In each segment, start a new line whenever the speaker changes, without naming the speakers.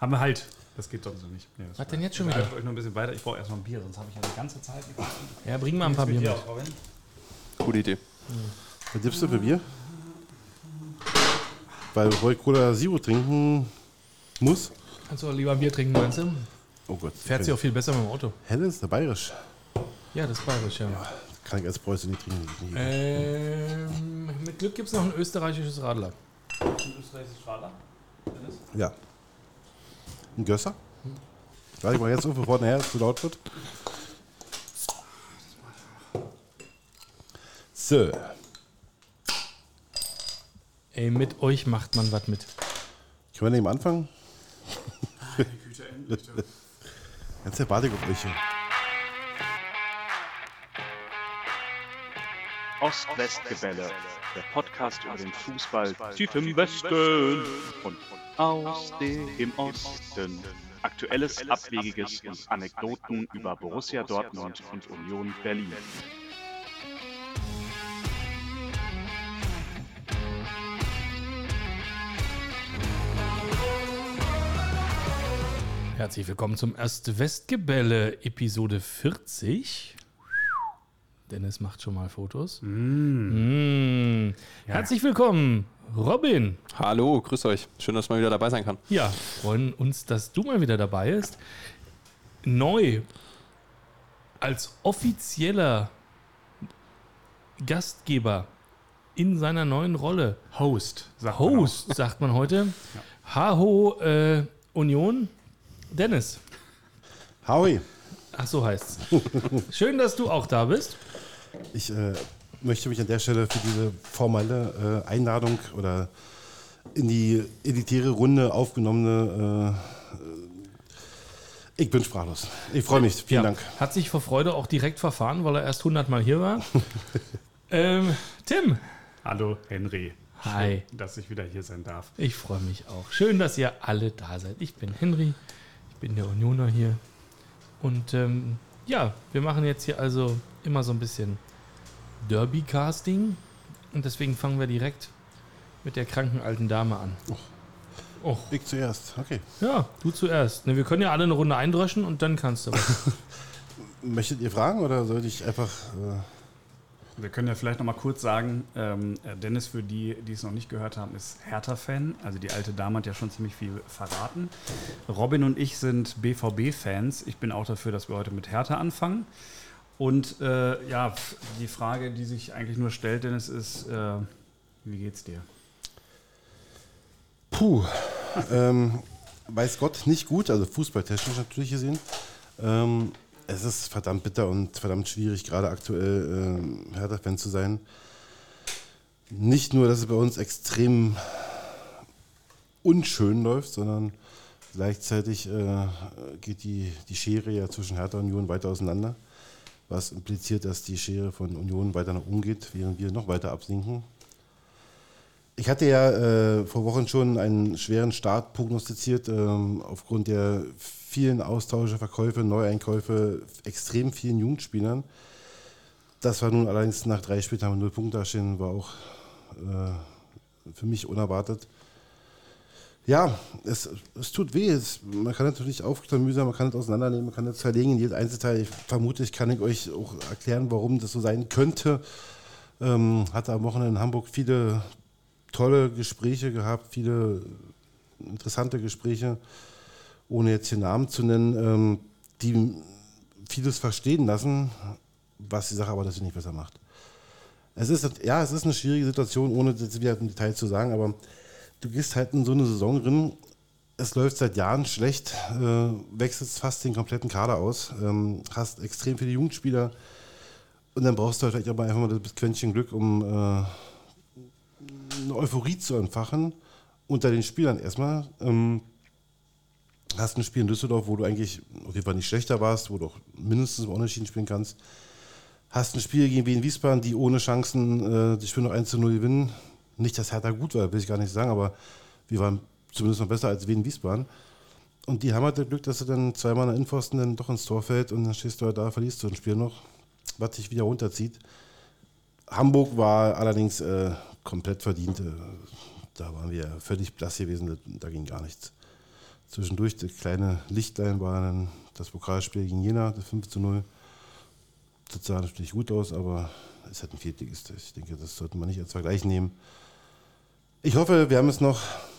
Haben wir halt. Das geht sonst nicht. Nee,
Was denn jetzt schon wieder?
Ich euch noch ein bisschen weiter. Ich brauche erst noch ein Bier, sonst habe ich ja die ganze Zeit.
Ja, bring mal ein paar Bier mit.
Gute Idee.
Was gibst du für Bier? Weil bevor ich Cola Zero trinken muss.
Kannst du auch lieber Bier trinken, meinst du?
Oh Gott.
Fährt sie auch viel besser mit dem Auto.
Helles, der Bayerisch.
Ja, das ist bayerisch, ja.
Kann ich als Preuße nicht trinken.
Ähm, mit Glück gibt es noch ein österreichisches Radler.
Österreichisches Schwaler?
Ja. Ein Gösser? Warte ich mal jetzt auf, bevor nachher es zu laut wird. So.
Ey, mit euch macht man was mit.
Können wir nicht am Anfang?
Güte, endlich.
Ganz der Batik auf euch. hier.
Ost-West-Gebälle, der Podcast über den Fußball tief im Westen und aus dem Osten. Aktuelles, Abwegiges und Anekdoten über Borussia Dortmund und Union Berlin.
Herzlich willkommen zum Erst-West-Gebälle, Episode 40. Dennis macht schon mal Fotos. Mm. Herzlich willkommen, Robin.
Hallo, grüß euch. Schön, dass man wieder dabei sein kann.
Ja, freuen uns, dass du mal wieder dabei bist. Neu als offizieller Gastgeber in seiner neuen Rolle.
Host, sagt man
Host, sagt man heute. Haho äh, Union. Dennis.
Howie,
Ach so heißt's. Schön, dass du auch da bist.
Ich äh, möchte mich an der Stelle für diese formelle äh, Einladung oder in die elitäre Runde aufgenommene. Äh, äh, ich bin sprachlos. Ich freue mich. Vielen
Ja,
Dank.
Hat sich vor Freude auch direkt verfahren, weil er erst 100 Mal hier war. ähm, Tim.
Hallo, Henry.
Hi.
Schön, dass ich wieder hier sein darf.
Ich freue mich auch. Schön, dass ihr alle da seid. Ich bin Henry, ich bin der Unioner hier. Und ähm, ja, wir machen jetzt hier also immer so ein bisschen Derby-Casting. Und deswegen fangen wir direkt mit der kranken alten Dame an. Och,
Ich zuerst. Okay.
ja, du zuerst. Ne, wir können ja alle eine Runde eindröschen und dann kannst du was.
Möchtet ihr fragen oder sollte ich einfach. Äh,
Wir können ja vielleicht noch mal kurz sagen, ähm, Dennis, für die, die es noch nicht gehört haben, ist Hertha-Fan. Also die alte Dame hat ja schon ziemlich viel verraten. Robin und ich sind BVB-Fans. Ich bin auch dafür, dass wir heute mit Hertha anfangen. Und äh, ja, die Frage, die sich eigentlich nur stellt, Dennis, ist, äh, wie geht's dir?
puh. ähm, weiß Gott, nicht gut, also fußballtechnisch natürlich gesehen. Ähm, es ist verdammt bitter und verdammt schwierig, gerade aktuell ähm, Hertha-Fan zu sein. Nicht nur, dass es bei uns extrem unschön läuft, sondern gleichzeitig äh, geht die, die Schere ja zwischen Hertha und Union weiter auseinander, was impliziert, dass die Schere von Union weiter nach oben geht, während wir noch weiter absinken. Ich hatte ja äh, vor Wochen schon einen schweren Start prognostiziert, ähm, aufgrund der vielen Austausche, Verkäufe, Neueinkäufe, extrem vielen Jugendspielern. Das war nun allerdings nach drei Spieltagen null Punkte dastehen, war auch äh, für mich unerwartet. Ja, es, es tut weh. Es, man kann natürlich aufklamüsern, man kann es auseinandernehmen, man kann es zerlegen in jedes Einzelteil. Ich, vermutlich kann ich euch auch erklären, warum das so sein könnte. Ähm, hatte am Wochenende in Hamburg viele tolle Gespräche gehabt, viele interessante Gespräche, ohne jetzt hier Namen zu nennen, ähm, die vieles verstehen lassen, was die Sache aber natürlich nicht besser macht. Es ist, ja, es ist eine schwierige Situation, ohne das wieder im Detail zu sagen, aber du gehst halt in so eine Saison drin, es läuft seit Jahren schlecht, äh, wechselst fast den kompletten Kader aus, ähm, hast extrem viele Jugendspieler und dann brauchst du halt vielleicht aber einfach mal das Quäntchen Glück, um äh, eine Euphorie zu entfachen unter den Spielern erstmal. Ähm, hast ein Spiel in Düsseldorf, wo du eigentlich auf jeden Fall nicht schlechter warst, wo du auch mindestens mal unentschieden spielen kannst. Hast ein Spiel gegen Wien Wiesbaden, die ohne Chancen äh, das Spiel noch 1 zu 0 gewinnen. Nicht, dass Hertha gut war, will ich gar nicht sagen, aber wir waren zumindest noch besser als Wien Wiesbaden. Und die haben halt das Glück, dass sie dann zweimal in der Innenpfosten dann doch ins Tor fällt und dann stehst du halt da, verlierst du ein Spiel noch, was sich wieder runterzieht. Hamburg war allerdings äh, komplett verdient. Äh, da waren wir völlig blass gewesen, da ging gar nichts. Zwischendurch das kleine Lichtlein war dann das Pokalspiel gegen Jena, das 5 zu 0. Das sah natürlich gut aus, aber es halt ein Viertligist. Ich denke, das sollte man nicht als Vergleich nehmen. Ich hoffe, wir haben es noch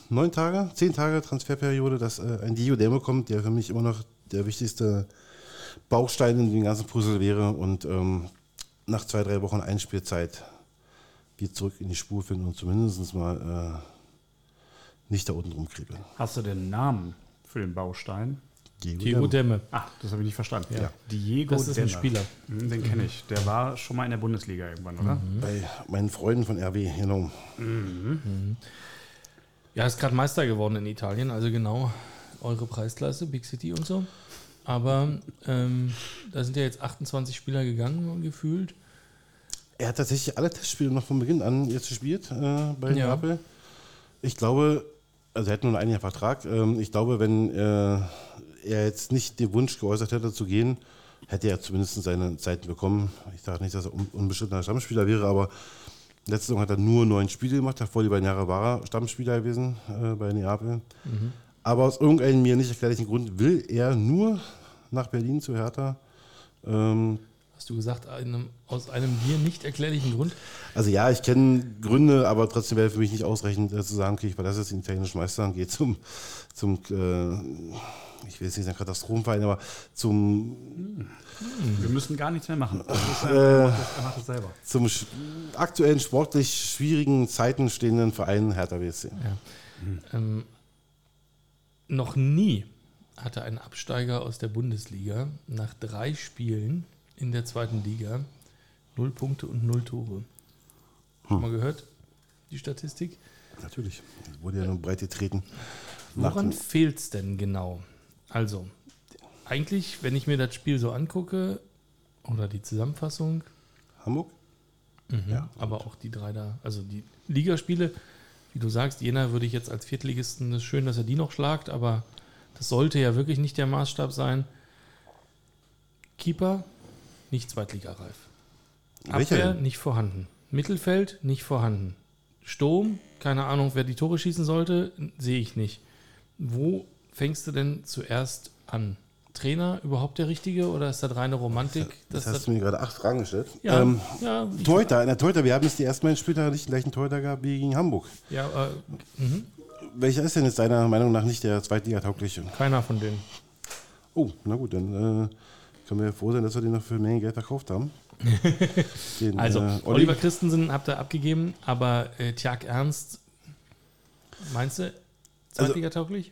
neun Tage, zehn Tage Transferperiode, dass äh, ein Dio Demo kommt, der für mich immer noch der wichtigste Baustein in dem ganzen Puzzle wäre und ähm, nach zwei, drei Wochen Einspielzeit wir zurück in die Spur finden und zumindest mal äh, nicht da unten rumkribbeln.
Hast du den Namen für den Baustein?
Diego Demme.
Ah, das habe ich nicht verstanden.
Ja.
Diego
Das ist ein
Demme.
Spieler.
Mhm, Den kenne ich. Der war schon mal in der Bundesliga irgendwann, oder?
Bei meinen Freunden von RW, genau.
Ja, ist gerade Meister geworden in Italien, also genau eure Preisklasse, Big City und so. Aber ähm, da sind ja jetzt 28 Spieler gegangen, gefühlt.
Er hat tatsächlich alle Testspiele noch von Beginn an jetzt gespielt äh, bei
Ja.
Neapel. Ich glaube, also er hat nur einen Jahr Vertrag. Ähm, ich glaube, wenn äh, er jetzt nicht den Wunsch geäußert hätte zu gehen, hätte er zumindest seine Zeiten bekommen. Ich sage nicht, dass er un unbestimmter Stammspieler wäre, aber letzte Saison hat er nur neun Spiele gemacht. Davor die beiden Jahre war er Stammspieler gewesen äh, bei Neapel. Aber aus irgendeinem mir nicht erklärlichen Grund will er nur nach Berlin zu Hertha. Ähm,
Hast du gesagt, einem, aus einem dir nicht erklärlichen Grund?
Also ja, ich kenne Gründe, aber trotzdem wäre für mich nicht ausreichend äh, zu sagen, okay, ich verlasse jetzt den italienischen Meister und gehe zum, zum äh, ich will jetzt nicht sagen Katastrophenverein, aber zum,
Wir müssen gar nichts mehr machen. Ist,
Äh.
er, macht das selber.
zum aktuellen sportlich schwierigen Zeiten stehenden Verein Hertha BSC.
Ähm, noch nie hatte ein Absteiger aus der Bundesliga nach drei Spielen in der zweiten Liga null Punkte und null Tore. Schon mal gehört, die Statistik?
Natürlich, wurde ja nun breit getreten.
Woran fehlt es denn genau? Also, eigentlich, wenn ich mir das Spiel so angucke, oder die Zusammenfassung,
Hamburg? Ja.
aber auch die drei da, also die Ligaspiele, wie du sagst, Jena würde ich jetzt als Viertligisten, das ist schön, dass er die noch schlagt, aber das sollte ja wirklich nicht der Maßstab sein. Keeper, nicht zweitligareif.
Welcher
Abwehr,
denn?
nicht vorhanden. Mittelfeld, nicht vorhanden. Sturm, keine Ahnung, wer die Tore schießen sollte, sehe ich nicht. Wo fängst du denn zuerst an? Trainer überhaupt der Richtige oder ist das reine Romantik?
Das hast du mir gerade acht Fragen gestellt.
ja,
Ähm,
ja,
Torhüter, in der Torhüter, wir haben jetzt die ersten beiden Spieltage nicht den gleichen Torhüter gehabt wie gegen Hamburg.
ja äh, mhm.
Welcher ist denn jetzt deiner Meinung nach nicht der Zweitliga-taugliche?
keiner von denen.
Oh, na gut, dann äh, können wir froh sein, dass wir den noch für Mengen Geld verkauft haben. Den,
Also,
äh, Olli,
Oliver Christensen habt ihr abgegeben, aber äh, Tjag Ernst, meinst du, Zweitliga-tauglich?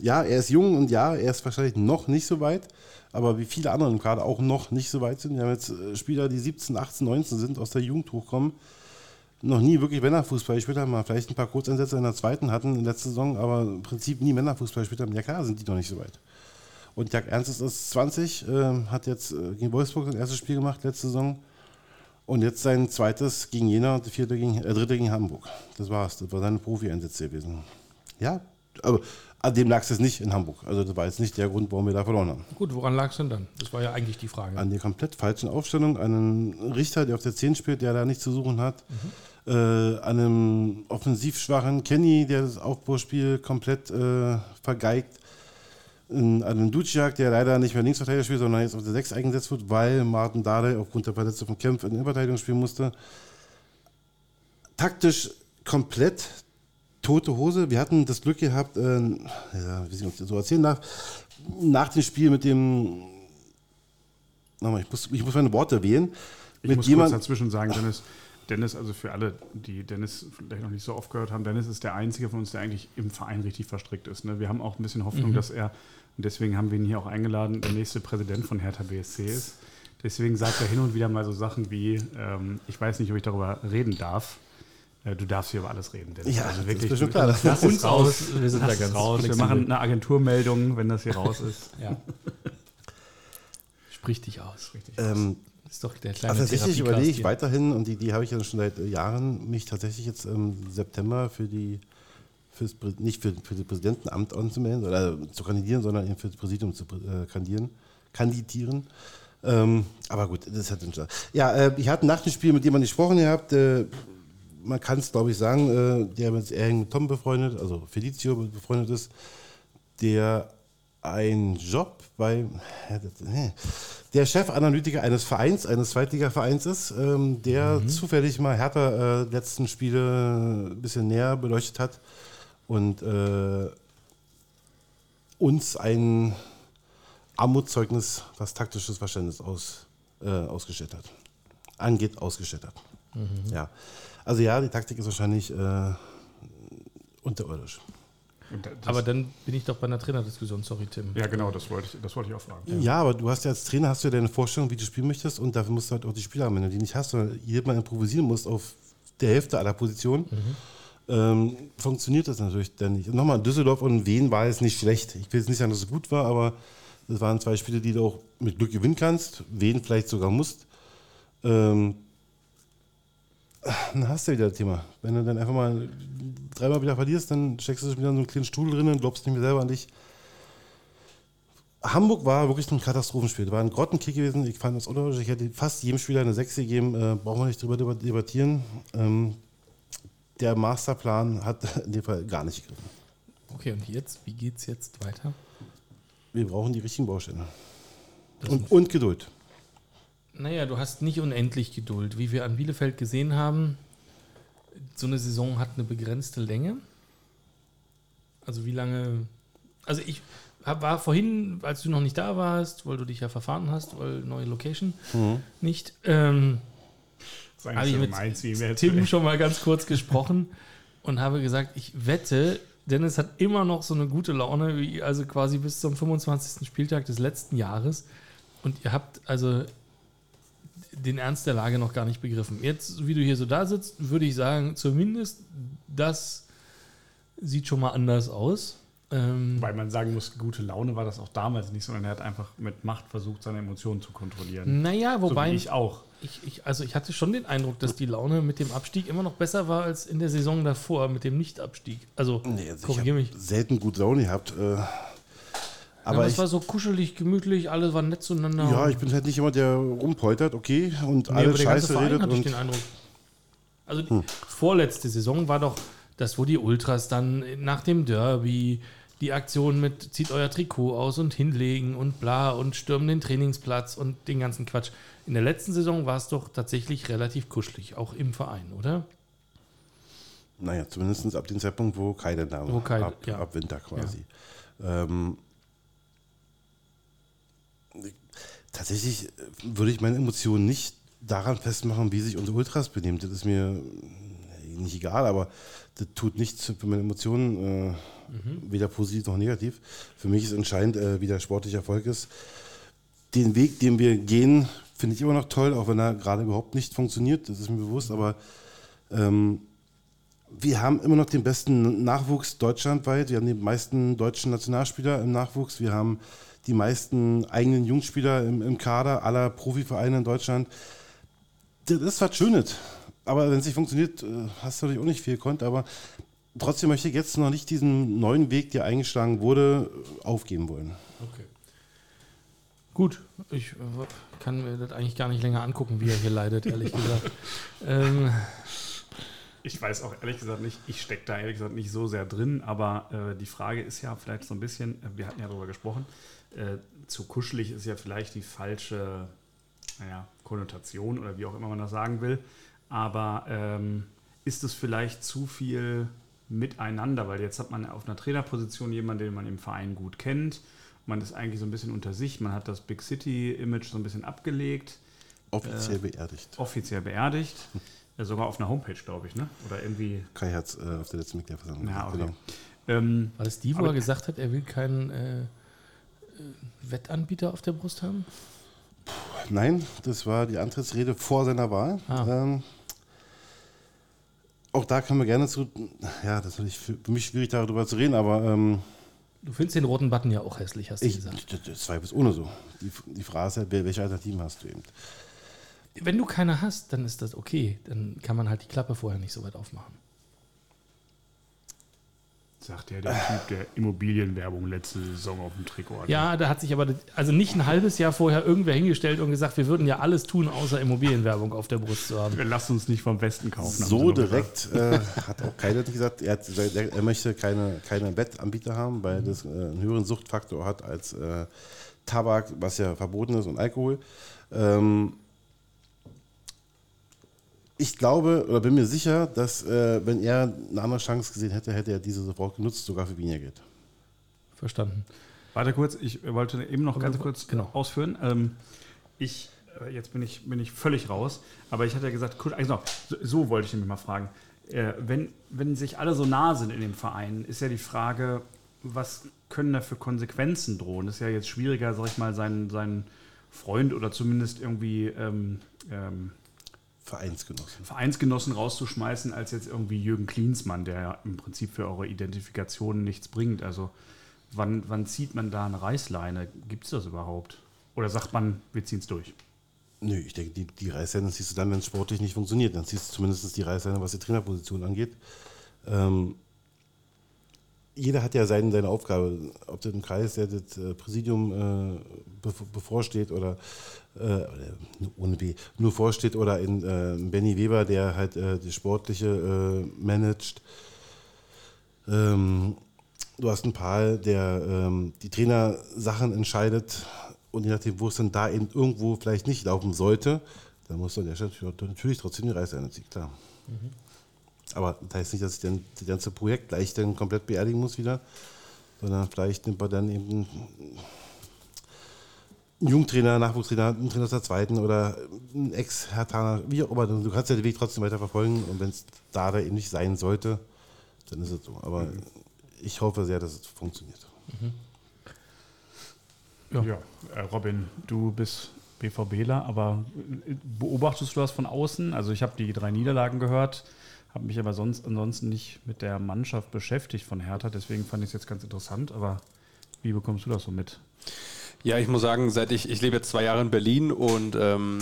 Ja, er ist jung und ja, er ist wahrscheinlich noch nicht so weit, aber wie viele andere Kader auch noch nicht so weit sind. Wir haben jetzt äh, Spieler, die 17, 18, 19 sind, aus der Jugend hochkommen, noch nie wirklich Männerfußball gespielt haben, mal vielleicht ein paar Kurzeinsätze in der zweiten hatten in der letzten Saison, aber im Prinzip nie Männerfußball gespielt haben. Ja klar, sind die noch nicht so weit. Und Jack Ernst ist erst 20, ähm, hat jetzt äh, gegen Wolfsburg sein erstes Spiel gemacht letzte Saison. Und jetzt sein zweites gegen Jena und das vierte gegen, äh, dritte gegen Hamburg. Das war's. Das war seine Profi-Einsätze gewesen. Ja, aber an dem lag es jetzt nicht in Hamburg. Also das war jetzt nicht der Grund, warum wir da verloren haben.
Gut, woran lag es denn dann? Das war ja eigentlich die Frage.
An der komplett falschen Aufstellung, an einen Richter, der auf der 10 spielt, der da nichts zu suchen hat. Äh, an einem offensiv schwachen Kenny, der das Aufbauspiel komplett äh, vergeigt. An einem Duciak, der leider nicht mehr Linksverteidiger spielt, sondern jetzt auf der 6 eingesetzt wird, weil Martin Dade aufgrund der Verletzung von Kempf in der Innenverteidigung spielen musste. Taktisch komplett tote Hose. Wir hatten das Glück gehabt, äh, ja, wie ich das so erzählen darf, nach dem Spiel mit dem Nochmal, ich muss, ich muss meine Worte wählen.
Ich
mit
muss
jemand,
kurz dazwischen sagen, Dennis, Dennis, also für alle, die Dennis vielleicht noch nicht so oft gehört haben, Dennis ist der Einzige von uns, der eigentlich im Verein richtig verstrickt ist. Ne? Wir haben auch ein bisschen Hoffnung, dass er, und deswegen haben wir ihn hier auch eingeladen, der nächste Präsident von Hertha BSC ist. Deswegen sagt er hin und wieder mal so Sachen wie, ähm, ich weiß nicht, ob ich darüber reden darf. Äh, du darfst hier über alles reden, Dennis.
Ja,
also
das
wirklich,
ist schon
du-
klar, das
lass
Uns
raus.
aus, wir sind da ganz
raus. Wir machen eine Agenturmeldung, wenn das hier raus ist.
Ja. Sprich dich aus.
ähm,
ist doch der kleine
also tatsächlich überlege ich weiterhin, und die, die habe ich ja schon seit äh, Jahren, mich tatsächlich jetzt im September für die, fürs, nicht für, für das Präsidentenamt anzumelden oder zu kandidieren, sondern eben für das Präsidium zu äh, kandidieren, kandidieren. Ähm, aber gut, das hat uns Ja, äh, ich hatte nach dem Spiel mit jemandem gesprochen gehabt, äh, man kann es glaube ich sagen, äh, der mit, eher mit Tom befreundet, also Felicio befreundet ist. der einen Job bei der Chefanalytiker eines Vereins, eines Zweitligavereins ist, ähm, der zufällig mal Hertha äh, letzten Spiele ein bisschen näher beleuchtet hat und äh, uns ein Armutszeugnis, was taktisches Verständnis aus, äh, ausgestellt hat. Angeht, ausgestellt hat. Ja. Also ja, die Taktik ist wahrscheinlich äh, unterirdisch.
Das,
Aber dann bin ich doch bei einer Trainerdiskussion, sorry Tim.
ja, genau, das wollte ich, das wollte ich auch fragen.
Ja. aber du hast ja als Trainer hast du ja deine Vorstellung, wie du spielen möchtest und dafür musst du halt auch die Spieler haben. Wenn du die nicht hast, sondern jedes Mal improvisieren musst auf der Hälfte aller Positionen, ähm, funktioniert das natürlich dann nicht. Und nochmal, Düsseldorf und Wien war jetzt nicht schlecht. Ich will jetzt nicht sagen, dass es gut war, aber das waren zwei Spiele, die du auch mit Glück gewinnen kannst. Wien vielleicht sogar musst. Ähm, dann hast du wieder das Thema. Wenn du dann einfach mal dreimal wieder verlierst, dann steckst du dich wieder in so einen kleinen Stuhl drin und glaubst nicht mehr selber an dich. Hamburg war wirklich ein Katastrophenspiel. War ein Grottenkick gewesen. Ich fand das unterirdisch. Ich hätte fast jedem Spieler eine 6 gegeben. Äh, brauchen wir nicht drüber debat- debattieren. Ähm, der Masterplan hat in dem Fall gar nicht gegriffen.
Okay, und jetzt, wie geht's jetzt weiter?
Wir brauchen die richtigen Baustellen. Und, und Geduld.
Naja, du hast nicht unendlich Geduld. Wie wir an Bielefeld gesehen haben, so eine Saison hat eine begrenzte Länge. Also wie lange. Also ich war vorhin, als du noch nicht da warst, weil du dich ja verfahren hast, weil neue Location nicht, ähm,
Sei
Hab
nicht
ich mit
jetzt
Tim schon mal ganz kurz gesprochen und habe gesagt, ich wette, Dennis hat immer noch so eine gute Laune, wie also quasi bis zum 25. Spieltag des letzten Jahres. Und ihr habt also den Ernst der Lage noch gar nicht begriffen. Jetzt, wie du hier so da sitzt, würde ich sagen, zumindest das sieht schon mal anders aus. Ähm,
Weil man sagen muss, gute Laune war das auch damals nicht, sondern er hat einfach mit Macht versucht, seine Emotionen zu kontrollieren.
naja,
so
wobei
wie ich auch.
Ich, ich, also ich hatte schon den Eindruck, dass die Laune mit dem Abstieg immer noch besser war als in der Saison davor mit dem Nicht-Abstieg. Also,
Nee, also ich
korrigier
habe
mich.
selten gut Laune gehabt. Äh,
Aber
aber
es war so kuschelig, gemütlich, alle waren nett zueinander.
ja, ich bin halt nicht jemand, der rumpoltert, okay, und
Nee, ganze
Scheiße
Verein
redet.
hatte ich den Eindruck. Also die vorletzte Saison war doch das, wo die Ultras dann nach dem Derby die Aktion mit zieht euer Trikot aus und hinlegen und bla und stürmen den Trainingsplatz und den ganzen Quatsch. In der letzten Saison war es doch tatsächlich relativ kuschelig, auch im Verein, oder?
naja, zumindest ab dem Zeitpunkt, wo da war.
Wo Kaide,
ab,
ja.
ab Winter quasi. Ähm, tatsächlich äh, würde ich meine Emotionen nicht daran festmachen, wie sich unsere Ultras benehmen. Das ist mir äh, nicht egal, aber das tut nichts für meine Emotionen, äh, weder positiv noch negativ. Für mich ist entscheidend, äh, wie der sportliche Erfolg ist. Den Weg, den wir gehen, finde ich immer noch toll, auch wenn er gerade überhaupt nicht funktioniert, das ist mir bewusst, aber ähm, wir haben immer noch den besten Nachwuchs deutschlandweit. Wir haben die meisten deutschen Nationalspieler im Nachwuchs. Wir haben die meisten eigenen Jungspieler im, im Kader aller Profivereine in Deutschland. Das ist was Schönes. Aber wenn es nicht funktioniert, äh, hast du natürlich auch nicht viel gekonnt. Aber trotzdem möchte ich jetzt noch nicht diesen neuen Weg, der eingeschlagen wurde, aufgeben wollen.
Okay. Gut, ich äh, kann mir das eigentlich gar nicht länger angucken, wie er hier leidet, ehrlich gesagt. ähm,
Ich weiß auch ehrlich gesagt nicht, ich stecke da ehrlich gesagt nicht so sehr drin, aber äh, die Frage ist ja vielleicht so ein bisschen, äh, wir hatten ja darüber gesprochen, äh, zu kuschelig ist ja vielleicht die falsche naja, Konnotation oder wie auch immer man das sagen will, aber ähm, ist es vielleicht zu viel miteinander, weil jetzt hat man auf einer Trainerposition jemanden, den man im Verein gut kennt, man ist eigentlich so ein bisschen unter sich, man hat das Big City-Image so ein bisschen abgelegt
Offiziell beerdigt.
offiziell beerdigt. Äh, sogar auf einer Homepage, glaube ich, ne? Oder irgendwie.
Kai hat es äh, auf der letzten Mitgliederversammlung
Ja, okay.
genau.
Ähm,
war das die, wo
Aber-
er gesagt hat, er will keinen äh, äh, Wettanbieter auf der Brust haben?
Nein, das war die Antrittsrede vor seiner Wahl.
Ah.
Ähm, auch da können wir gerne zu. Ja, das ist für, mich schwierig darüber zu reden, aber ähm,
Du findest den roten Button ja auch hässlich, hast du
ich,
gesagt.
das, das zweifelsohne so. Die, die Frage ist halt, welche Alternativen hast du eben?
Wenn du keine hast, dann ist das okay. Dann kann man halt die Klappe vorher nicht so weit aufmachen.
Sagt der, der Typ, der Immobilienwerbung letzte Saison auf dem Trikot hatte.
Ja, da hat sich aber also nicht ein halbes Jahr vorher irgendwer hingestellt und gesagt, wir würden ja alles tun, außer Immobilienwerbung auf der Brust zu haben.
Lasst uns nicht vom Westen kaufen.
So direkt äh, hat auch keiner gesagt, er, hat, er er möchte keine, keine Wettanbieter haben, weil das äh, einen höheren Suchtfaktor hat als äh, Tabak, was ja verboten ist, und Alkohol. Ähm, ich glaube oder bin mir sicher, dass äh, wenn er eine andere Chance gesehen hätte, hätte er diese sofort genutzt, sogar für weniger Geld.
Verstanden.
Warte kurz, ich wollte eben noch ganz kurz
Genau.
ausführen. Ähm, ich, äh, jetzt bin ich, bin ich völlig raus, aber ich hatte ja gesagt, also, so, so wollte ich nämlich mal fragen. Äh, wenn, wenn sich alle so nah sind in dem Verein, ist ja die Frage, was können da für Konsequenzen drohen? ist ja jetzt schwieriger, sag ich mal, seinen, seinen Freund oder zumindest irgendwie ähm, ähm,
Vereinsgenossen.
Vereinsgenossen rauszuschmeißen, als jetzt irgendwie Jürgen Klinsmann, der ja im Prinzip für eure Identifikation nichts bringt. Also wann, wann zieht man da eine Reißleine? Gibt es das überhaupt? Oder sagt man, wir ziehen es durch?
Nö, ich denke, die, die Reißleine siehst du dann, wenn es sportlich nicht funktioniert. Dann siehst du zumindest die Reißleine, was die Trainerposition angeht. Ähm, jeder hat ja seine, seine Aufgabe, ob das im Kreis, der das äh, Präsidium äh, bev bevorsteht oder, äh, nur vorsteht oder in äh, Benny Weber, der halt äh, die sportliche äh, managt. Ähm, du hast einen Paul, der ähm, die Trainersachen entscheidet und je nachdem, wo es dann da eben irgendwo vielleicht nicht laufen sollte, dann muss dann der Chef natürlich trotzdem die Reißleine ziehen, klar. Aber das heißt nicht, dass ich dann das ganze Projekt gleich dann komplett beerdigen muss wieder, sondern vielleicht nimmt man dann eben einen Jungtrainer, Nachwuchstrainer, einen Trainer aus der zweiten oder einen Ex-Hertaner, wie auch immer. Du kannst ja den Weg trotzdem weiter verfolgen und wenn es da, da eben nicht sein sollte, dann ist es so. Aber ich hoffe sehr, dass es funktioniert.
Ja.
Ja, äh, Robin, du bist BVBler, aber äh, beobachtest du das von außen? Also ich habe die drei Niederlagen gehört, habe mich aber sonst ansonsten nicht mit der Mannschaft beschäftigt von Hertha, deswegen fand ich es jetzt ganz interessant, aber wie bekommst du das so mit?
Ja, ich muss sagen, seit ich, ich lebe jetzt zwei Jahre in Berlin und ähm,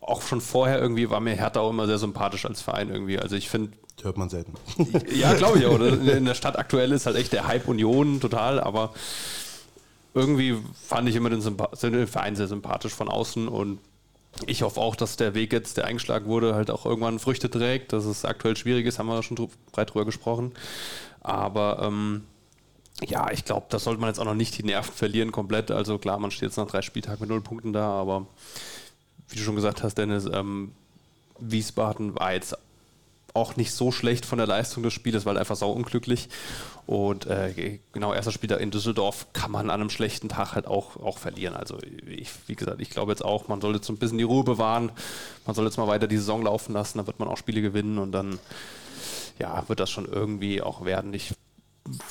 auch schon vorher irgendwie war mir Hertha auch immer sehr sympathisch als Verein irgendwie. Also ich finde,
hört man selten.
ja, glaube ich auch. oder? In der Stadt aktuell ist halt echt der Hype Union total, aber irgendwie fand ich immer den, Sympa- den Verein sehr sympathisch von außen und ich hoffe auch, dass der Weg jetzt, der eingeschlagen wurde, halt auch irgendwann Früchte trägt. Dass es aktuell schwierig ist, haben wir schon breit drüber gesprochen. Aber ähm, ja, ich glaube, da sollte man jetzt auch noch nicht die Nerven verlieren komplett. Also klar, man steht jetzt nach drei Spieltagen mit null Punkten da, aber wie du schon gesagt hast, Dennis, ähm, Wiesbaden war jetzt auch nicht so schlecht von der Leistung des Spieles, weil einfach sau unglücklich. Und äh, genau, erster Spieler in Düsseldorf kann man an einem schlechten Tag halt auch, auch verlieren. Also ich, wie gesagt, ich glaube jetzt auch, man sollte jetzt so ein bisschen die Ruhe bewahren. Man soll jetzt mal weiter die Saison laufen lassen, dann wird man auch Spiele gewinnen und dann ja, wird das schon irgendwie auch werden. Ich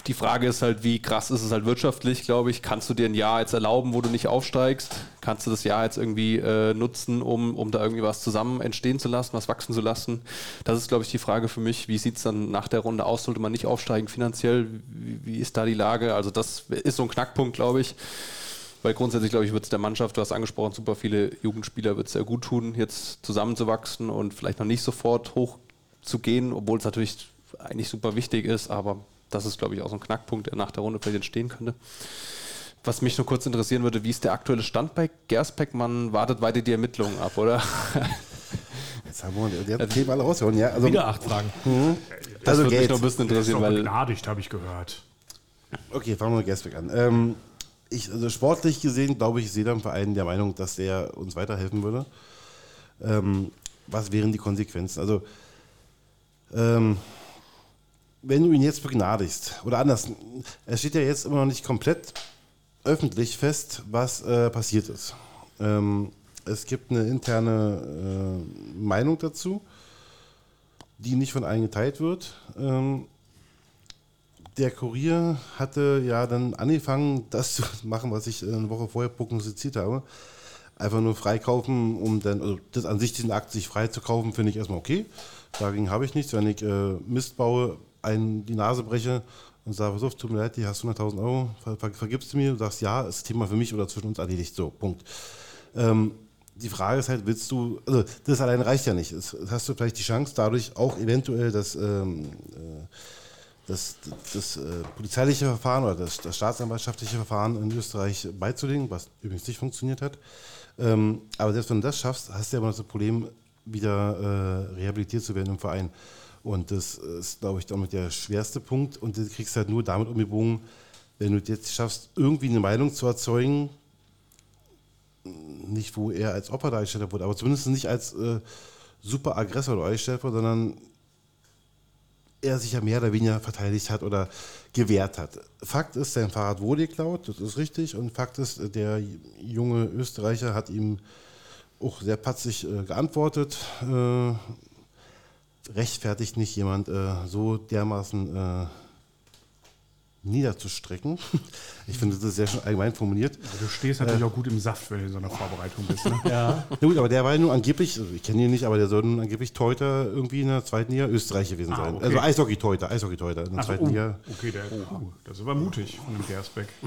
die Frage ist halt, wie krass ist es halt wirtschaftlich, glaube ich. Kannst du dir ein Jahr jetzt erlauben, wo du nicht aufsteigst? Kannst du das Jahr jetzt irgendwie äh, nutzen, um, um da irgendwie was zusammen entstehen zu lassen, was wachsen zu lassen? Das ist, glaube ich, die Frage für mich. Wie sieht es dann nach der Runde aus? Sollte man nicht aufsteigen finanziell? Wie, wie ist da die Lage? Also das ist so ein Knackpunkt, glaube ich. Weil grundsätzlich, glaube ich, wird es der Mannschaft, du hast angesprochen, super viele Jugendspieler wird es sehr gut tun, jetzt zusammenzuwachsen und vielleicht noch nicht sofort hoch zu gehen, obwohl es natürlich eigentlich super wichtig ist, aber das ist, glaube ich, auch so ein Knackpunkt, der nach der Runde vielleicht entstehen könnte. Was mich nur kurz interessieren würde, wie ist der aktuelle Stand bei Gersbeck? Man wartet weiter die Ermittlungen ab, oder?
Jetzt haben wir der hat Thema alle raushauen, ja. Also,
Wieder acht Fragen.
Das
also
würde mich noch ein bisschen interessieren,
doch
weil
begnadigt, habe ich gehört.
Okay, fangen wir mit Gersbeck an. Ähm, ich, also sportlich gesehen, glaube ich, ist jeder im Verein der Meinung, dass der uns weiterhelfen würde. Ähm, was wären die Konsequenzen? Also, ähm, wenn du ihn jetzt begnadigst, oder anders, es steht ja jetzt immer noch nicht komplett öffentlich fest, was äh, passiert ist. Ähm, es gibt eine interne äh, Meinung dazu, die nicht von allen geteilt wird. Ähm, der Kurier hatte ja dann angefangen, das zu machen, was ich eine Woche vorher prognostiziert habe. Einfach nur freikaufen, um dann, also das an sich diesen Akt sich frei zu kaufen, finde ich erstmal okay. Dagegen habe ich nichts. Wenn ich äh, Mist baue, einen die Nase breche und sage, auf, tut mir leid, die hast 100.000 Euro, ver ver vergibst du mir? Du sagst, ja, ist Thema für mich oder zwischen uns erledigt. So, Punkt. Ähm, die Frage ist halt, willst du, also das allein reicht ja nicht. Es, hast du vielleicht die Chance, dadurch auch eventuell das, ähm, äh, das, das äh, polizeiliche Verfahren oder das, das staatsanwaltschaftliche Verfahren in Österreich beizulegen, was übrigens nicht funktioniert hat. Ähm, aber selbst wenn du das schaffst, hast du ja immer das Problem, wieder äh, rehabilitiert zu werden im Verein. Und das ist, glaube ich, damit der schwerste Punkt. Und du kriegst halt nur damit umgebogen, wenn du jetzt schaffst, irgendwie eine Meinung zu erzeugen, nicht wo er als Opfer dargestellt wurde, aber zumindest nicht als äh, super Aggressor dargestellt wurde, sondern er sich ja mehr oder weniger verteidigt hat oder gewehrt hat. Fakt ist, sein Fahrrad wurde geklaut, das ist richtig. Und Fakt ist, der junge Österreicher hat ihm auch sehr patzig äh, geantwortet. Äh, rechtfertigt nicht jemand äh, so dermaßen äh, niederzustrecken. Ich finde, das ist sehr schön allgemein formuliert.
Du stehst natürlich auch gut im Saft, wenn du in so einer Vorbereitung bist. Ne?
Ja.
Na gut, aber der war ja nur angeblich, also ich kenne ihn nicht, aber der soll nun angeblich Teuter irgendwie in der zweiten Liga Österreich gewesen
Ah,
sein.
okay.
Also Eishockey-Teuter, Eishockey-Teuter in der
Ach so,
zweiten
oh,
Liga.
okay, der, oh, das ist aber mutig von dem Gersbeck.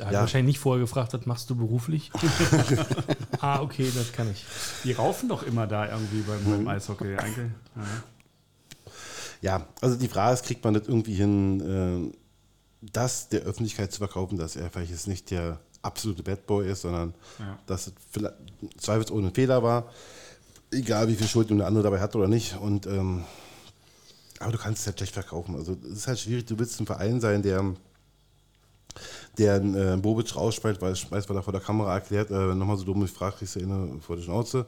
Der hat
Ja.
wahrscheinlich nicht vorher gefragt, was machst du beruflich? ah, okay, das kann ich.
Die raufen doch immer da irgendwie beim, beim Eishockey. Eigentlich. Ja.
Ja, also die Frage ist, kriegt man das irgendwie hin, äh, das der Öffentlichkeit zu verkaufen, dass er vielleicht jetzt nicht der absolute Bad Boy ist, sondern
Ja.
dass es vielleicht zweifelsohne ein Fehler war, egal wie viel Schuld der andere dabei hat oder nicht. Und, ähm, aber du kannst es halt schlecht verkaufen. Also es ist halt schwierig, du willst ein Verein sein, der der äh, Bobic rausspeit, weil, schmeißt, weil er vor der Kamera erklärt, äh, nochmal so dumm fragt, kriegst du eine vor die Schnauze.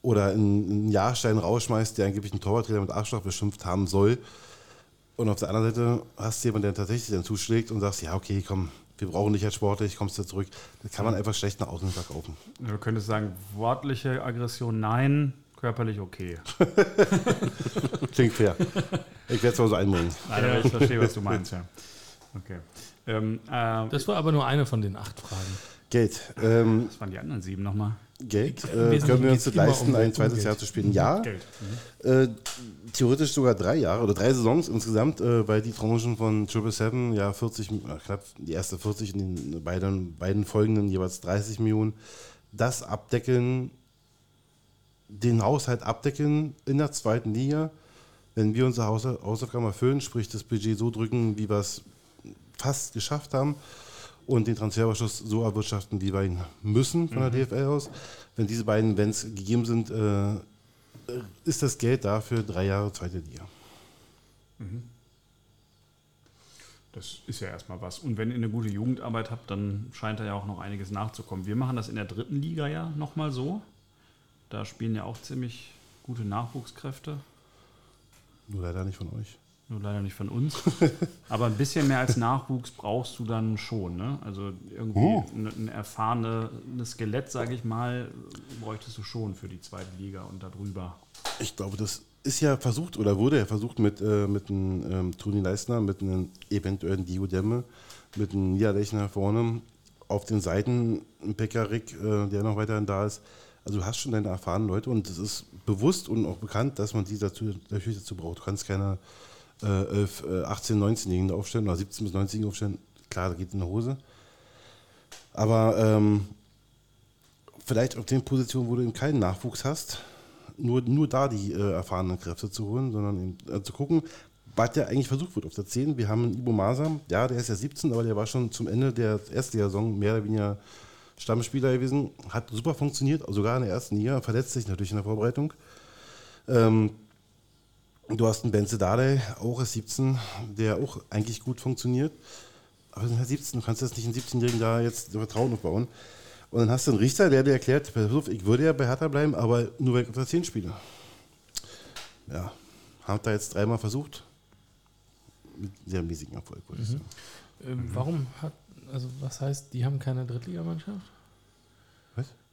Oder einen, Jahrstein rausschmeißt, der angeblich einen Torwarttrainer mit Arschloch beschimpft haben soll. Und auf der anderen Seite hast du jemanden, der tatsächlich dann zuschlägt und sagst, ja, okay, komm, wir brauchen dich als sportlich, kommst du zurück. Das kann man einfach schlecht nach außen verkaufen.
Du könntest sagen, wortliche Aggression nein, körperlich okay.
Klingt fair. Ich werde es mal so einbringen.
Nein, ich verstehe, was du meinst, ja. Okay. Ähm, äh,
Das war aber nur eine von den acht Fragen.
Geld. Ähm,
was waren die anderen sieben nochmal?
Geld.
Im
Äh, können wir uns das leisten,
um-
ein
um
zweites
Geld.
Jahr zu spielen? Ja.
Geld.
Äh, theoretisch sogar drei Jahre oder drei Saisons insgesamt, äh, weil die Tranchen von Triple Seven ja 40, äh, knapp die erste 40 in den beiden, beiden folgenden jeweils 30 Millionen, das abdecken, den Haushalt abdecken in der zweiten Liga, wenn wir unsere Haus Hausaufgaben erfüllen, sprich das Budget so drücken, wie wir es fast geschafft haben und den Transferüberschuss so erwirtschaften, wie wir ihn müssen von der DFL aus. Wenn diese beiden Events gegeben sind, äh, ist das Geld da für drei Jahre zweite Liga.
Das ist ja erstmal was. Und wenn ihr eine gute Jugendarbeit habt, dann scheint da ja auch noch einiges nachzukommen. Wir machen das in der dritten Liga ja nochmal so. Da spielen ja auch ziemlich gute Nachwuchskräfte.
Nur leider nicht von euch.
Nur leider nicht von uns. Aber ein bisschen mehr als Nachwuchs brauchst du dann schon. Ne? Also irgendwie
Oh.
ein, ein erfahrenes Skelett, sage ich mal, bräuchtest du schon für die zweite Liga und darüber.
Ich glaube, das ist ja versucht oder wurde ja versucht mit, äh, mit einem ähm, Toni Leistner, mit einem eventuellen Dio Demme, mit einem Niederlechner vorne, auf den Seiten ein Pekarik, äh, der noch weiterhin da ist. Also du hast schon deine erfahrenen Leute und es ist bewusst und auch bekannt, dass man die dazu, natürlich dazu braucht. Du kannst keine äh, 11, äh, 18, 19-Jährigen aufstellen oder 17 bis 19-Jährigen aufstellen. Klar, da geht in die Hose. Aber ähm, vielleicht auf den Positionen, wo du eben keinen Nachwuchs hast, nur, nur da die äh, erfahrenen Kräfte zu holen, sondern eben, äh, zu gucken, was ja eigentlich versucht wird auf der 10. Wir haben einen Ibo Masa, ja, der ist ja 17, aber der war schon zum Ende der ersten Saison mehr oder weniger Stammspieler gewesen. Hat super funktioniert, sogar in der ersten Liga, verletzt sich natürlich in der Vorbereitung. Ähm, du hast einen Benze Dardai, auch ist 17, der auch eigentlich gut funktioniert. Aber halt 17, du kannst jetzt nicht einen 17-Jährigen da jetzt Vertrauen aufbauen. Und dann hast du einen Richter, der dir erklärt, ich würde ja bei Hertha bleiben, aber nur weil ich auf der 10 spiele. Ja, haben da jetzt dreimal versucht. Mit sehr mäßigen Erfolg, würde ich sagen.
Ähm, Warum hat, also was heißt, die haben keine Drittligamannschaft?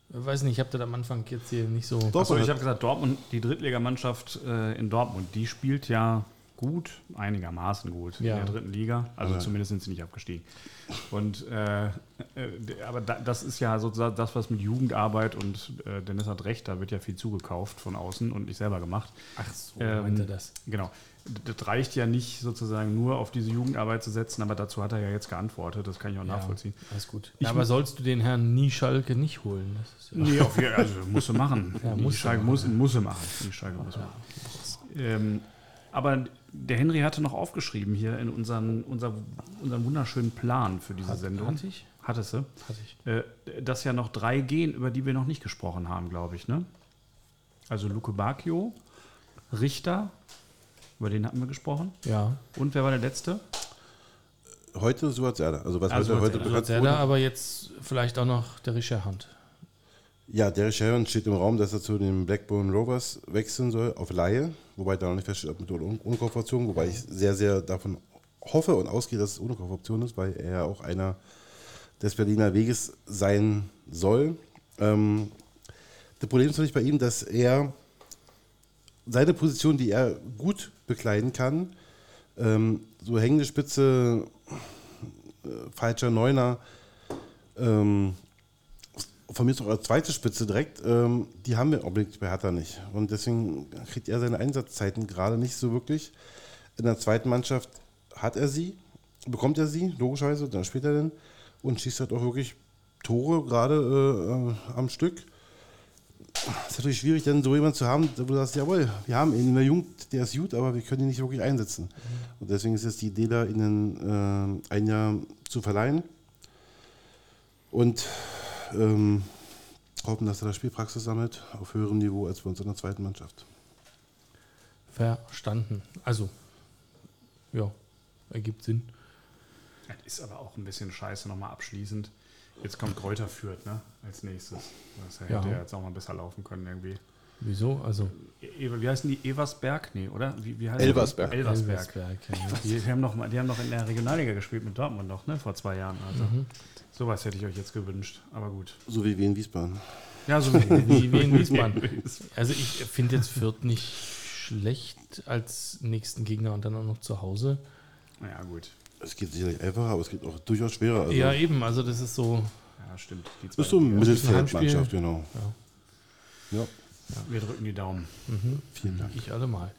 Ich weiß nicht, ich habe das am Anfang jetzt hier nicht so.
Doch.
Achso, ich habe gesagt, Dortmund, die Drittligamannschaft äh, in Dortmund, die spielt ja gut, einigermaßen gut
Ja.
in der dritten Liga. Also
Ja.
zumindest sind sie nicht abgestiegen. Und äh, äh, aber da, das ist ja sozusagen das, was mit Jugendarbeit und äh, Dennis hat recht, da wird ja viel zugekauft von außen und nicht selber gemacht.
Ach so,
Ähm,
meint er das.
Genau. Das reicht ja nicht sozusagen nur auf diese Jugendarbeit zu setzen, aber dazu hat er ja jetzt geantwortet, das kann ich auch nachvollziehen.
Alles gut.
Ich
Ja, aber sollst du den Herrn Nieschalke nicht holen? Das ja
Nee, auf also musst du machen.
Ja,
die
musst du
Schalke
machen,
muss, muss machen. Die Schalke muss machen. Ähm, aber der Henry hatte noch aufgeschrieben hier in unseren, unser, unseren wunderschönen Plan für diese Sendung.
Hatte ich?
Hattest du?
Hatte ich.
Äh, dass ja noch drei gehen, über die wir noch nicht gesprochen haben, glaube ich, ne? Also Luke Bacchio, Richter, über den hatten wir gesprochen.
Ja.
Und wer war der letzte?
Heute Suat Serdar. Also was
Ah,
heute,
Suat
heute bekannt wurde.
aber jetzt vielleicht auch noch der Richard Hunt.
Ja, Derek Sharon steht im Raum, dass er zu den Blackburn Rovers wechseln soll, auf Laie. Wobei da noch nicht feststeht, ob mit oder ohne Kaufoption. Wobei ich sehr, sehr davon hoffe und ausgehe, dass es ohne Kaufoption ist, weil er ja auch einer des Berliner Weges sein soll. Ähm, das Problem ist natürlich bei ihm, dass er seine Position, die er gut bekleiden kann, ähm, so hängende Spitze, äh, falscher Neuner, ähm, von mir ist auch als zweite Spitze direkt, ähm, die haben wir unbedingt bei Hertha nicht. Und deswegen kriegt er seine Einsatzzeiten gerade nicht so wirklich. In der zweiten Mannschaft hat er sie, bekommt er sie, logischerweise, dann spielt er denn und schießt halt auch wirklich Tore gerade äh, am Stück. Es ist natürlich schwierig, dann so jemanden zu haben, wo du sagst, jawohl, wir haben ihn in der Jugend, der ist gut, aber wir können ihn nicht wirklich einsetzen. Und deswegen ist jetzt die Idee da, ihnen äh, ein Jahr zu verleihen. Und ähm, hoffen, dass er da Spielpraxis sammelt auf höherem Niveau als bei uns in der zweiten Mannschaft.
Verstanden. Also, ja, ergibt Sinn.
Das ist aber auch ein bisschen scheiße, nochmal abschließend. Jetzt kommt Kräuter Fürth, ne? Als nächstes. Das hätte
Ja.
ja jetzt auch mal besser laufen können irgendwie.
Wieso? Also,
E- wie heißen die? Eversberg? Nee, oder? Wie, wie heißen
Elversberg.
Die? Elversberg.
Elversberg, ja.
Die, haben noch, mal- die haben noch in der Regionalliga gespielt mit Dortmund noch, ne? Vor zwei Jahren. Also sowas hätte ich euch jetzt gewünscht. Aber gut.
So wie wir in Wiesbaden.
Ja, so
Wie, wie in Wiesbaden. Also, ich finde jetzt Fürth nicht schlecht als nächsten Gegner und dann auch noch zu Hause.
Ja, gut.
Es geht sicherlich einfacher, aber es geht auch durchaus schwerer. Also,
ja, eben. Also, das ist so.
Ja, stimmt. Die
das ist so eine. Mittelfeldmannschaft, genau. Ja.
Wir drücken die Daumen.
vielen Dank.
Ich alle mal.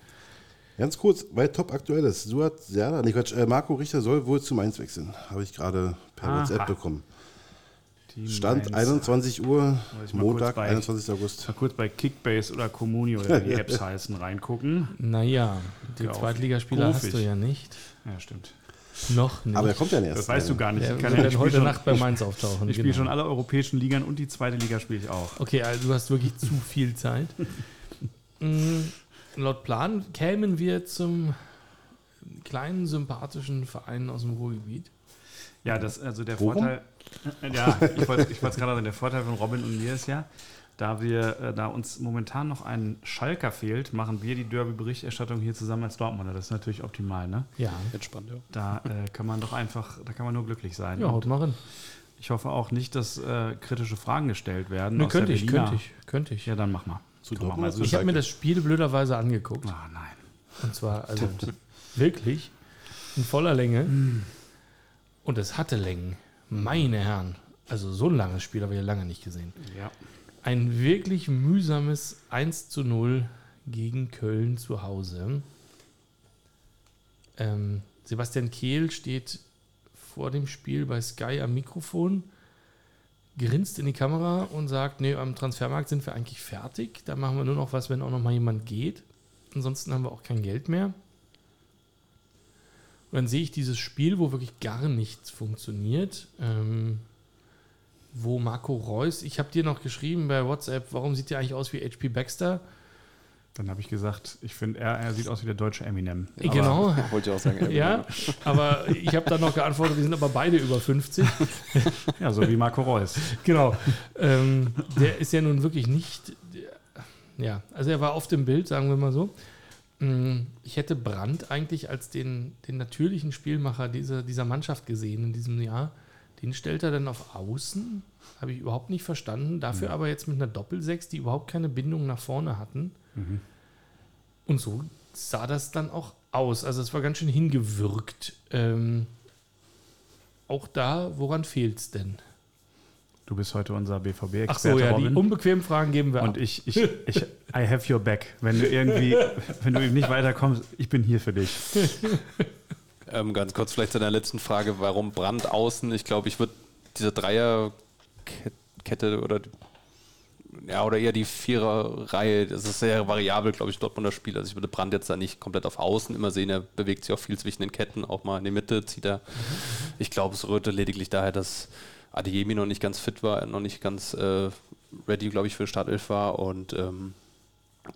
Ganz kurz, weil top aktuell ist. Suat Serdar, nee, Quatsch, äh, Marco Richter soll wohl zu Mainz wechseln. Habe ich gerade per
Aha.
WhatsApp bekommen.
Team
Stand
Mainz.
21 Uhr, Montag,
bei-
21. August.
Mal kurz bei Kickbase oder Comuni oder wie die Apps heißen reingucken.
Naja, die Zweitligaspieler hast du ja nicht.
Ja, stimmt.
Noch nicht.
Aber er kommt ja erst.
Das weißt du gar nicht.
Der
Ich, kann ja,
dann
ich
heute
spiele
Nacht bei
schon,
Mainz auftauchen.
ich spiele
genau.
schon alle europäischen Ligen und die zweite Liga spiele ich auch.
Okay, also du hast wirklich zu viel Zeit. Mm, Laut Plan kämen wir zum kleinen, sympathischen Verein aus dem Ruhrgebiet.
Ja, das also der
Bochum?
Vorteil. Ja, ich wollte ich wollte es gerade sagen, der Vorteil von Robin und mir ist ja, da wir, äh, da uns momentan noch ein Schalker fehlt, machen wir die Derby-Berichterstattung hier zusammen als Dortmunder. Das ist natürlich optimal, ne?
Ja,
Entspannt, ja.
Da äh, kann man doch einfach, da kann man nur glücklich sein.
ja haut mal rein.
ich hoffe auch nicht, dass äh, kritische Fragen gestellt werden.
Ne,
aus der
könnte ich, könnte ich, könnte ich.
Ja, dann mach mal.
Zu
Komm, mach
Dortmund
mal so.
Ich habe mir das Spiel blöderweise angeguckt.
Ah, nein.
Und zwar, also wirklich, in voller Länge. Und es hatte Längen. Meine Herren. Also so ein langes Spiel habe ich ja lange nicht gesehen.
Ja.
Ein wirklich mühsames 1 zu 0 gegen Köln zu Hause. Ähm, Sebastian Kehl steht vor dem Spiel bei Sky am Mikrofon, grinst in die Kamera und sagt, nee, am Transfermarkt sind wir eigentlich fertig. Da machen wir nur noch was, wenn auch noch mal jemand geht. Ansonsten haben wir auch kein Geld mehr. Und dann sehe ich dieses Spiel, wo wirklich gar nichts funktioniert. Ähm, wo Marco Reus, ich habe dir noch geschrieben bei WhatsApp, warum sieht der eigentlich aus wie HP Baxter?
Dann habe ich gesagt, ich finde, er, er sieht aus wie der deutsche Eminem.
Äh, genau,
Wollte ich auch sagen.
ja, aber ich habe dann noch geantwortet, wir sind aber beide über 50.
Ja, so wie Marco Reus.
Genau. Ähm, der ist ja nun wirklich nicht. Ja, also er war auf dem Bild, sagen wir mal so. Mm, Ich hätte Brandt eigentlich als den, den natürlichen Spielmacher dieser, dieser Mannschaft gesehen in diesem Jahr. Den stellt er dann auf Außen. Habe ich überhaupt nicht verstanden. Dafür aber jetzt mit einer Doppelsechs, die überhaupt keine Bindung nach vorne hatten. Und so sah das dann auch aus. Also es war ganz schön hingewürgt. Ähm, auch da, woran fehlt es denn?
Du bist heute unser BVB-Experte,
Ach so, ja, die
Robin.
unbequemen Fragen geben wir
Und
ab.
ich, ich, ich, I have your back. Wenn du irgendwie, wenn du eben nicht weiterkommst, ich bin hier für dich.
Ähm, ganz kurz vielleicht zu deiner letzten Frage, warum Brand außen? Ich glaube, ich würde diese Dreierkette oder ja, oder eher die Viererreihe, das ist sehr variabel, glaube ich, Dortmunder Spiel. Also ich würde Brand jetzt da nicht komplett auf Außen immer sehen, er bewegt sich auch viel zwischen den Ketten, auch mal in die Mitte zieht er. Ich glaube, es rührte lediglich daher, dass Adeyemi noch nicht ganz fit war, noch nicht ganz äh, ready, glaube ich, für Startelf war und ähm,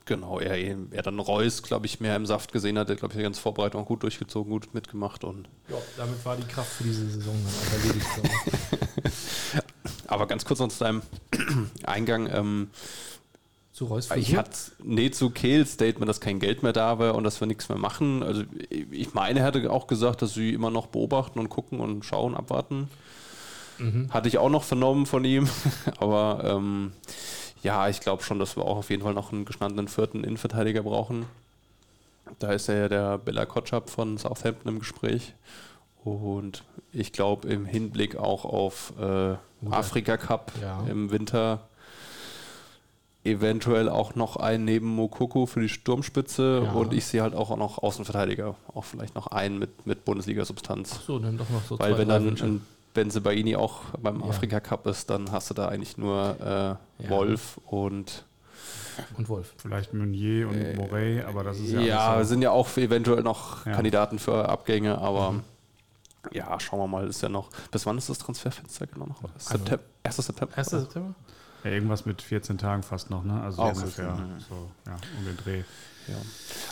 genau, er, er dann Reus, glaube ich, mehr im Saft gesehen hat, der, glaube ich, die ganze Vorbereitung gut durchgezogen, gut mitgemacht und
Ja, damit war die Kraft für diese Saison dann auch erledigt.
aber ganz kurz noch zu deinem Eingang, ähm,
Zu Reus
Ich hatte nee zu Kehl Statement, dass kein Geld mehr da war und dass wir nichts mehr machen. Also ich meine, er hatte auch gesagt, dass sie immer noch beobachten und gucken und schauen, abwarten. Hatte ich auch noch vernommen von ihm. Aber ähm, ja, ich glaube schon, dass wir auch auf jeden Fall noch einen gestandenen vierten Innenverteidiger brauchen. Da ist ja der Bella Kotschap von Southampton im Gespräch. Und ich glaube im Hinblick auch auf äh, Afrika Cup
Ja.
im Winter eventuell auch noch einen neben Mokoko für die Sturmspitze
Ja.
und ich sehe halt auch noch Außenverteidiger, auch vielleicht noch einen mit, mit Bundesliga-Substanz.
so, dann doch noch so
Weil
zwei,
wenn dann
Wünsche.
Ein Benzebaini auch beim
Ja.
Afrika Cup ist, dann hast du da eigentlich nur äh,
Ja.
Wolf und
und Wolf.
Vielleicht Meunier und Morey, aber das ist ja,
ja,
alles so.
sind ja auch eventuell noch
Ja.
Kandidaten für Abgänge, aber ja, schauen wir mal, ist ja noch. Bis wann ist das Transferfenster genau noch? September, 1. September?
1. September?
Ja, irgendwas mit 14 Tagen fast noch, ne? Also
Auch
ungefähr
so,
so, ja, um den Dreh.
Ja.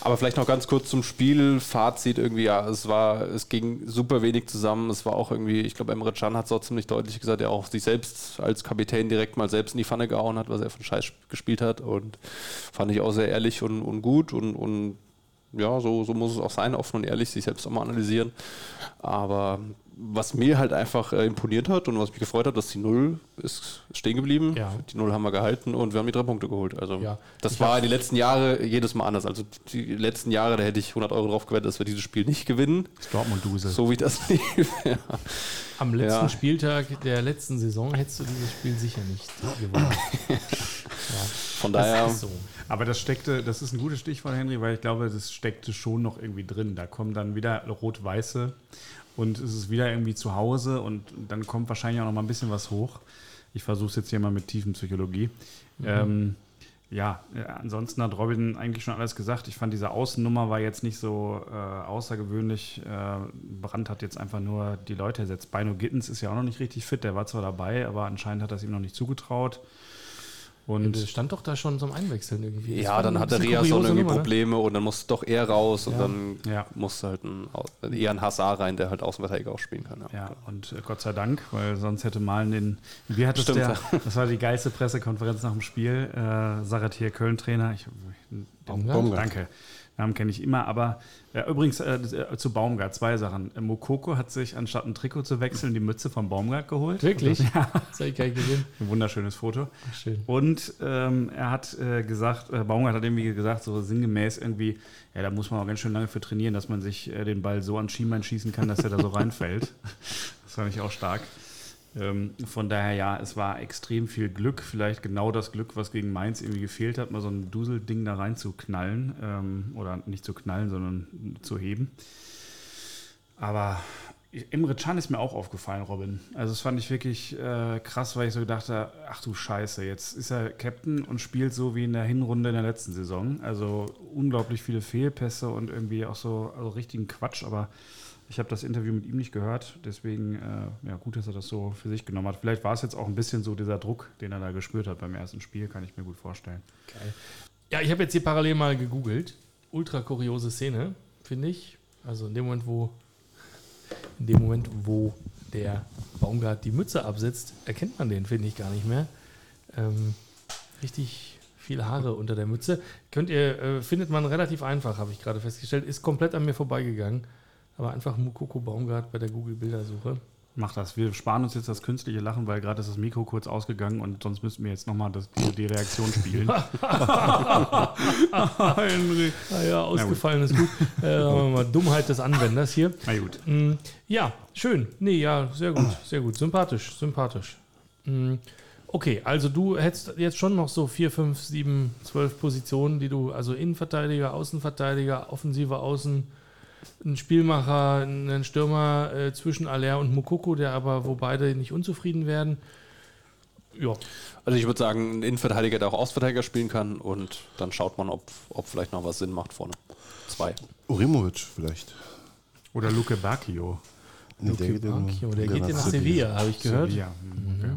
Aber vielleicht noch ganz kurz zum Spiel. Fazit irgendwie, ja, es war, es ging super wenig zusammen. Es war auch irgendwie, ich glaube, Emre Can hat es auch ziemlich deutlich gesagt, der auch sich selbst als Kapitän direkt mal selbst in die Pfanne gehauen hat, was er von Scheiß gespielt hat. Und fand ich auch sehr ehrlich und, und gut und, und ja, so, so muss es auch sein, offen und ehrlich, sich selbst auch mal analysieren. Aber was mir halt einfach äh, imponiert hat und was mich gefreut hat, dass die Null ist stehen geblieben.
Ja.
Die Null haben wir gehalten und wir haben die drei Punkte geholt. Also
Ja.
das
Ich
war in den letzten Jahren jedes Mal anders. Also die letzten Jahre, da hätte ich 100 Euro drauf gewettet, dass wir dieses Spiel nicht gewinnen.
Das Dortmund-Dusel.
So wie das lief. ja.
Am letzten
Ja.
Spieltag der letzten Saison hättest du dieses Spiel sicher nicht gewonnen.
Von
Das
daher,
ist so.
Aber das steckte, das ist ein gutes Stichwort, Henry, weil ich glaube, das steckte schon noch irgendwie drin. Da kommen dann wieder rot-weiße und es ist wieder irgendwie zu Hause und dann kommt wahrscheinlich auch noch mal ein bisschen was hoch. Ich versuche es jetzt hier mal mit Tiefenpsychologie. Ähm, ja, äh, ansonsten hat Robin eigentlich schon alles gesagt. Ich fand diese Außennummer war jetzt nicht so äh, außergewöhnlich. Äh, Brandt hat jetzt einfach nur die Leute ersetzt. Bino Gittens ist ja auch noch nicht richtig fit. Der war zwar dabei, aber anscheinend hat das ihm noch nicht zugetraut.
Und
Und
es stand doch da schon zum Einwechseln irgendwie. Das
ja, dann hatte Rias
kuriose
irgendwie
Nummer, ne?
Probleme und dann musste doch er raus und
Ja.
dann
Ja.
musste halt ein, eher ein Hazard rein, der halt Außenverteidiger auch spielen kann.
Ja, und äh, Gott sei Dank, weil sonst hätte Malen den. Wie hat es
Stimmt.
der? Das war die geilste Pressekonferenz nach dem Spiel. Äh, Saratier Köln-Trainer. Ich,
Baumgart?
Baumgart.
Danke. Namen kenne ich immer, aber äh, übrigens äh, das, äh, zu Baumgart zwei Sachen. Äh, Mokoko hat sich anstatt ein Trikot zu wechseln die Mütze von Baumgart geholt.
Wirklich?
Ja,
Das habe ich gar nicht gesehen.
ein wunderschönes Foto.
Schön.
Und ähm, er hat äh, gesagt, äh, Baumgart hat irgendwie gesagt, so sinngemäß irgendwie, ja, da muss man auch ganz schön lange für trainieren, dass man sich den Ball so an Schienbein schießen kann, dass er da so reinfällt. Das fand ich auch stark. Ähm, von daher, ja, es war extrem viel Glück, vielleicht genau das Glück, was gegen Mainz irgendwie gefehlt hat, mal so ein Duselding da reinzuknallen. Ähm, oder nicht zu knallen, sondern zu heben. Aber Imre Can ist mir auch aufgefallen, Robin. Also das fand ich wirklich äh, krass, weil ich so gedacht habe, ach du Scheiße, jetzt ist er Captain und spielt so wie in der Hinrunde in der letzten Saison. Also unglaublich viele Fehlpässe und irgendwie auch so also richtigen Quatsch, aber ich habe das Interview mit ihm nicht gehört, deswegen äh, ja gut, dass er das so für sich genommen hat. Vielleicht war es jetzt auch ein bisschen so dieser Druck, den er da gespürt hat beim ersten Spiel, kann ich mir gut vorstellen.
Ja, ich habe jetzt hier parallel mal gegoogelt. Ultra kuriose Szene, finde ich. Also in dem Moment, wo in dem Moment, wo der Baumgart die Mütze absetzt, erkennt man den, finde ich, gar nicht mehr. Ähm, richtig viele Haare unter der Mütze. Könnt ihr, äh, findet man relativ einfach, habe ich gerade festgestellt. Ist komplett an mir vorbeigegangen. Aber einfach Mukoko Baumgart bei der Google-Bildersuche.
Mach das. Wir sparen uns jetzt das künstliche Lachen, weil gerade ist das Mikro kurz ausgegangen und sonst müssten wir jetzt nochmal die, die Reaktion spielen. Henry.
Naja, ausgefallen ist gut. Äh, Dummheit des Anwenders hier.
Na gut.
Mm, Ja, schön. Nee, ja, sehr gut, sehr gut. Sympathisch, sympathisch. Mm, Okay, also du hättest jetzt schon noch so vier, fünf, sieben, zwölf Positionen, die du, also Innenverteidiger, Außenverteidiger, offensive Außen, ein Spielmacher, einen Stürmer äh, zwischen Aller und Mukoko, der aber, wo beide nicht unzufrieden werden. Ja,
Also ich würde sagen, ein Innenverteidiger, der auch Außenverteidiger spielen kann und dann schaut man, ob, ob vielleicht noch was Sinn macht vorne. Zwei.
Urimovic vielleicht.
Oder Luke Bacchio.
Nee, der geht,
Bacchio, der geht ja nach
Sevilla.
Habe ich gehört.
Sevilla. Hm, okay.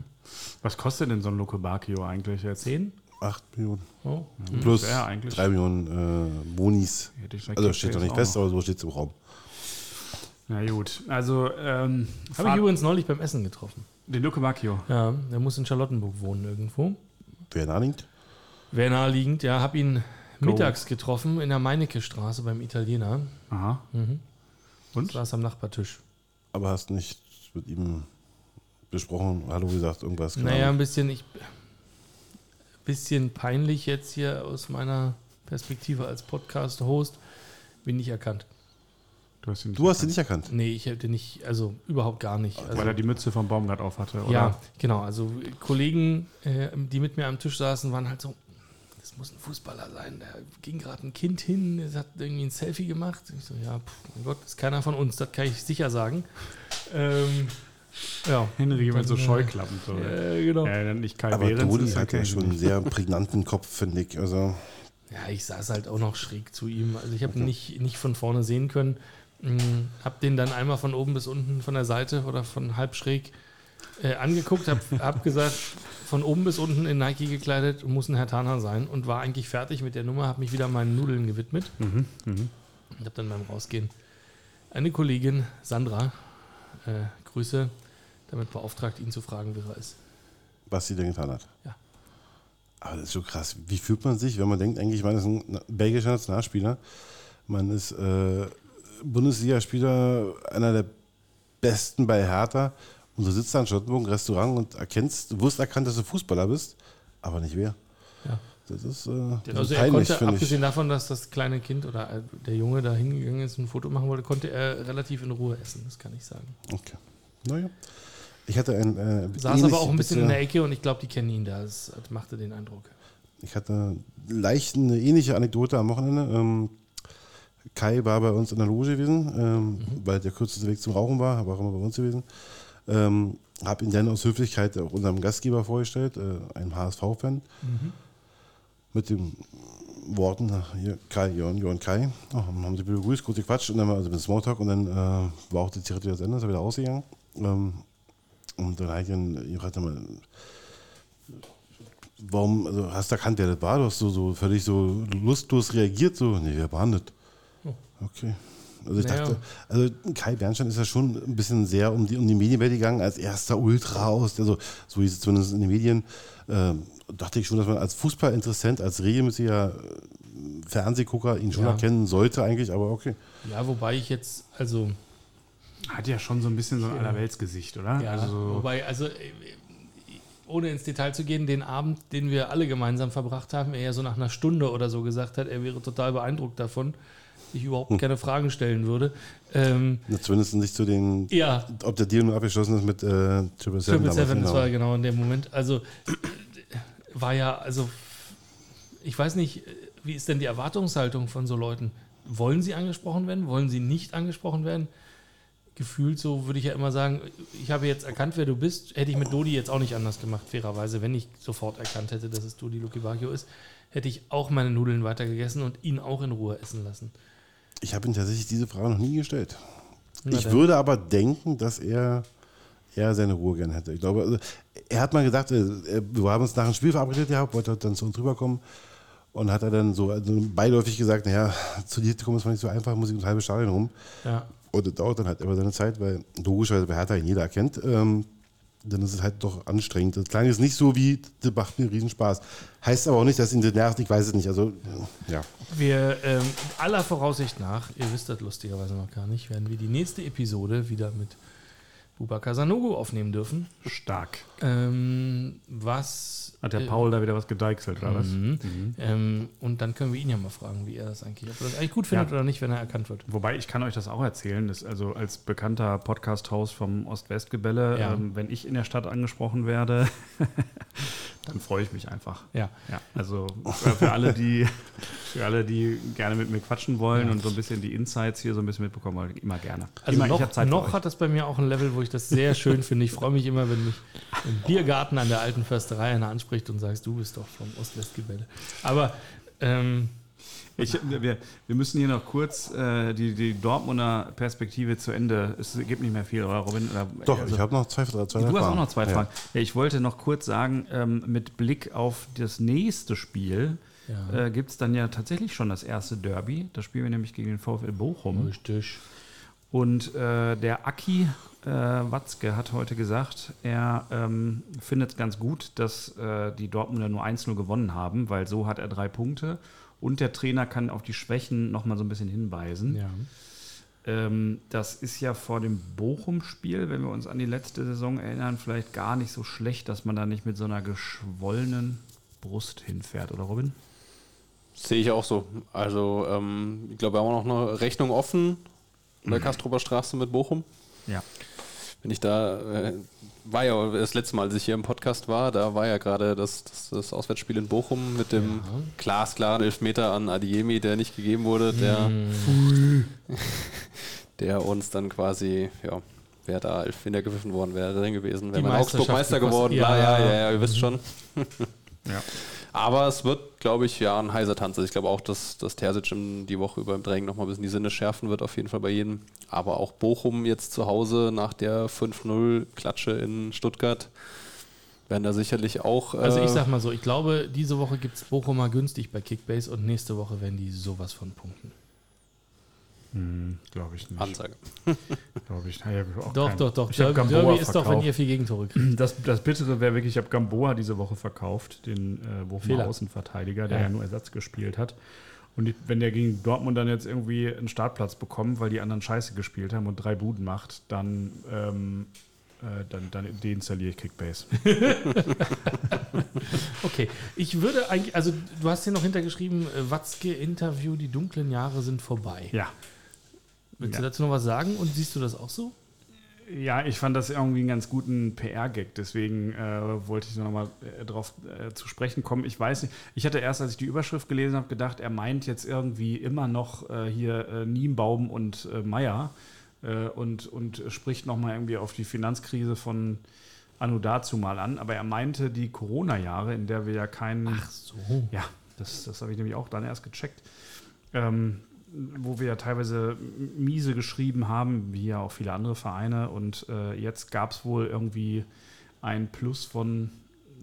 Was kostet denn so ein Luke Bacchio eigentlich jetzt?
10?
8 Millionen.
Oh.
Plus
wäre eigentlich-
3 Millionen äh, Bonis. Also steht doch nicht fest,
noch.
aber so steht es im Raum.
Na gut, also ähm,
Habe ich übrigens neulich beim Essen getroffen.
den Luke Bacchio.
Ja, der muss in Charlottenburg wohnen irgendwo.
Wer naheliegend?
Wäre naheliegend, ja, habe ihn mittags getroffen in der Meinecke-Straße beim Italiener.
Aha. Und?
Saß am Nachbartisch.
Aber hast nicht mit ihm besprochen, Hallo gesagt, irgendwas?
Naja, ein bisschen, ich, bisschen peinlich jetzt hier aus meiner Perspektive als Podcast-Host. Bin nicht erkannt.
Du hast ihn nicht
Du hast ihn nicht erkannt.
Nee, ich hätte nicht, also überhaupt gar nicht. Also,
Weil er die Mütze vom Baumgart auf hatte, oder?
ja, genau. Also Kollegen, äh, die mit mir am Tisch saßen, waren halt so, das muss ein Fußballer sein. Da ging gerade ein Kind hin, das hat irgendwie ein Selfie gemacht. Ich so, ja, pff, mein Gott, ist keiner von uns, das kann ich sicher sagen. Ähm, ja,
Henry mit so
äh,
Scheuklappen. So.
äh, genau.
Ja, nicht Kai
Aber
Behrens,
Dodi hat ja
okay.
schon einen sehr prägnanten Kopf, finde ich. Also,
Ja, ich saß halt auch noch schräg zu ihm. Also ich habe ihn nicht, nicht von vorne sehen können. Hm, hab den dann einmal von oben bis unten von der Seite oder von halb schräg äh, angeguckt, hab, hab gesagt, von oben bis unten in Nike gekleidet, muss ein Herr Tana sein und war eigentlich fertig mit der Nummer, habe mich wieder meinen Nudeln gewidmet
Mhm, mhm.
und habe dann beim Rausgehen eine Kollegin, Sandra, äh, Grüße, damit beauftragt, ihn zu fragen, wer er ist.
was sie denn getan hat.
Ja.
Aber das ist so krass. Wie fühlt man sich, wenn man denkt, eigentlich, man ist ein belgischer Nationalspieler, man ist äh, Bundesligaspieler, einer der besten bei Hertha und du sitzt da in Charlottenburg im Restaurant und erkennst, du wirst erkannt, dass du Fußballer bist, aber nicht wer.
Ja.
Das ist, äh, das
Also er konnte,
finde ich.
abgesehen davon, dass das kleine Kind oder äh, der Junge da hingegangen ist und ein Foto machen wollte, konnte er relativ in Ruhe essen, das kann ich sagen.
Okay. Naja. Ich hatte ein. Äh,
Saß aber auch ein bisschen in der Ecke und ich glaube, die kennen ihn da. Das machte den Eindruck.
Ich hatte leicht eine ähnliche Anekdote am Wochenende. Ähm, Kai war bei uns in der Loge gewesen, ähm, weil der kürzeste Weg zum Rauchen war, war auch immer bei uns gewesen. Ähm, habe ihn dann aus Höflichkeit auch unserem Gastgeber vorgestellt, äh, einem HSV-Fan, mit den Worten, hier, Kai, Jörn, Jörn, Kai. Oh, dann haben sie begrüßt, kurz gequatscht und dann war also mit Smalltalk und dann äh, war auch die Zigarette wieder zu Ende, ist er wieder ausgegangen. Ähm, und dann habe ich ihn mal, warum, also hast du erkannt, wer das war? Du hast so, so völlig so lustlos reagiert, so, nee, wer war das? Okay. Also ich
Naja.
dachte, also Kai Bernstein ist ja schon ein bisschen sehr um die, um die Medienwelt gegangen, als erster Ultra aus, also so hieß es zumindest in den Medien, ähm, dachte ich schon, dass man als Fußballinteressent, als regelmäßiger äh, Fernsehgucker ihn schon
Ja.
erkennen sollte eigentlich, aber okay.
Ja, wobei ich jetzt, also,
Hat ja schon so ein bisschen so ein Allerweltsgesicht, oder?
ja,
also,
wobei, also, äh, ohne ins Detail zu gehen, den Abend, den wir alle gemeinsam verbracht haben, er ja so nach einer Stunde oder so gesagt hat, er wäre total beeindruckt davon, sich überhaupt keine Fragen stellen würde. Ähm,
Na, Zumindest nicht zu den,
ja,
ob der Deal nur abgeschlossen ist mit äh, Triple Seven.
Triple Seven, das
genau.
war genau in dem Moment. Also war ja, also ich weiß nicht, wie ist denn die Erwartungshaltung von so Leuten? Wollen sie angesprochen werden? Wollen sie nicht angesprochen werden? Gefühlt so würde ich ja immer sagen, ich habe jetzt erkannt, wer du bist. Hätte ich mit Dodi jetzt auch nicht anders gemacht, fairerweise. Wenn ich sofort erkannt hätte, dass es Dodi Lukibakio ist, hätte ich auch meine Nudeln weitergegessen und ihn auch in Ruhe essen lassen.
Ich habe ihm tatsächlich diese Frage noch nie gestellt.
Na
ich
dann.
würde aber denken, dass er, er seine Ruhe gern hätte. Ich glaube, also, er hat mal gesagt, äh, er- wir haben uns nach dem Spiel verabredet gehabt, wollte dann zu uns rüberkommen und hat er dann so also beiläufig gesagt, naja, zu dir zu kommen ist mal nicht so einfach, muss ich ein halbes Stadion rum.
Ja,
Und das dauert dann halt immer seine Zeit, weil logischerweise bei Hertha ihn jeder erkennt. Ähm, dann ist es halt doch anstrengend. Das klang jetzt nicht so wie, das macht mir riesen Spaß. Heißt aber auch nicht, dass ihn das nervt, ich weiß es nicht. Also, ja.
Wir, ähm, aller Voraussicht nach, ihr wisst das lustigerweise noch gar nicht, werden wir die nächste Episode wieder mit Bubakar Sanogo aufnehmen dürfen.
stark.
Ähm, was.
Hat der
äh,
Paul da wieder was gedeichselt, oder was?
Mhm. Ähm, und dann können wir ihn ja mal fragen, wie er das eigentlich, ob er das eigentlich gut findet
Ja.
oder nicht, wenn er erkannt wird.
Wobei ich kann euch das auch erzählen, dass also als bekannter Podcast-Host vom Ost-West-Gebälle,
Ja.
ähm, wenn ich in der Stadt angesprochen werde, dann freue ich mich einfach.
Ja.
Ja, also für, für alle, die für alle, die gerne mit mir quatschen wollen und so ein bisschen die Insights hier so ein bisschen mitbekommen wollen, immer gerne.
Also
immer,
noch, noch hat das bei mir auch ein Level, wo ich das sehr schön finde. Ich freue mich immer, wenn mich im Biergarten an der alten Försterei einer anspricht und sagst, du bist doch vom Ost-West-Gebälle. Aber ähm,
Ich, wir, wir müssen hier noch kurz äh, die, die Dortmunder Perspektive zu Ende. Es gibt nicht mehr viel, oder Robin? Oder,
Doch,
also-
ich habe noch zwei, zwei
Du hast auch noch zwei. Fragen. Ja, ich wollte noch kurz sagen, ähm, mit Blick auf das nächste Spiel
Ja.
äh, gibt es dann ja tatsächlich schon das erste Derby. Das spielen wir nämlich gegen den VfL Bochum.
richtig.
Und äh, der Aki äh, Watzke hat heute gesagt, er ähm, findet es ganz gut, dass äh, die Dortmunder nur 1-0 gewonnen haben, weil so hat er drei Punkte und der Trainer kann auf die Schwächen nochmal so ein bisschen hinweisen.
Ja.
Ähm, das ist ja vor dem Bochum-Spiel, wenn wir uns an die letzte Saison erinnern, vielleicht gar nicht so schlecht, dass man da nicht mit so einer geschwollenen Brust hinfährt, oder Robin?
Sehe ich auch so. Also, ähm, ich glaube, wir haben auch noch eine Rechnung offen in der Kastrober Straße mit Bochum.
Ja.
Wenn ich da, äh, war ja das letzte Mal, als ich hier im Podcast war, da war ja gerade das, das, das Auswärtsspiel in Bochum mit dem glasklaren Elfmeter an Adiemi, der nicht gegeben wurde, der, der uns dann quasi, ja, wäre da Elfmeter gepfiffen worden, wäre drin gewesen, wäre man Augsburg Meister geworden. Ja, ja,
Ja.
ja, ja, ihr wisst schon.
Ja.
Aber es wird, glaube ich, ja ein heißer Tanz. Also ich glaube auch, dass, dass Terzic die Woche über im Training nochmal ein bisschen die Sinne schärfen wird, auf jeden Fall bei jedem. Aber auch Bochum jetzt zu Hause nach der 5-0-Klatsche in Stuttgart werden da sicherlich auch.
Also ich
äh,
sag mal so, ich glaube, diese Woche gibt es Bochumer günstig bei Kickbase und nächste Woche werden die sowas von punkten.
Glaube ich nicht.
Ansage.
Glaube ich. Ja, ich
Doch,
keinen.
doch, doch.
Ich habe
Derby, Derby ist doch, wenn ihr vier Gegentore kriegt.
Das, das Bittere wäre wirklich, ich habe Gamboa diese Woche verkauft, den äh, Bochumer. Außenverteidiger, der
Ja.
ja. nur Ersatz gespielt hat. Und ich, wenn der gegen Dortmund dann jetzt irgendwie einen Startplatz bekommt, weil die anderen Scheiße gespielt haben und drei Buden macht, dann, ähm, äh, dann, dann deinstalliere ich Kickbase.
Okay, ich würde eigentlich, also du hast hier noch hintergeschrieben, äh, Watzke Interview, die dunklen Jahre sind vorbei.
ja.
Willst
Ja.
du dazu noch was sagen und siehst du das auch so?
Ja, ich fand das irgendwie einen ganz guten PR-Gag, deswegen äh, wollte ich noch mal äh, drauf äh, zu sprechen kommen. Ich weiß nicht, ich hatte erst, als ich die Überschrift gelesen habe, gedacht, er meint jetzt irgendwie immer noch äh, hier äh, Nienbaum und äh, Meier und, und spricht noch mal irgendwie auf die Finanzkrise von Anno dazu mal an. Aber er meinte die Corona-Jahre, in der wir ja keinen
so.
ja, das, das habe ich nämlich auch dann erst gecheckt. Ähm, wo wir ja teilweise miese geschrieben haben, wie ja auch viele andere Vereine. Und äh, jetzt gab es wohl irgendwie ein Plus von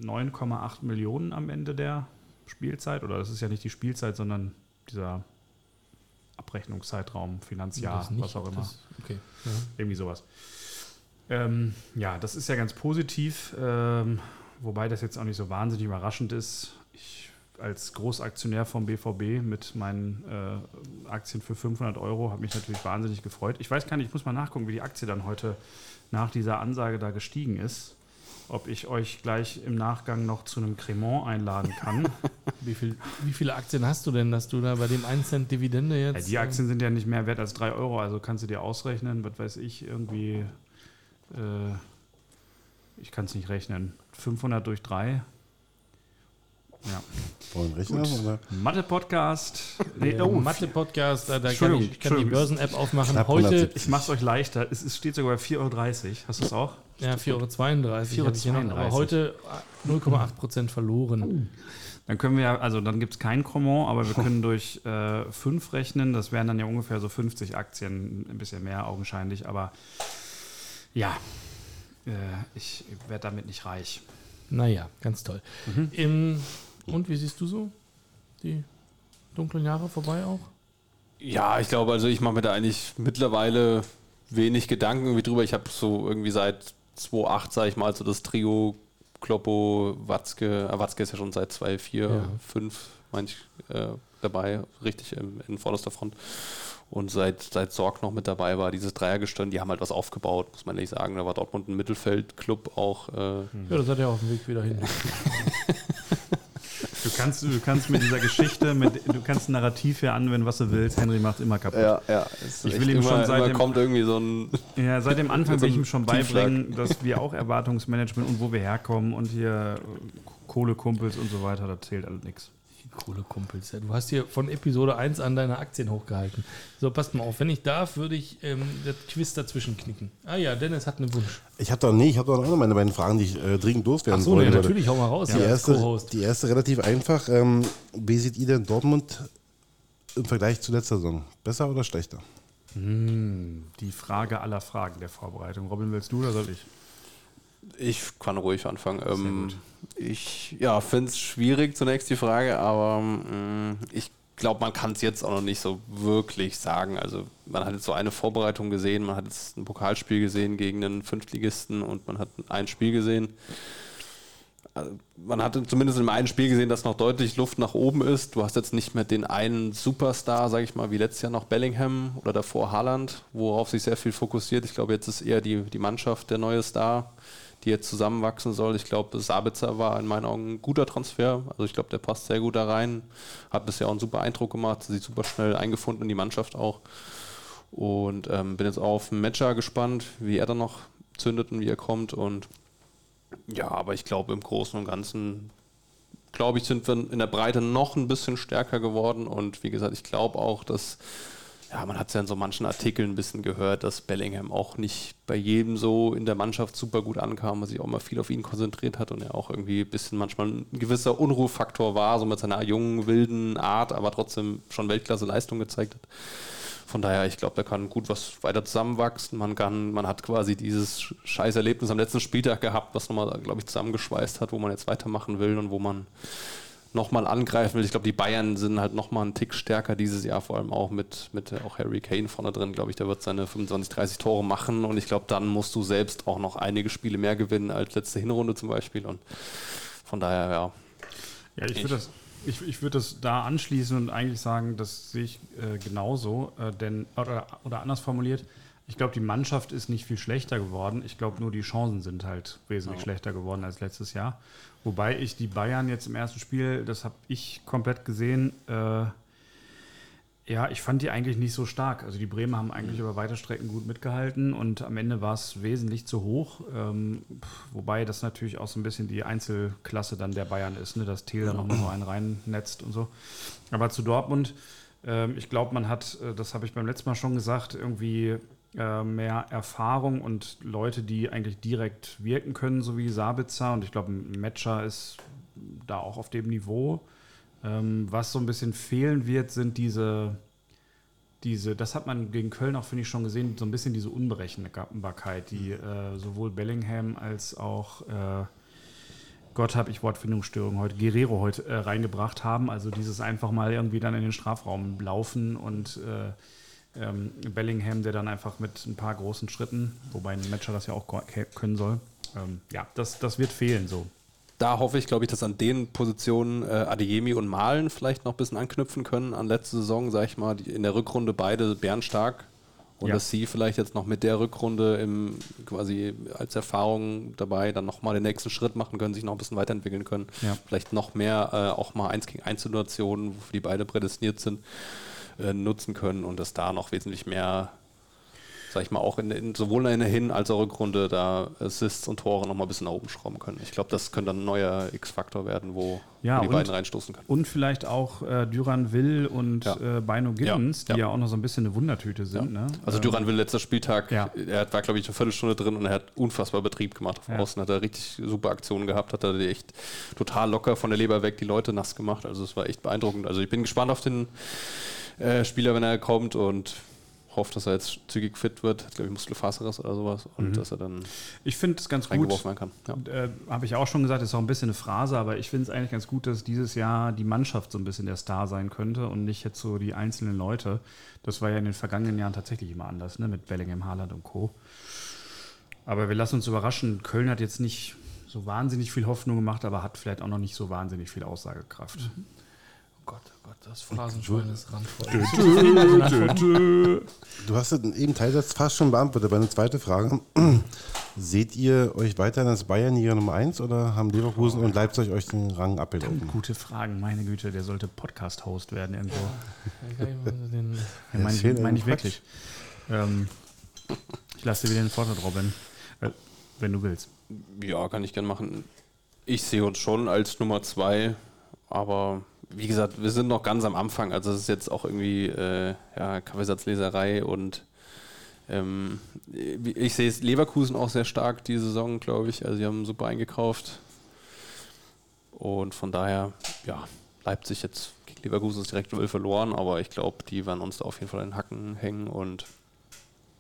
9,8 Millionen am Ende der Spielzeit. Oder das ist ja nicht die Spielzeit, sondern dieser Abrechnungszeitraum, Finanzjahr,
nicht,
was auch immer.
Das, okay. Ja.
Irgendwie sowas. Ähm, ja, das ist ja ganz positiv, ähm, wobei das jetzt auch nicht so wahnsinnig überraschend ist. Ich als Großaktionär vom BVB mit meinen äh, Aktien für 500 Euro habe mich natürlich wahnsinnig gefreut. Ich weiß gar nicht, ich muss mal nachgucken, wie die Aktie dann heute nach dieser Ansage da gestiegen ist. Ob ich euch gleich im Nachgang noch zu einem Cremant einladen kann.
Wie, viel, wie viele Aktien hast du denn, dass du da bei dem 1 Cent Dividende
Ja,
jetzt.
die Aktien sind ja nicht mehr wert als 3 Euro, also kannst du dir ausrechnen, was weiß ich, irgendwie, äh, ich kann es nicht rechnen, 500 durch 3. Ja.
Wollen?
Gut.
Oder?
Mathe-Podcast.
Nee,
Nee,
oh,
oh,
Mathe-Podcast, da, da kann ich, ich kann die. Börsen-App aufmachen.
Knapp
Heute
170.
ich mache es euch leichter. Es, es steht sogar bei 4,30 Euro. Hast du es auch?
ja, 4,32 Euro. hab ich hier noch, aber
4,32.
heute 0,8 Prozent verloren.
Dann können wir ja, also dann gibt es kein Cremant, aber wir können durch 5 rechnen. Das wären dann ja ungefähr so 50 Aktien, ein bisschen mehr augenscheinlich. Aber ja, äh, ich werde damit nicht reich.
Naja, ganz toll. Im, und wie siehst du so? Die dunklen Jahre vorbei auch?
Ja, ich glaube, also ich mache mir da eigentlich mittlerweile wenig Gedanken irgendwie drüber. Ich habe so irgendwie seit 2008, sage ich mal, so das Trio Kloppo, Watzke, äh, Watzke ist ja schon seit 2, 4,
Ja.
5, manch äh, dabei, richtig im, in vorderster Front. Und seit, seit Sorg noch mit dabei war, dieses Dreiergestirn, die haben halt was aufgebaut, muss man ehrlich sagen. Da war Dortmund ein Mittelfeldclub auch. Äh,
Ja, das hat ja auf dem Weg wieder hin.
Du kannst, du kannst mit dieser Geschichte, mit, du kannst ein Narrativ hier anwenden, was du willst. Henry macht es immer kaputt.
ja, ja.
Ich will ihm
immer,
schon seit dem-
kommt irgendwie so ein.
Ja, seit dem Anfang
So
will ich ihm schon beibringen, dass wir auch Erwartungsmanagement und wo wir herkommen und hier Kohlekumpels und so weiter, das zählt alles nichts.
Coole Kumpels. Du hast hier von Episode 1 an deine Aktien hochgehalten. So, passt mal auf. Wenn ich darf, würde ich ähm, das Quiz dazwischen knicken. Ah ja, Dennis hat einen Wunsch.
Ich habe doch, nee, ich habe doch auch noch meine beiden Fragen, die ich äh, dringend loswerden
Achso, nee, natürlich, hau mal raus.
Die,
als
erste, die erste relativ einfach. Ähm, wie seht ihr denn Dortmund im Vergleich zu letzter Saison? Besser oder schlechter?
Hm, die Frage aller Fragen der Vorbereitung. Robin, willst du oder soll ich?
Ich kann ruhig anfangen. Ähm, ich ja, finde es schwierig zunächst die Frage, aber mh, ich glaube, man kann es jetzt auch noch nicht so wirklich sagen. Also man hat jetzt so eine Vorbereitung gesehen, man hat jetzt ein Pokalspiel gesehen gegen einen Fünftligisten und man hat ein Spiel gesehen. Also, man hatte zumindest im einen Spiel gesehen, dass noch deutlich Luft nach oben ist. Du hast jetzt nicht mehr den einen Superstar, sage ich mal, wie letztes Jahr noch Bellingham oder davor Haaland, worauf sich sehr viel fokussiert. Ich glaube, jetzt ist eher die, die Mannschaft der neue Star, die jetzt zusammenwachsen soll. Ich glaube, Sabitzer war in meinen Augen ein guter Transfer. Also ich glaube, der passt sehr gut da rein. Hat bisher auch einen super Eindruck gemacht, sich super schnell eingefunden in die Mannschaft auch. Und ähm, bin jetzt auf Matcher gespannt, wie er dann noch zündet und wie er kommt. Und ja, aber ich glaube, im Großen und Ganzen, glaube ich, sind wir in der Breite noch ein bisschen stärker geworden. Und wie gesagt, ich glaube auch, dass, ja, man hat es ja in so manchen Artikeln ein bisschen gehört, dass Bellingham auch nicht bei jedem so in der Mannschaft super gut ankam, was sich auch mal viel auf ihn konzentriert hat und er auch irgendwie ein bisschen manchmal ein gewisser Unruhefaktor war, so mit seiner jungen, wilden Art, aber trotzdem schon Weltklasse-Leistung gezeigt hat. Von daher, ich glaube, da kann gut was weiter zusammenwachsen. Man kann, man hat quasi dieses scheiß Erlebnis am letzten Spieltag gehabt, was nochmal, glaube ich, zusammengeschweißt hat, wo man jetzt weitermachen will und wo man nochmal angreifen will. Ich glaube, die Bayern sind halt nochmal einen Tick stärker dieses Jahr, vor allem auch mit, mit auch Harry Kane vorne drin, glaube ich, der wird seine 25, 30 Tore machen und ich glaube, dann musst du selbst auch noch einige Spiele mehr gewinnen als letzte Hinrunde zum Beispiel und von daher, ja.
Ja, ich würde das, ich, ich würd das da anschließen und eigentlich sagen, das sehe ich äh, genauso. Äh, denn, oder, oder anders formuliert, ich glaube, die Mannschaft ist nicht viel schlechter geworden. Ich glaube, nur die Chancen sind halt wesentlich
Ja.
schlechter geworden als letztes Jahr. Wobei ich die Bayern jetzt im ersten Spiel, das habe ich komplett gesehen, äh, ja, ich fand die eigentlich nicht so stark. Also die Bremer haben eigentlich über weite Strecken gut mitgehalten und am Ende war es wesentlich zu hoch. Ähm, wobei das natürlich auch so ein bisschen die Einzelklasse dann der Bayern ist, ne? dass Thiel da nochmal so einen reinnetzt und so. Aber zu Dortmund, ähm, ich glaube, man hat, äh, das habe ich beim letzten Mal schon gesagt, irgendwie äh, mehr Erfahrung und Leute, die eigentlich direkt wirken können, so wie Sabitzer. Und ich glaube, Metscher ist da auch auf dem Niveau. Ähm, was so ein bisschen fehlen wird, sind diese, diese, das hat man gegen Köln auch, finde ich, schon gesehen, so ein bisschen diese Unberechenbarkeit, die äh, sowohl Bellingham als auch, äh, Gott habe ich Wortfindungsstörung heute, Guerrero heute äh, reingebracht haben. Also dieses einfach mal irgendwie dann in den Strafraum laufen und äh, ähm, Bellingham, der dann einfach mit ein paar großen Schritten, wobei ein Matcher das ja auch können soll, ähm, ja, das, das wird fehlen so.
Da hoffe ich, glaube ich, dass an den Positionen äh, Adeyemi und Malen vielleicht noch ein bisschen anknüpfen können. An letzte Saison, sage ich mal, die, in der Rückrunde beide bärenstark. Und
Ja.
dass sie vielleicht jetzt noch mit der Rückrunde im, quasi als Erfahrung dabei dann nochmal den nächsten Schritt machen können, sich noch ein bisschen weiterentwickeln können.
Ja.
Vielleicht noch mehr äh, auch mal 1 gegen 1 Situationen, wofür die beide prädestiniert sind, äh, nutzen können und dass da noch wesentlich mehr, sag ich mal, auch in, in, sowohl in der Hin- als auch Rückrunde da Assists und Tore noch mal ein bisschen nach oben schrauben können. Ich glaube, das könnte dann ein neuer X-Faktor werden, wo,
Ja,
wo die
und-
beiden reinstoßen können.
Und vielleicht auch äh, Duran Will und
Ja.
äh, Bino Giddens,
Ja,
die
ja.
auch noch so ein bisschen eine Wundertüte sind. Ne?
Also
Ähm,
Duran will letzter Spieltag, er war glaube ich eine Viertelstunde drin und er hat unfassbar Betrieb gemacht auf. Außen, hat er richtig super Aktionen gehabt, hat er die echt total locker von der Leber weg die Leute nass gemacht, also es war echt beeindruckend. Also ich bin gespannt auf den äh, Spieler, wenn er kommt und hoffe, dass er jetzt zügig fit wird, hat glaube ich Muskelfaserriss oder sowas und
Mhm.
dass er dann
Ich finde es ganz gut.
werden kann. Ja.
Äh, Habe ich auch schon gesagt, ist auch ein bisschen eine Phrase, aber ich finde es eigentlich ganz gut, dass dieses Jahr die Mannschaft so ein bisschen der Star sein könnte und nicht jetzt so die einzelnen Leute. Das war ja in den vergangenen Jahren tatsächlich immer anders, ne? mit Bellingham, Haaland und Co. Aber wir lassen uns überraschen. Köln hat jetzt nicht so wahnsinnig viel Hoffnung gemacht, aber hat vielleicht auch noch nicht so wahnsinnig viel Aussagekraft.
Oh Gott, oh Gott, das Phrasenschwein ist randvoll.
Du hast eben Teilsatz fast schon beantwortet. Aber eine zweite Frage. Seht ihr euch weiterhin als Bayernliga Nummer 1 oder haben Leverkusen und Leipzig euch den Rang abgelaufen?
Gute Fragen, meine Güte, der sollte Podcast-Host werden irgendwo.
Ja, den-
Ja, meine ich, mein ich wirklich. Ähm, ich lasse dir wieder den Vortritt, Robin. Äh, wenn du willst.
Ja, kann ich gern machen. Ich sehe uns schon als Nummer zwei, aber wie gesagt, wir sind noch ganz am Anfang. Also es ist jetzt auch irgendwie äh, ja, Kaffeesatzleserei und ähm, ich sehe es Leverkusen auch sehr stark die Saison, glaube ich. Also sie haben super eingekauft. Und von daher, ja, Leipzig jetzt gegen Leverkusen ist direkt 0 verloren, aber ich glaube, die werden uns da auf jeden Fall in den Hacken hängen und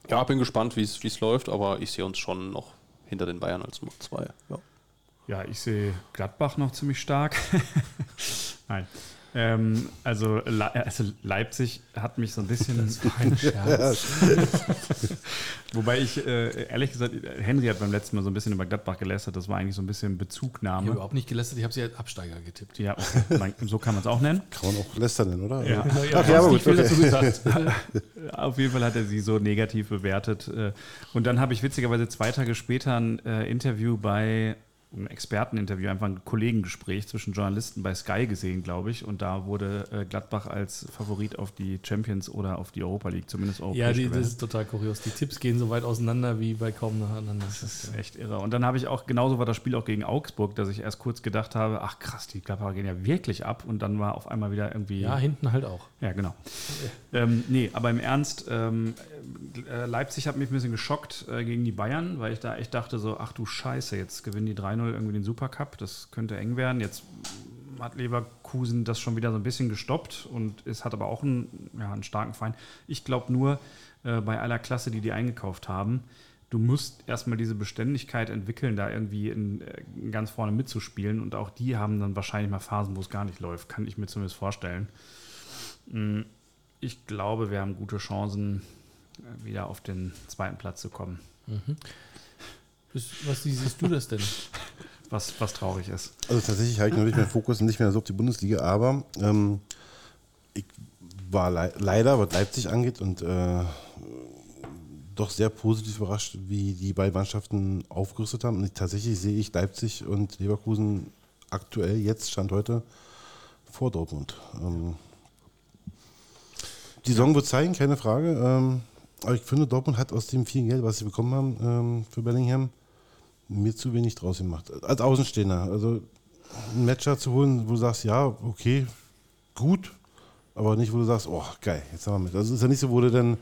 ja, bin gespannt, wie es läuft, aber ich sehe uns schon noch hinter den Bayern als Nummer 2. Ja.
Ja, ich sehe Gladbach noch ziemlich stark. Nein. Ähm, also, Le also, Leipzig hat mich so ein bisschen. Das war ein Scherz. Wobei ich, äh, ehrlich gesagt, Henry hat beim letzten Mal so ein bisschen über Gladbach gelästert. Das war eigentlich so ein bisschen Bezugnahme. Ich
habe überhaupt nicht gelästert, ich habe sie als Absteiger getippt.
Ja, okay. so kann man es auch nennen.
Kann man auch lästern nennen, oder?
Ja, ja. Okay, aber gut, okay. dazu gesagt. Auf jeden Fall hat er sie so negativ bewertet. Äh, und dann habe ich witzigerweise zwei Tage später ein äh, Interview bei ein Experteninterview, einfach ein Kollegengespräch zwischen Journalisten bei Sky gesehen, glaube ich. Und da wurde äh, Gladbach als Favorit auf die Champions oder auf die Europa League, zumindest europäisch.
Ja, die, das ist total kurios. Die Tipps gehen so weit auseinander wie bei kaum nacheinander.
Das ist echt irre. Und dann habe ich auch, genauso war das Spiel auch gegen Augsburg, dass ich erst kurz gedacht habe, ach krass, die Gladbacher gehen ja wirklich ab. Und dann war auf einmal wieder irgendwie.
Ja, hinten halt auch.
Ja, genau. Ähm, nee, aber im Ernst, ähm, äh, Leipzig hat mich ein bisschen geschockt äh, gegen die Bayern, weil ich da echt dachte so, ach du Scheiße, jetzt gewinnen die 3-0 irgendwie den Supercup, das könnte eng werden. Jetzt hat Leverkusen das schon wieder so ein bisschen gestoppt und es hat aber auch einen, ja, einen starken Feind. Ich glaube nur, äh, bei aller Klasse, die die eingekauft haben, du musst erstmal diese Beständigkeit entwickeln, da irgendwie in, in ganz vorne mitzuspielen und auch die haben dann wahrscheinlich mal Phasen, wo es gar nicht läuft, kann ich mir zumindest vorstellen. Mm, ich glaube, wir haben gute Chancen, äh, wieder auf den zweiten Platz zu kommen. Mhm.
Was wie siehst du das denn?
was, was traurig ist.
Also tatsächlich habe ich natürlich meinen Fokus nicht mehr so auf die Bundesliga, aber ähm, ich war le leider, was Leipzig angeht, und äh, doch sehr positiv überrascht, wie die beiden Mannschaften aufgerüstet haben. Und tatsächlich sehe ich Leipzig und Leverkusen aktuell, jetzt Stand heute, vor Dortmund. Ähm, die Saison wird zeigen, keine Frage. Ähm, aber ich finde, Dortmund hat aus dem vielen Geld, was sie bekommen haben ähm, für Bellingham, mir zu wenig draus gemacht. Als Außenstehender. Also einen Matcher zu holen, wo du sagst, ja, okay, gut, aber nicht, wo du sagst, oh, geil, jetzt haben wir mit. Also ist ja nicht so, wo du dann,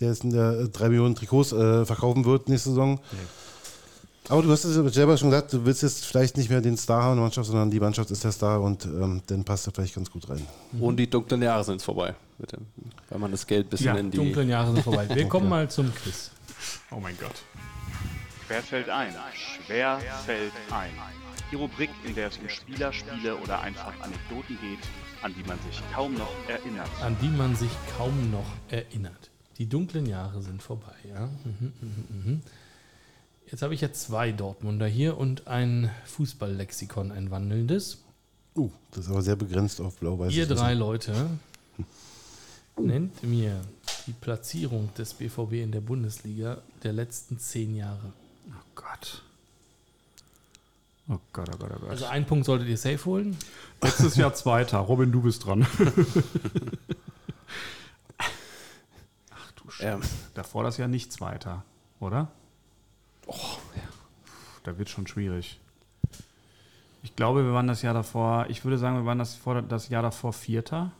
der jetzt in der 3 Millionen Trikots äh, verkaufen wird nächste Saison. Nee. Aber du hast es selber schon gesagt, du willst jetzt vielleicht nicht mehr den Star haben in der Mannschaft, sondern die Mannschaft ist der Star und ähm, dann passt er vielleicht ganz gut rein.
Und die dunklen Jahre sind vorbei, bitte. weil man das Geld ein bisschen
ja,
in die...
dunklen Jahre sind vorbei. Wir kommen mal zum Quiz.
Oh mein Gott.
Schwer fällt ein. Schwer fällt ein. Die Rubrik, in der es um Spieler, Spiele oder einfach Anekdoten geht, an die man sich kaum noch erinnert.
An die man sich kaum noch erinnert. Die dunklen Jahre sind vorbei, ja. Mhm, mh, mh. Jetzt habe ich ja zwei Dortmunder hier und ein Fußballlexikon, ein wandelndes.
Uh, das ist aber sehr begrenzt auf Blau-Weiß.
Ihr drei Leute nennt mir die Platzierung des BVB in der Bundesliga der letzten zehn Jahre.
Oh Gott. Oh Gott, oh Gott, oh Gott.
Also einen Punkt solltet ihr safe holen.
Letztes Jahr Zweiter. Robin, du bist dran. Ach du Scheiße. Ähm. Davor das Jahr nicht Zweiter, oder? Oh, ja. Da wird schon schwierig. Ich glaube, wir waren das Jahr davor, ich würde sagen, wir waren das, vor, das Jahr davor Vierter.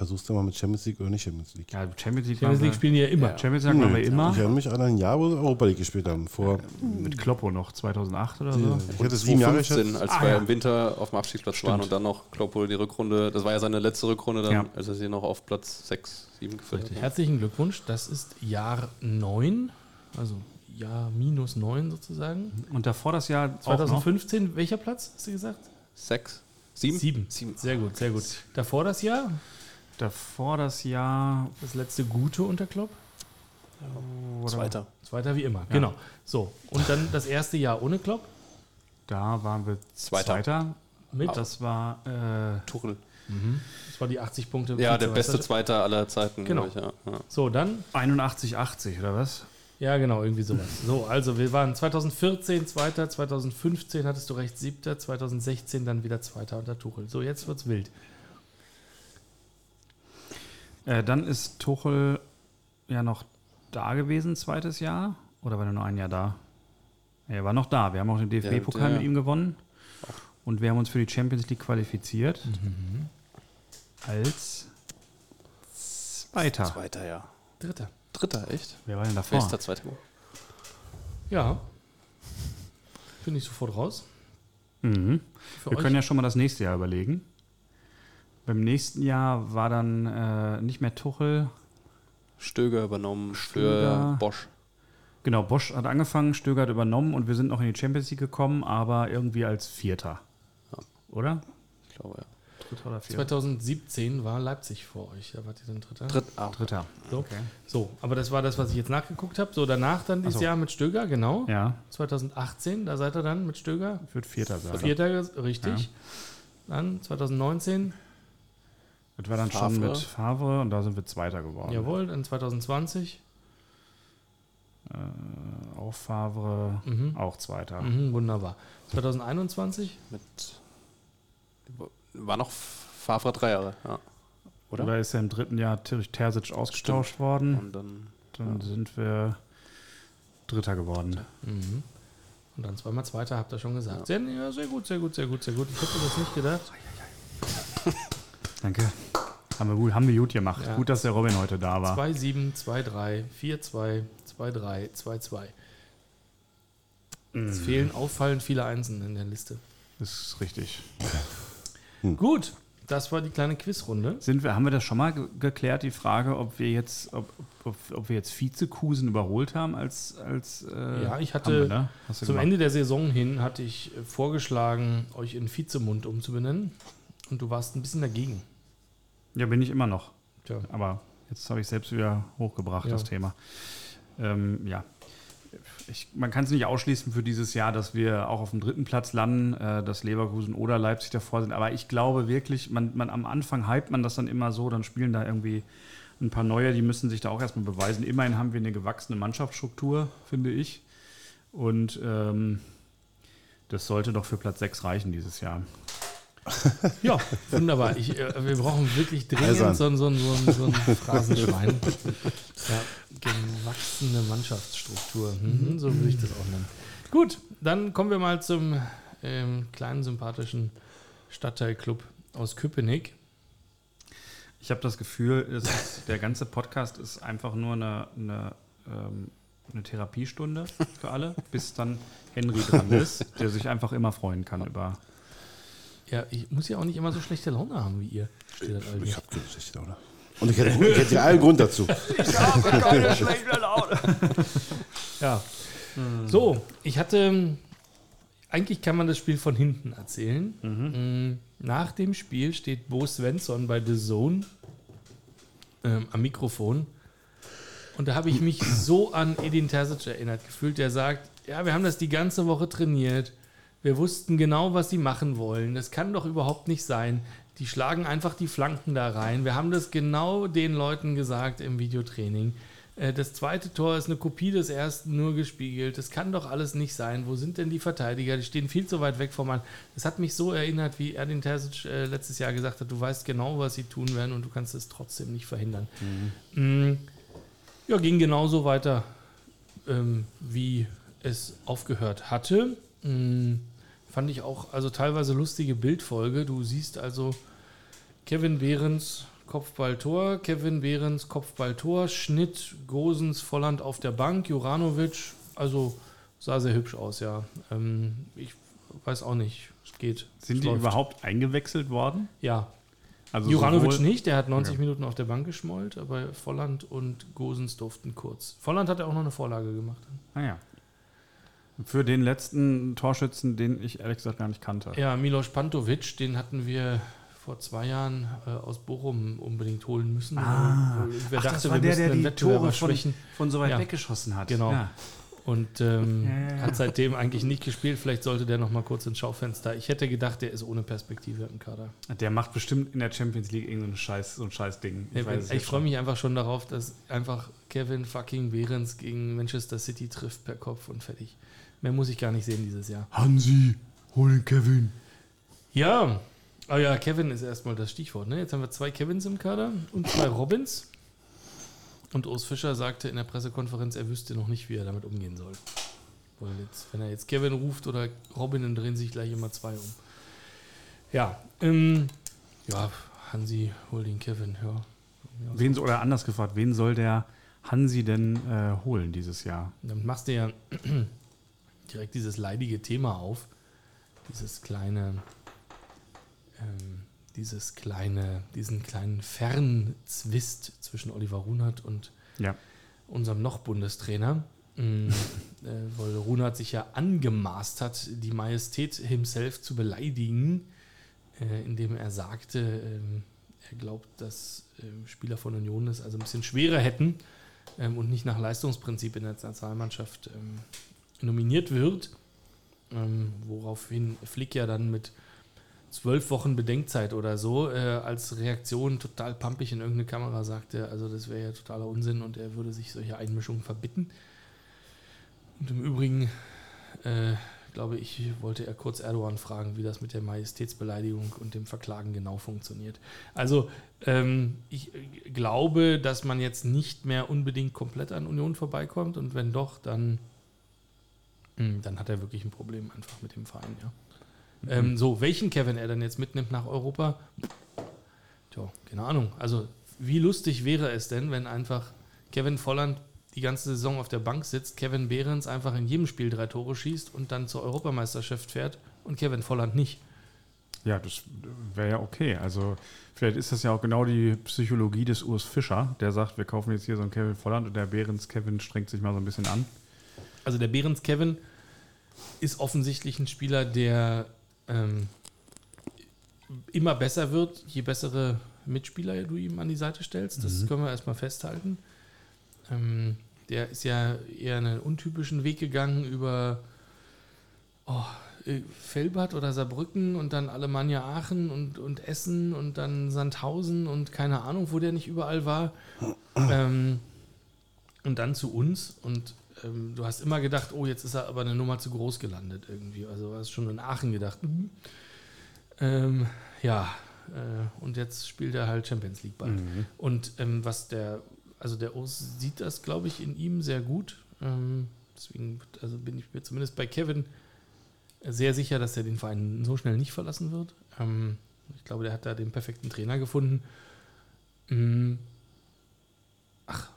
Versuchst du mal mit Champions League oder nicht Champions League?
Ja, Champions League,
Champions League spielen die ja immer.
Ja. Champions League haben wir immer.
Ich erinnere mich an ein Jahr, wo wir Europa League gespielt haben. Vor
mit Kloppo noch, 2008 oder so.
Ich hatte sieben Jahre als ah, wir ja. im Winter auf dem Abstiegsplatz Stimmt. waren und dann noch Kloppo die Rückrunde, das war ja seine letzte Rückrunde, dann, ja. als er sie noch auf Platz 6, 7 gefällt hat.
Herzlichen Glückwunsch, das ist Jahr 9, also Jahr minus 9 sozusagen.
Und davor das Jahr
2015, welcher Platz hast du gesagt?
Sechs.
Sieben? Sieben. Sieben. Sehr gut, sehr gut. Davor das Jahr?
Davor das Jahr.
Das letzte gute unter Klopp?
Oder Zweiter.
Zweiter wie immer, ja. genau. So, und dann das erste Jahr ohne Klopp?
Da waren wir Zweiter. Zweiter mit. Das war äh,
Tuchel.
Mhm. Das war die 80 Punkte.
Ja, der beste Zweiter aller Zeiten.
Genau. Ich, ja. So, dann?
81, 80 oder was?
Ja, genau, irgendwie sowas. So, also wir waren 2014 Zweiter, 2015 hattest du recht, Siebter, 2016 dann wieder Zweiter unter Tuchel. So, jetzt wird's wild.
Äh, dann ist Tuchel ja noch da gewesen, zweites Jahr? Oder war er nur ein Jahr da? Er war noch da. Wir haben auch den DFB-Pokal
Ja,
mit ihm gewonnen. Und wir haben uns für die Champions League qualifiziert.
Mhm.
Als Zweiter.
Zweiter, ja.
Dritter.
Dritter, echt?
Wer war denn davor?
ist der Zweite?
Ja. Bin ich sofort raus.
Mhm. Wir
euch?
können ja schon mal das nächste Jahr überlegen. Beim nächsten Jahr war dann äh, nicht mehr Tuchel.
Stöger übernommen
Stöger.
für Bosch.
Genau, Bosch hat angefangen, Stöger hat übernommen und wir sind noch in die Champions League gekommen, aber irgendwie als Vierter. Oder?
Ich glaube, ja.
Dritter oder
2017 war Leipzig vor euch. Da wart ihr dann Dritter.
Dritt, ah,
Dritter.
So. so, aber das war das, was ich jetzt nachgeguckt habe. So, danach dann dieses
so.
Jahr mit Stöger, genau.
Ja,
2018, da seid ihr dann mit Stöger.
ich würde Vierter sagen.
Vierter, richtig. Dann 2019,
Das war dann schon
Favre.
mit Favre und da sind wir Zweiter geworden.
jawohl. Dann 2020,
Auch Favre,
Mhm.
auch Zweiter.
mhm, wunderbar. 2021,
mit. War noch Favre drei Jahre, ja. Oder?
Oder ist ja im dritten Jahr Ter- Terzic ausgetauscht worden.
Und dann.
Dann sind wir Dritter geworden.
mhm. und dann zweimal Zweiter, habt ihr schon gesagt. Sehr, ja, sehr gut, sehr gut, sehr gut, sehr gut. Ich hätte das nicht gedacht.
Danke. Haben wir gut, haben wir gut gemacht.
Ja.
Gut, dass der Robin heute da war.
2-7, 2-3, 4-2, 2-3, 2-2. Es fehlen auffallend viele Einsen in der Liste.
Ist richtig.
Gut, das war die kleine Quizrunde.
Sind wir, haben wir das schon mal ge geklärt, die Frage, ob wir jetzt, ob, ob, ob wir jetzt Vizekusen überholt haben als, als äh,
Ja, ich hatte
wir, ne?
Zum
gemacht.
Ende der Saison hin hatte ich vorgeschlagen, euch in Vizemund umzubenennen. Und du warst ein bisschen dagegen.
Ja, bin ich immer noch.
Tja.
Aber jetzt habe ich selbst wieder hochgebracht,
Ja.
das Thema. Ähm, ja. Ich, man kann es nicht ausschließen für dieses Jahr, dass wir auch auf dem dritten Platz landen, äh, dass Leverkusen oder Leipzig davor sind. Aber ich glaube wirklich, man, man am Anfang hypt man das dann immer so, dann spielen da irgendwie ein paar Neue, die müssen sich da auch erstmal beweisen. Immerhin haben wir eine gewachsene Mannschaftsstruktur, finde ich. Und ähm, das sollte doch für Platz 6 reichen dieses Jahr.
Ja, wunderbar. Ich, äh, wir brauchen wirklich dringend so ein, so, ein, so, ein, so ein Phrasenschwein. Ja, gewachsene Mannschaftsstruktur. Mhm, so würde ich das auch nennen. Gut, dann kommen wir mal zum ähm, kleinen sympathischen Stadtteilclub aus Köpenick.
Ich habe das Gefühl, es ist, der ganze Podcast ist einfach nur eine, eine, ähm, eine Therapiestunde für alle, bis dann Henry dran ist, der sich einfach immer freuen kann über.
Ja, ich muss ja auch nicht immer so schlechte Laune haben wie ihr.
Ich
Albi.
habe keine schlechte Laune. Und ich hätte, ich hätte ja allen Grund dazu.
Ja. So, ich hatte. Eigentlich kann man das Spiel von hinten erzählen. Mm, Nach dem Spiel steht Bo Svensson bei The Zone ähm, am Mikrofon. Und da habe ich mich so an Edin Terzic erinnert gefühlt, der sagt: Ja, wir haben das die ganze Woche trainiert. Wir wussten genau, was sie machen wollen. Das kann doch überhaupt nicht sein. Die schlagen einfach die Flanken da rein. Wir haben das genau den Leuten gesagt im Videotraining. Äh, Das zweite Tor ist eine Kopie des ersten, nur gespiegelt. Das kann doch alles nicht sein. Wo sind denn die Verteidiger? Die stehen viel zu weit weg vom Mann. Das hat mich so erinnert, wie Erdin Terzic äh, letztes Jahr gesagt hat, du weißt genau, was sie tun werden und du kannst es trotzdem nicht verhindern. Mm, Ja, ging genauso weiter, ähm, wie es aufgehört hatte. Mm, fand ich auch, also teilweise lustige Bildfolge. Du siehst also Kevin Behrens Kopfballtor, Kevin Behrens Kopfballtor, Schnitt, Gosens, Volland auf der Bank, Juranovic, also sah sehr hübsch aus, ja. Ähm, ich weiß auch nicht, es geht.
Sind
es
die
läuft.
überhaupt eingewechselt worden?
Ja,
Also
Juranovic nicht, der hat 90
Okay.
Minuten auf der Bank geschmollt, aber Volland und Gosens durften kurz. Volland hat ja auch noch eine Vorlage gemacht.
Ah ja. Für den letzten Torschützen, den ich ehrlich gesagt gar nicht kannte.
Ja, Milos Pantovic, den hatten wir vor zwei Jahren äh, aus Bochum unbedingt holen müssen.
Ah.
weil wir
Ach,
dachten,
das war
wir
der, der die Tore von, von so weit
Ja.
weggeschossen hat.
Genau.
Ja.
Und ähm,
Ja,
hat seitdem eigentlich nicht gespielt. Vielleicht sollte der noch mal kurz ins Schaufenster. Ich hätte gedacht, der ist ohne Perspektive im Kader.
Der macht bestimmt in der Champions League irgendein Scheiß, so ein Scheiß-Ding.
Ich, ich
jetzt
freue mich einfach schon darauf, dass einfach Kevin fucking Behrens gegen Manchester City trifft per Kopf und fertig. Mehr muss ich gar nicht sehen dieses Jahr.
Hansi, hol den Kevin.
Ja, oh ja, Kevin ist erstmal das Stichwort. Ne? Jetzt haben wir zwei Kevins im Kader und zwei Robins. Und Urs Fischer sagte in der Pressekonferenz, er wüsste noch nicht, wie er damit umgehen soll. Weil jetzt, wenn er jetzt Kevin ruft oder Robin, dann drehen sich gleich immer zwei um. Ja, ähm, ja, Hansi, hol den Kevin, ja.
Wen, oder anders gefragt, wen soll der Hansi denn äh, holen dieses Jahr?
Dann machst du ja direkt dieses leidige Thema auf. Dieses kleine, ähm, dieses kleine, diesen kleinen Fernzwist zwischen Oliver Runert und
Ja.
unserem noch Bundestrainer. Äh, weil Runert sich ja angemaßt hat, die Majestät himself zu beleidigen, äh, indem er sagte, ähm, er glaubt, dass ähm, Spieler von Union es also ein bisschen schwerer hätten ähm, und nicht nach Leistungsprinzip in der Nationalmannschaft ähm, nominiert wird. Ähm, woraufhin Flick ja dann mit zwölf Wochen Bedenkzeit oder so äh, als Reaktion total pampig in irgendeine Kamera sagte, also das wäre ja totaler Unsinn und er würde sich solche Einmischungen verbitten. Und im Übrigen, äh, glaube ich, wollte er kurz Erdogan fragen, wie das mit der Majestätsbeleidigung und dem Verklagen genau funktioniert. Also ähm, ich äh, glaube, dass man jetzt nicht mehr unbedingt komplett an Union vorbeikommt und wenn doch, dann, dann hat er wirklich ein Problem einfach mit dem Verein, ja. Ähm, so, welchen Kevin er dann jetzt mitnimmt nach Europa? Tja, keine Ahnung. Also, wie lustig wäre es denn, wenn einfach Kevin Volland die ganze Saison auf der Bank sitzt, Kevin Behrens einfach in jedem Spiel drei Tore schießt und dann zur Europameisterschaft fährt und Kevin Volland nicht.
Ja, das wäre ja okay. Also vielleicht ist das ja auch genau die Psychologie des Urs Fischer, der sagt, wir kaufen jetzt hier so einen Kevin Volland und der Behrens Kevin strengt sich mal so ein bisschen an.
Also der Behrens Kevin ist offensichtlich ein Spieler, der ähm, immer besser wird, je bessere Mitspieler du ihm an die Seite stellst. Das können wir erstmal festhalten. Ähm, der ist ja eher einen untypischen Weg gegangen über oh, äh, Felbert oder Saarbrücken und dann Alemannia Aachen und, und Essen und dann Sandhausen und keine Ahnung, wo der nicht überall war. ähm, und dann zu uns und ähm, du hast immer gedacht, oh, jetzt ist er aber eine Nummer zu groß gelandet irgendwie. Also du hast schon in Aachen gedacht. mhm. Ähm, ja, äh, und jetzt spielt er halt Champions League Ball. Und ähm, was der, also der Urs sieht das, glaube ich, in ihm sehr gut. Ähm, deswegen also bin ich mir zumindest bei Kevin sehr sicher, dass er den Verein so schnell nicht verlassen wird. Ähm, ich glaube, der hat da den perfekten Trainer gefunden. Mm. Ach,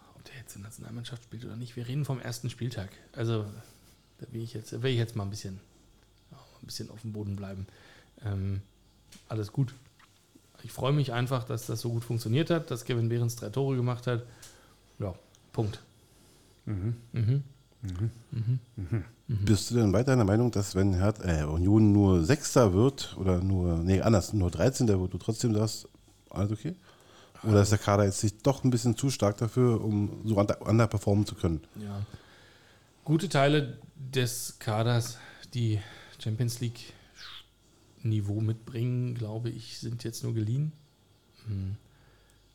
jetzt in der Nationalmannschaft spielt oder nicht, wir reden vom ersten Spieltag. Also, da will ich jetzt, will ich jetzt mal ein bisschen, ein bisschen auf dem Boden bleiben. Ähm, alles gut. Ich freue mich einfach, dass das so gut funktioniert hat, dass Kevin Behrens drei Tore gemacht hat. Ja, Punkt. Mhm.
Bist du denn weiter der Meinung, dass wenn Herd, äh, Union nur Sechster wird oder nur, nee, anders, nur 13. wird, du trotzdem sagst, alles okay? Oder ist der Kader jetzt nicht doch ein bisschen zu stark dafür, um so under underperformen zu können?
Ja. Gute Teile des Kaders, die Champions League Niveau mitbringen, glaube ich, sind jetzt nur geliehen. Hm.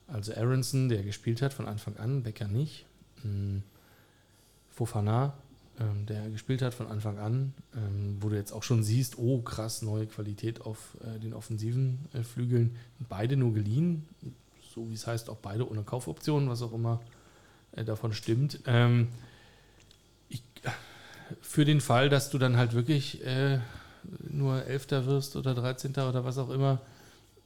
Also Aronson, der gespielt hat von Anfang an, Becker nicht. Hm. Fofana, ähm, der gespielt hat von Anfang an, ähm, wo du jetzt auch schon siehst, oh krass, neue Qualität auf äh, den offensiven äh, Flügeln. Beide nur geliehen, so wie es heißt, auch beide ohne Kaufoption, was auch immer äh, davon stimmt. Ähm, ich, für den Fall, dass du dann halt wirklich äh, nur Elfter wirst oder 13. oder was auch immer,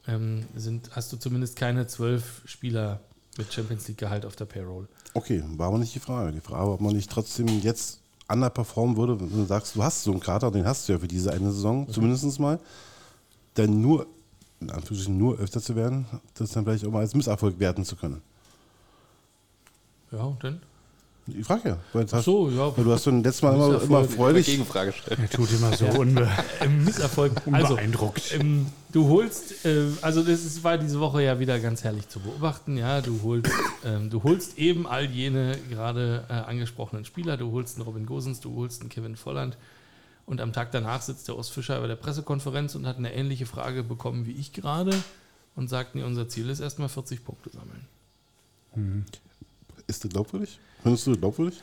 ähm, sind, hast du zumindest keine zwölf Spieler mit Champions League Gehalt auf der Payroll.
Okay, war aber nicht die Frage. Die Frage, ob man nicht trotzdem jetzt underperformen würde, wenn du sagst, du hast so einen Kader, den hast du ja für diese eine Saison, zumindest mal, dann nur, in Anführungsstrichen, nur Öfter zu werden, das dann vielleicht auch mal als Misserfolg werten zu können.
Ja, und dann?
Ich frage ja. Weil,
Ach so, ja.
weil du hast schon letztes Mal immer, immer freudig.
Gegenfrage stellen.
Er tut immer so unbe
Misserfolg. Also,
unbeeindruckt.
ähm, du holst, äh, also das ist, war diese Woche ja wieder ganz herrlich zu beobachten. Ja, du holst, ähm, du holst eben all jene gerade äh, angesprochenen Spieler. Du holst einen Robin Gosens, du holst einen Kevin Volland. Und am Tag danach sitzt der Ostfischer bei der Pressekonferenz und hat eine ähnliche Frage bekommen wie ich gerade und sagt, nee, unser Ziel ist erstmal 40 Punkte sammeln.
Ist das glaubwürdig? Findest du das glaubwürdig?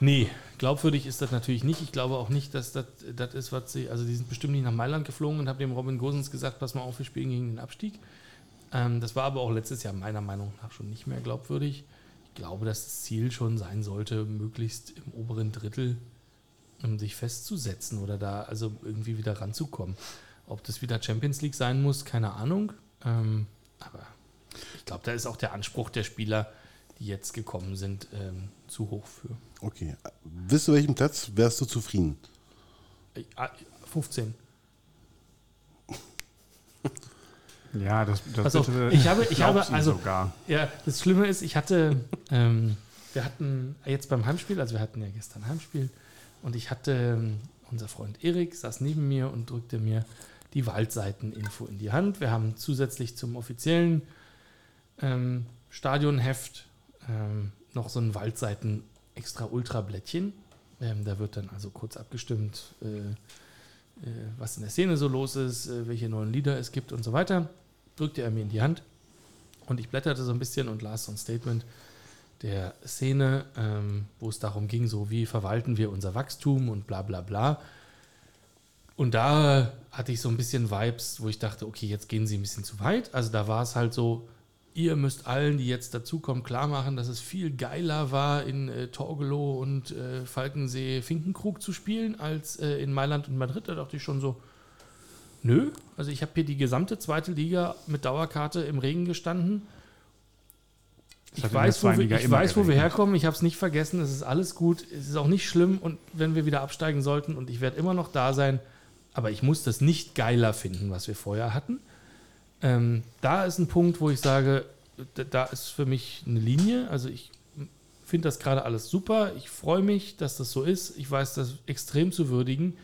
Nee, glaubwürdig ist das natürlich nicht. Ich glaube auch nicht, dass das das ist, was sie. Also, die sind bestimmt nicht nach Mailand geflogen und haben dem Robin Gosens gesagt: Pass mal auf, wir spielen gegen den Abstieg. Ähm, das war aber auch letztes Jahr meiner Meinung nach schon nicht mehr glaubwürdig. Ich glaube, dass das Ziel schon sein sollte, möglichst im oberen Drittel um sich festzusetzen oder da also irgendwie wieder ranzukommen. Ob das wieder Champions League sein muss, keine Ahnung. Ähm, aber ich glaube, da ist auch der Anspruch der Spieler, die jetzt gekommen sind, ähm, zu hoch für.
Okay. Wisst du, welchem Platz wärst du zufrieden?
Äh, ah, 15.
Ja, das, das
auf,
bitte
ich habe, ich habe, also,
sogar.
ja, das Schlimme ist, ich hatte, ähm, wir hatten jetzt beim Heimspiel, also wir hatten ja gestern Heimspiel, und ich hatte, ähm, unser Freund Erik saß neben mir und drückte mir die Waldseiteninfo in die Hand. Wir haben zusätzlich zum offiziellen ähm, Stadionheft ähm, noch so ein Waldseiten extra Ultra-Blättchen. Ähm, da wird dann also kurz abgestimmt, äh, äh, was in der Szene so los ist, äh, welche neuen Lieder es gibt und so weiter. Drückte er mir in die Hand und ich blätterte so ein bisschen und las so ein Statement der Szene, ähm, wo es darum ging, so wie verwalten wir unser Wachstum und bla bla bla. Und da hatte ich so ein bisschen Vibes, wo ich dachte, okay, jetzt gehen sie ein bisschen zu weit. Also da war es halt so, ihr müsst allen, die jetzt dazukommen, klar machen, dass es viel geiler war, in äh, Torgelow und äh, Falkensee Finkenkrug zu spielen, als äh, in Mailand und Madrid. Da dachte ich schon so, nö. Also ich habe hier die gesamte zweite Liga mit Dauerkarte im Regen gestanden.
Das
Ich weiß, wo wir, ich weiß, wo wir herkommen. Ich habe es nicht vergessen. Es ist alles gut. Es ist auch nicht schlimm. Und wenn wir wieder absteigen sollten und ich werde immer noch da sein, aber ich muss das nicht geiler finden, was wir vorher hatten. Ähm, da ist ein Punkt, wo ich sage, da- ist für mich eine Linie. Also ich finde das gerade alles super. Ich freue mich, dass das so ist. Ich weiß das extrem zu würdigen.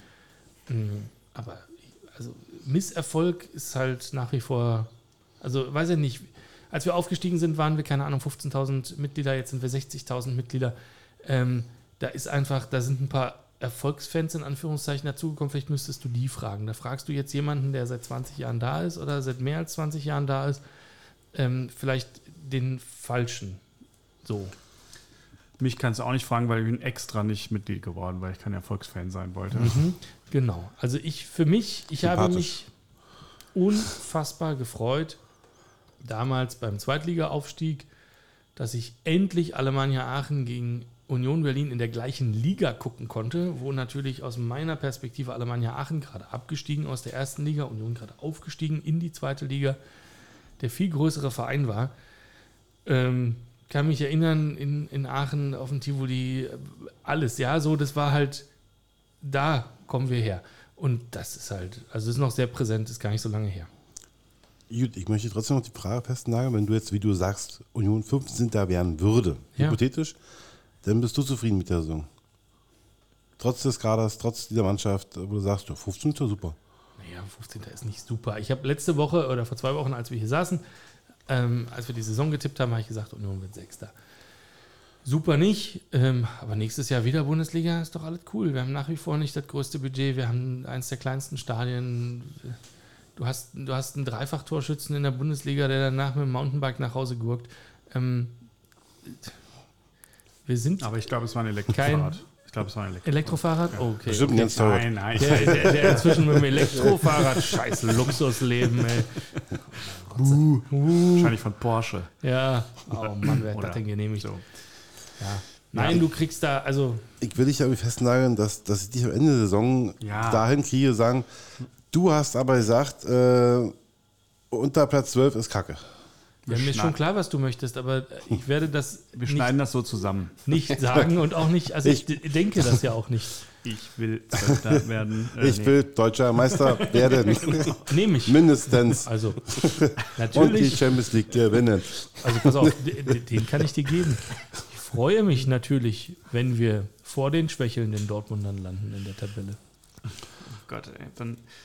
Mm, Aber also Misserfolg ist halt nach wie vor, also weiß ich nicht, als wir aufgestiegen sind, waren wir, keine Ahnung, 15.000 Mitglieder, jetzt sind wir 60.000 Mitglieder. Ähm, da ist einfach, da sind ein paar Erfolgsfans in Anführungszeichen dazugekommen. Vielleicht müsstest du die fragen. Da fragst du jetzt jemanden, der seit 20 Jahren da ist oder seit mehr als 20 Jahren da ist, ähm, vielleicht den falschen. So.
Mich kannst du auch nicht fragen, weil ich bin extra nicht Mitglied geworden, weil ich kein Erfolgsfan sein wollte.
Mhm. Genau. Also ich für mich, ich habe mich unfassbar gefreut, damals beim Zweitliga-Aufstieg, dass ich endlich Alemannia Aachen gegen Union Berlin in der gleichen Liga gucken konnte, wo natürlich aus meiner Perspektive Alemannia Aachen gerade abgestiegen aus der ersten Liga, Union gerade aufgestiegen in die zweite Liga, der viel größere Verein war. Ähm, kann mich erinnern, in, in Aachen auf dem Tivoli, alles, ja, so, das war halt, da kommen wir her. Und das ist halt, also ist noch sehr präsent, ist gar nicht so lange her.
Gut, ich möchte trotzdem noch die Frage festnageln, wenn du jetzt, wie du sagst, Union 15 da werden würde,
Ja.
hypothetisch, dann bist du zufrieden mit der Saison. Trotz des Kaders, trotz dieser Mannschaft, wo du sagst, ja, 15 ist ja super.
Naja, 15. ist nicht super. Ich habe letzte Woche oder vor zwei Wochen, als wir hier saßen, ähm, als wir die Saison getippt haben, habe ich gesagt, Union wird Sechster. Super nicht, ähm, aber nächstes Jahr wieder Bundesliga, ist doch alles cool. Wir haben nach wie vor nicht das größte Budget, wir haben eins der kleinsten Stadien. Du hast, du hast einen Dreifach-Torschützen in der Bundesliga, der danach mit dem Mountainbike nach Hause gurkt. Ähm, wir sind
Aber ich glaube, es war ein Elektrofahrrad. Ich glaube, es war ein Elektrofahrrad.
Elektrofahrrad? Okay.
Bestimmt ein ganz.
Nein, nein.
Der, der, der inzwischen mit dem Elektrofahrrad, scheiß Luxusleben, ey.
Wahrscheinlich von Porsche.
Ja, oh Mann, wer hat das denn genehmigt?
So.
Ja. Nein, du kriegst da, also,
Ich will dich aber festnageln, dass, dass ich dich am Ende der Saison
Ja.
dahin kriege, sagen, du hast aber gesagt, äh, unter Platz 12 ist Kacke.
ja, mir ist schon klar, was du möchtest, aber ich werde das
Wir
nicht,
schneiden das so zusammen.
nicht sagen und auch nicht, also ich, d- denke das ja auch nicht.
Ich will Zwölfter werden. Äh,
Ich
nee.
will deutscher Meister werden.
Nehme ich.
Mindestens.
Also,
Und die
natürlich,
Champions League gewinnen.
also pass auf, den kann ich dir geben. Ich freue mich natürlich, wenn wir vor den schwächelnden Dortmundern landen in der Tabelle.
Gott, ey. Dann ich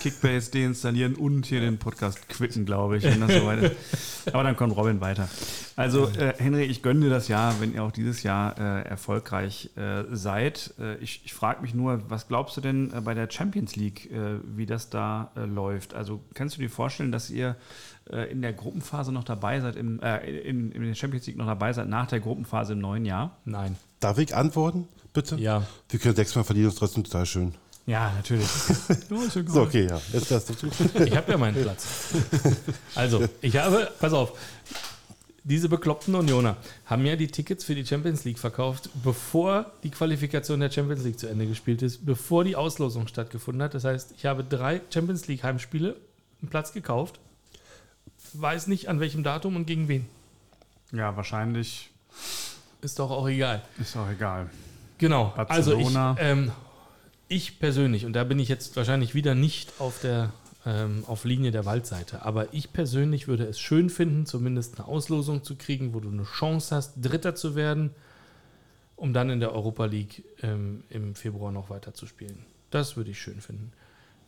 Kickbase deinstallieren und hier den Podcast quitten, glaube ich. Wenn das so weit ist. Aber dann kommt Robin weiter. Also, äh, Henry, ich gönne dir das Jahr, wenn ihr auch dieses Jahr äh, erfolgreich äh, seid. Äh, ich ich frage mich nur, was glaubst du denn äh, bei der Champions League, äh, wie das da äh, läuft? Also, kannst du dir vorstellen, dass ihr äh, in der Gruppenphase noch dabei seid, im, äh, in, in der Champions League noch dabei seid, nach der Gruppenphase im neuen Jahr?
Nein.
Darf ich antworten, bitte?
Ja.
Wir können sechsmal verlieren, ist trotzdem total schön.
Ja, natürlich. ja.
So, okay, ja. Jetzt das dazu.
Ich habe ja meinen Platz. Also, ich habe, pass auf, diese bekloppten Unioner haben ja die Tickets für die Champions League verkauft, bevor die Qualifikation der Champions League zu Ende gespielt ist, bevor die Auslosung stattgefunden hat. Das heißt, ich habe drei Champions League Heimspiele einen Platz gekauft, weiß nicht an welchem Datum und gegen wen.
Ja, wahrscheinlich
Ist doch auch egal.
ist auch egal.
Genau.
Barcelona.
Also ich, ähm, ich persönlich, und da bin ich jetzt wahrscheinlich wieder nicht auf der ähm, auf Linie der Waldseite, aber ich persönlich würde es schön finden, zumindest eine Auslosung zu kriegen, wo du eine Chance hast, Dritter zu werden, um dann in der Europa League ähm, im Februar noch weiter zu spielen. Das würde ich schön finden.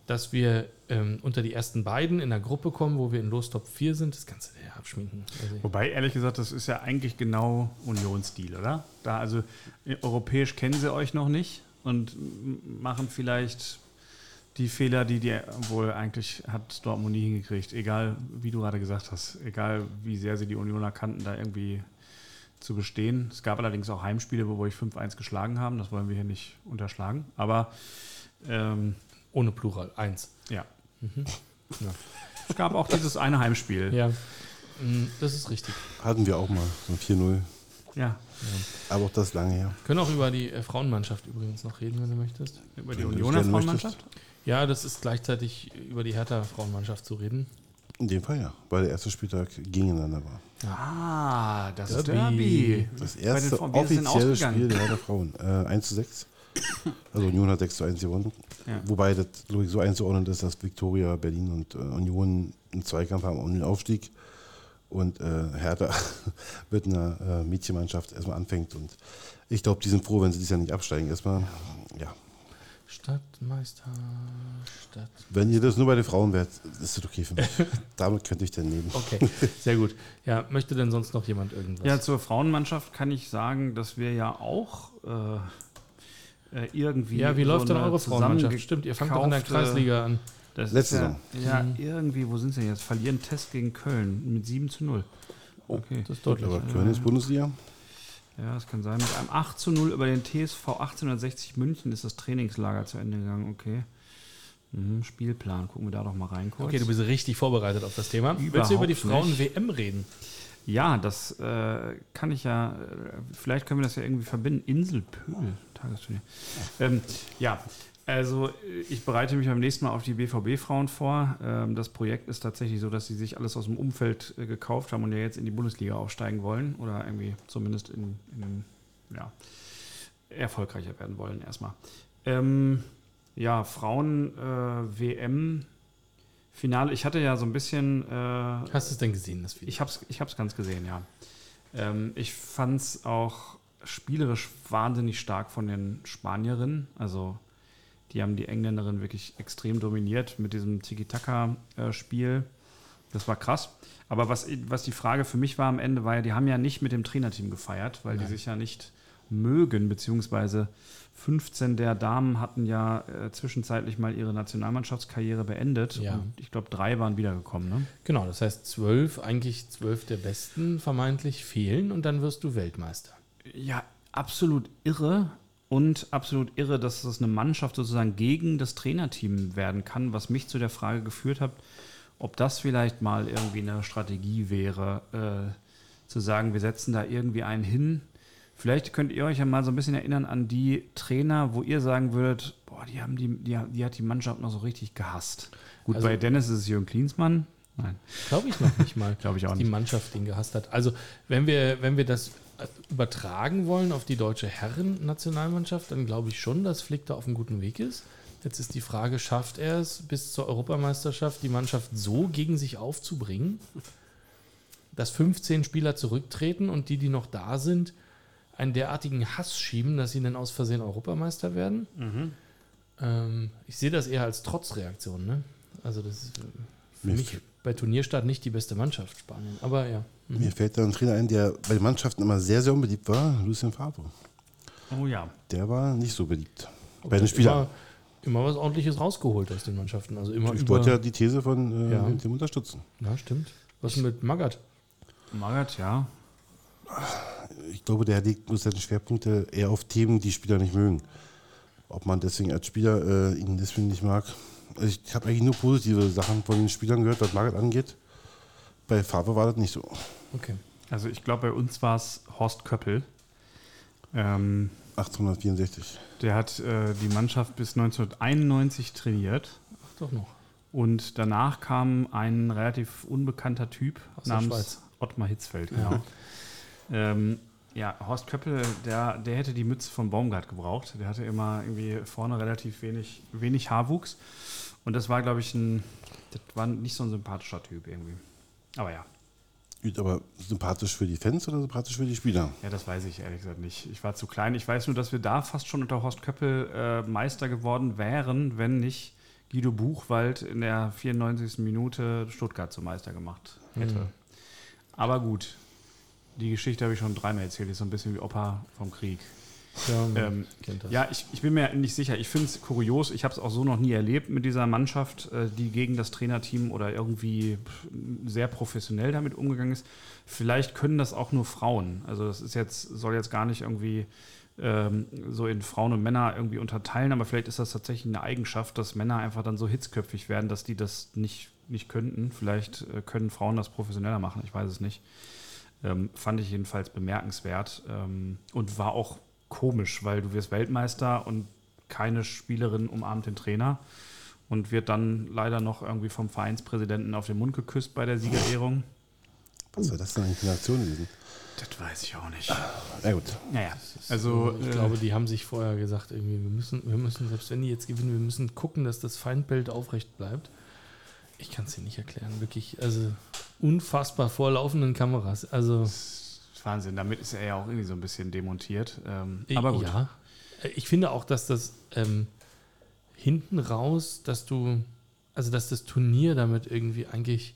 Dass wir ähm, unter die ersten beiden in der Gruppe kommen, wo wir in Los Top 4 sind, das kannst du dir abschminken. Also,
Wobei, ehrlich gesagt, das ist ja eigentlich genau Unionsstil, oder? Da also äh, europäisch kennen sie euch noch nicht und machen vielleicht die Fehler, die die wohl eigentlich hat Dortmund nie hingekriegt. Egal, wie du gerade gesagt hast, egal wie sehr sie die Unioner kannten, da irgendwie zu bestehen. Es gab allerdings auch Heimspiele, wo wir euch 5-1 geschlagen haben. Das wollen wir hier nicht unterschlagen. Aber ähm,
ohne Plural, eins.
ja.
Mhm.
Es gab auch dieses eine Heimspiel.
Ja, Mm, das ist richtig.
Hatten wir auch mal, so ein 4-0.
Ja,
Aber auch das lange her.
Können auch über die äh, Frauenmannschaft übrigens noch reden, wenn du möchtest.
über die Unioner Frauenmannschaft.
Ja, das ist gleichzeitig über die Hertha-Frauenmannschaft zu reden.
In dem Fall ja, weil der erste Spieltag gegeneinander war.
Ah, das ist
Derby.
Derby.
Das erste
ist
offizielle? Spiel der Hertha Frauen. Äh, 1 zu 6. Also Union hat 6 zu 1 gewonnen.
Ja.
Wobei das so einzuordnen ist, dass Viktoria, Berlin und äh, Union einen Zweikampf haben um den Aufstieg. Und äh, Hertha mit einer äh, Mädchenmannschaft erstmal anfängt. Und ich glaube, die sind froh, wenn sie dieses Jahr nicht absteigen. Erstmal, ja.
Stadtmeister, Stadt.
Wenn ihr das nur bei den Frauen wärt, ist das okay für mich. Damit könnte ich dann leben.
Okay, sehr gut. Ja, möchte denn sonst noch jemand irgendwas?
Ja, zur Frauenmannschaft kann ich sagen, dass wir ja auch äh, äh, irgendwie.
Ja, wie
so
läuft denn eure Frauenmannschaft? Stimmt, ihr fangt doch in der Kreisliga an.
Das
Letzte
ist ja,
Saison.
ja,
Mhm.
irgendwie, wo sind sie jetzt? Verlieren Test gegen Köln mit 7 zu 0. Okay.
Das ist deutlich.
Aber Köln ist Bundesliga.
Ja, das kann sein. Mit einem 8 zu 0 über den TSV 1860 München ist das Trainingslager zu Ende gegangen. Okay. Mhm, Spielplan. Gucken wir da doch mal rein kurz.
Okay, du bist richtig vorbereitet auf das Thema. Willst du
Überhaupt
über die. Frauen-WM reden?
Ja, das äh, kann ich ja, äh, vielleicht können wir das ja irgendwie verbinden. Inselpöhl, Tagesturnier. Ähm, ja, also äh, ich bereite mich beim nächsten Mal auf die BVB-Frauen vor. Ähm, das Projekt ist tatsächlich so, dass sie sich alles aus dem Umfeld äh, gekauft haben und ja jetzt in die Bundesliga aufsteigen wollen oder irgendwie zumindest in, in ja, erfolgreicher werden wollen erstmal. Ähm, ja, Frauen-WM. Finale, ich hatte ja so ein bisschen äh,
Hast du es denn gesehen, das Video?
ich hab's, ich hab's ganz gesehen, ja. Ähm, ich fand's auch spielerisch wahnsinnig stark von den Spanierinnen. Also die haben die Engländerinnen wirklich extrem dominiert mit diesem Tiki-Taka-Spiel. Das war krass. Aber was, was die Frage für mich war am Ende, war ja, die haben ja nicht mit dem Trainerteam gefeiert, weil die sich ja nicht mögen, beziehungsweise 15 der Damen hatten ja äh, zwischenzeitlich mal ihre Nationalmannschaftskarriere beendet.
Ja.
Und ich glaube, drei waren wiedergekommen, ne?
Genau, das heißt zwölf, eigentlich zwölf der Besten vermeintlich fehlen und dann wirst du Weltmeister.
Ja, absolut irre und absolut irre, dass das eine Mannschaft sozusagen gegen das Trainerteam werden kann, was mich zu der Frage geführt hat, ob das vielleicht mal irgendwie eine Strategie wäre, äh, zu sagen, wir setzen da irgendwie einen hin. Vielleicht könnt ihr euch ja mal so ein bisschen erinnern an die Trainer, wo ihr sagen würdet, boah, die haben die, die, die hat die Mannschaft noch so richtig gehasst. Gut,
Also-
bei Dennis ist es Jürgen Klinsmann. Nein.
Glaube ich noch nicht mal.
Glaube ich auch
Die
nicht.
Mannschaft den gehasst hat. Also, wenn wir, wenn wir das übertragen wollen auf die deutsche Herren-Nationalmannschaft, dann glaube ich schon, dass Flick da auf einem guten Weg ist. Jetzt ist die Frage, schafft er es bis zur Europameisterschaft, die Mannschaft so gegen sich aufzubringen, dass 15 Spieler zurücktreten und die, die noch da sind, einen derartigen Hass schieben, dass sie dann aus Versehen Europameister werden? Ähm, ich sehe das eher als Trotzreaktion. Ne? Also das ist für
Mir
mich bei Turnierstart nicht die beste Mannschaft Spanien. Aber ja. Mhm.
Mir fällt da ein Trainer ein, der bei den Mannschaften immer sehr, sehr unbeliebt war, Lucien Favre.
Oh ja.
Der war nicht so beliebt.
Aber
bei den Spielern.
Immer, immer was ordentliches rausgeholt aus den Mannschaften. Also immer
Ich
über.
wollte ja die These von äh,
Ja.
dem unterstützen.
ja, stimmt. Was denn mit Magath?
Magath, ja.
Ich glaube, der legt bloß seine Schwerpunkte eher auf Themen, die Spieler nicht mögen. Ob man deswegen als Spieler äh, ihn deswegen nicht mag. Also ich habe eigentlich nur positive Sachen von den Spielern gehört, was Margaret angeht. Bei Favre war das nicht so.
Okay.
Also ich glaube, bei uns war es Horst Köppel. Ähm,
1864.
der hat äh, die Mannschaft bis 1991 trainiert.
Ach, doch noch.
Und danach kam ein relativ unbekannter Typ
Aus
namens. Ottmar Hitzfeld. Genau. ähm, ja, Horst Köppel, der, der hätte die Mütze von Baumgart gebraucht. Der hatte immer irgendwie vorne relativ wenig, wenig Haarwuchs. Und das war, glaube ich, ein, das war nicht so ein sympathischer Typ irgendwie. Aber ja,
Gut, Aber sympathisch für die Fans oder sympathisch für die Spieler?
ja, das weiß ich ehrlich gesagt nicht. Ich war zu klein. Ich weiß nur, dass wir da fast schon unter Horst Köppel äh, Meister geworden wären, wenn nicht Guido Buchwald in der 94. Minute Stuttgart zum Meister gemacht hätte.
Mhm.
Aber gut, die Geschichte habe ich schon dreimal erzählt. Ist so ein bisschen wie Opa vom Krieg.
Ja,
Ähm. Ja, ich, ich bin mir nicht sicher. Ich finde es kurios. Ich habe es auch so noch nie erlebt mit dieser Mannschaft, äh, die gegen das Trainerteam oder irgendwie sehr professionell damit umgegangen ist. Vielleicht können das auch nur Frauen. Also das ist jetzt, soll jetzt gar nicht irgendwie ähm, so in Frauen und Männer irgendwie unterteilen, aber vielleicht ist das tatsächlich eine Eigenschaft, dass Männer einfach dann so hitzköpfig werden, dass die das nicht, nicht könnten. Vielleicht äh, können Frauen das professioneller machen, ich weiß es nicht. Ähm, fand ich jedenfalls bemerkenswert ähm, und war auch komisch, weil du wirst Weltmeister und keine Spielerin umarmt den Trainer und wird dann leider noch irgendwie vom Vereinspräsidenten auf den Mund geküsst bei der Siegerehrung.
Was war das denn eigentlich für eine Aktion gewesen?
Das weiß ich auch nicht.
Na gut.
Naja, also
ich
äh,
glaube, die haben sich vorher gesagt, irgendwie, wir müssen, wir müssen, selbst wenn die jetzt gewinnen, wir müssen gucken, dass das Feindbild aufrecht bleibt. Ich kann es dir nicht erklären, wirklich. Also unfassbar vor laufenden Kameras. Also,
Wahnsinn. Damit ist er ja auch irgendwie so ein bisschen demontiert. Ähm, aber gut.
ja. Äh, Ich finde auch, dass das ähm, hinten raus, dass du, also dass das Turnier damit irgendwie eigentlich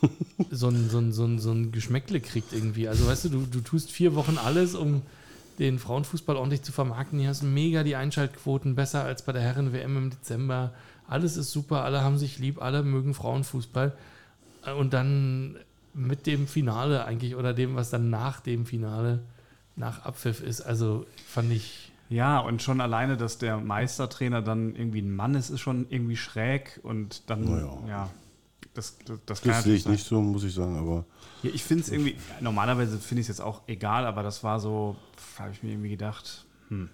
so ein, so ein, so ein, so ein Geschmäckle kriegt irgendwie. Also weißt du, du, du tust vier Wochen alles, um den Frauenfußball ordentlich zu vermarkten. Hier hast du mega die Einschaltquoten, besser als bei der Herren-WM im Dezember. Alles ist super, alle haben sich lieb, alle mögen Frauenfußball. Äh, Und dann mit dem Finale eigentlich oder dem, was dann nach dem Finale, nach Abpfiff ist, also fand ich
Ja, und schon alleine, dass der Meistertrainer dann irgendwie ein Mann ist, ist schon irgendwie schräg und dann,
Naja.
ja, das, das, das kann
Das sehe ich
sein.
nicht so, muss ich sagen, aber
Ja, ich finde es irgendwie, normalerweise finde ich es jetzt auch egal, aber das war so, habe ich mir irgendwie gedacht, hm,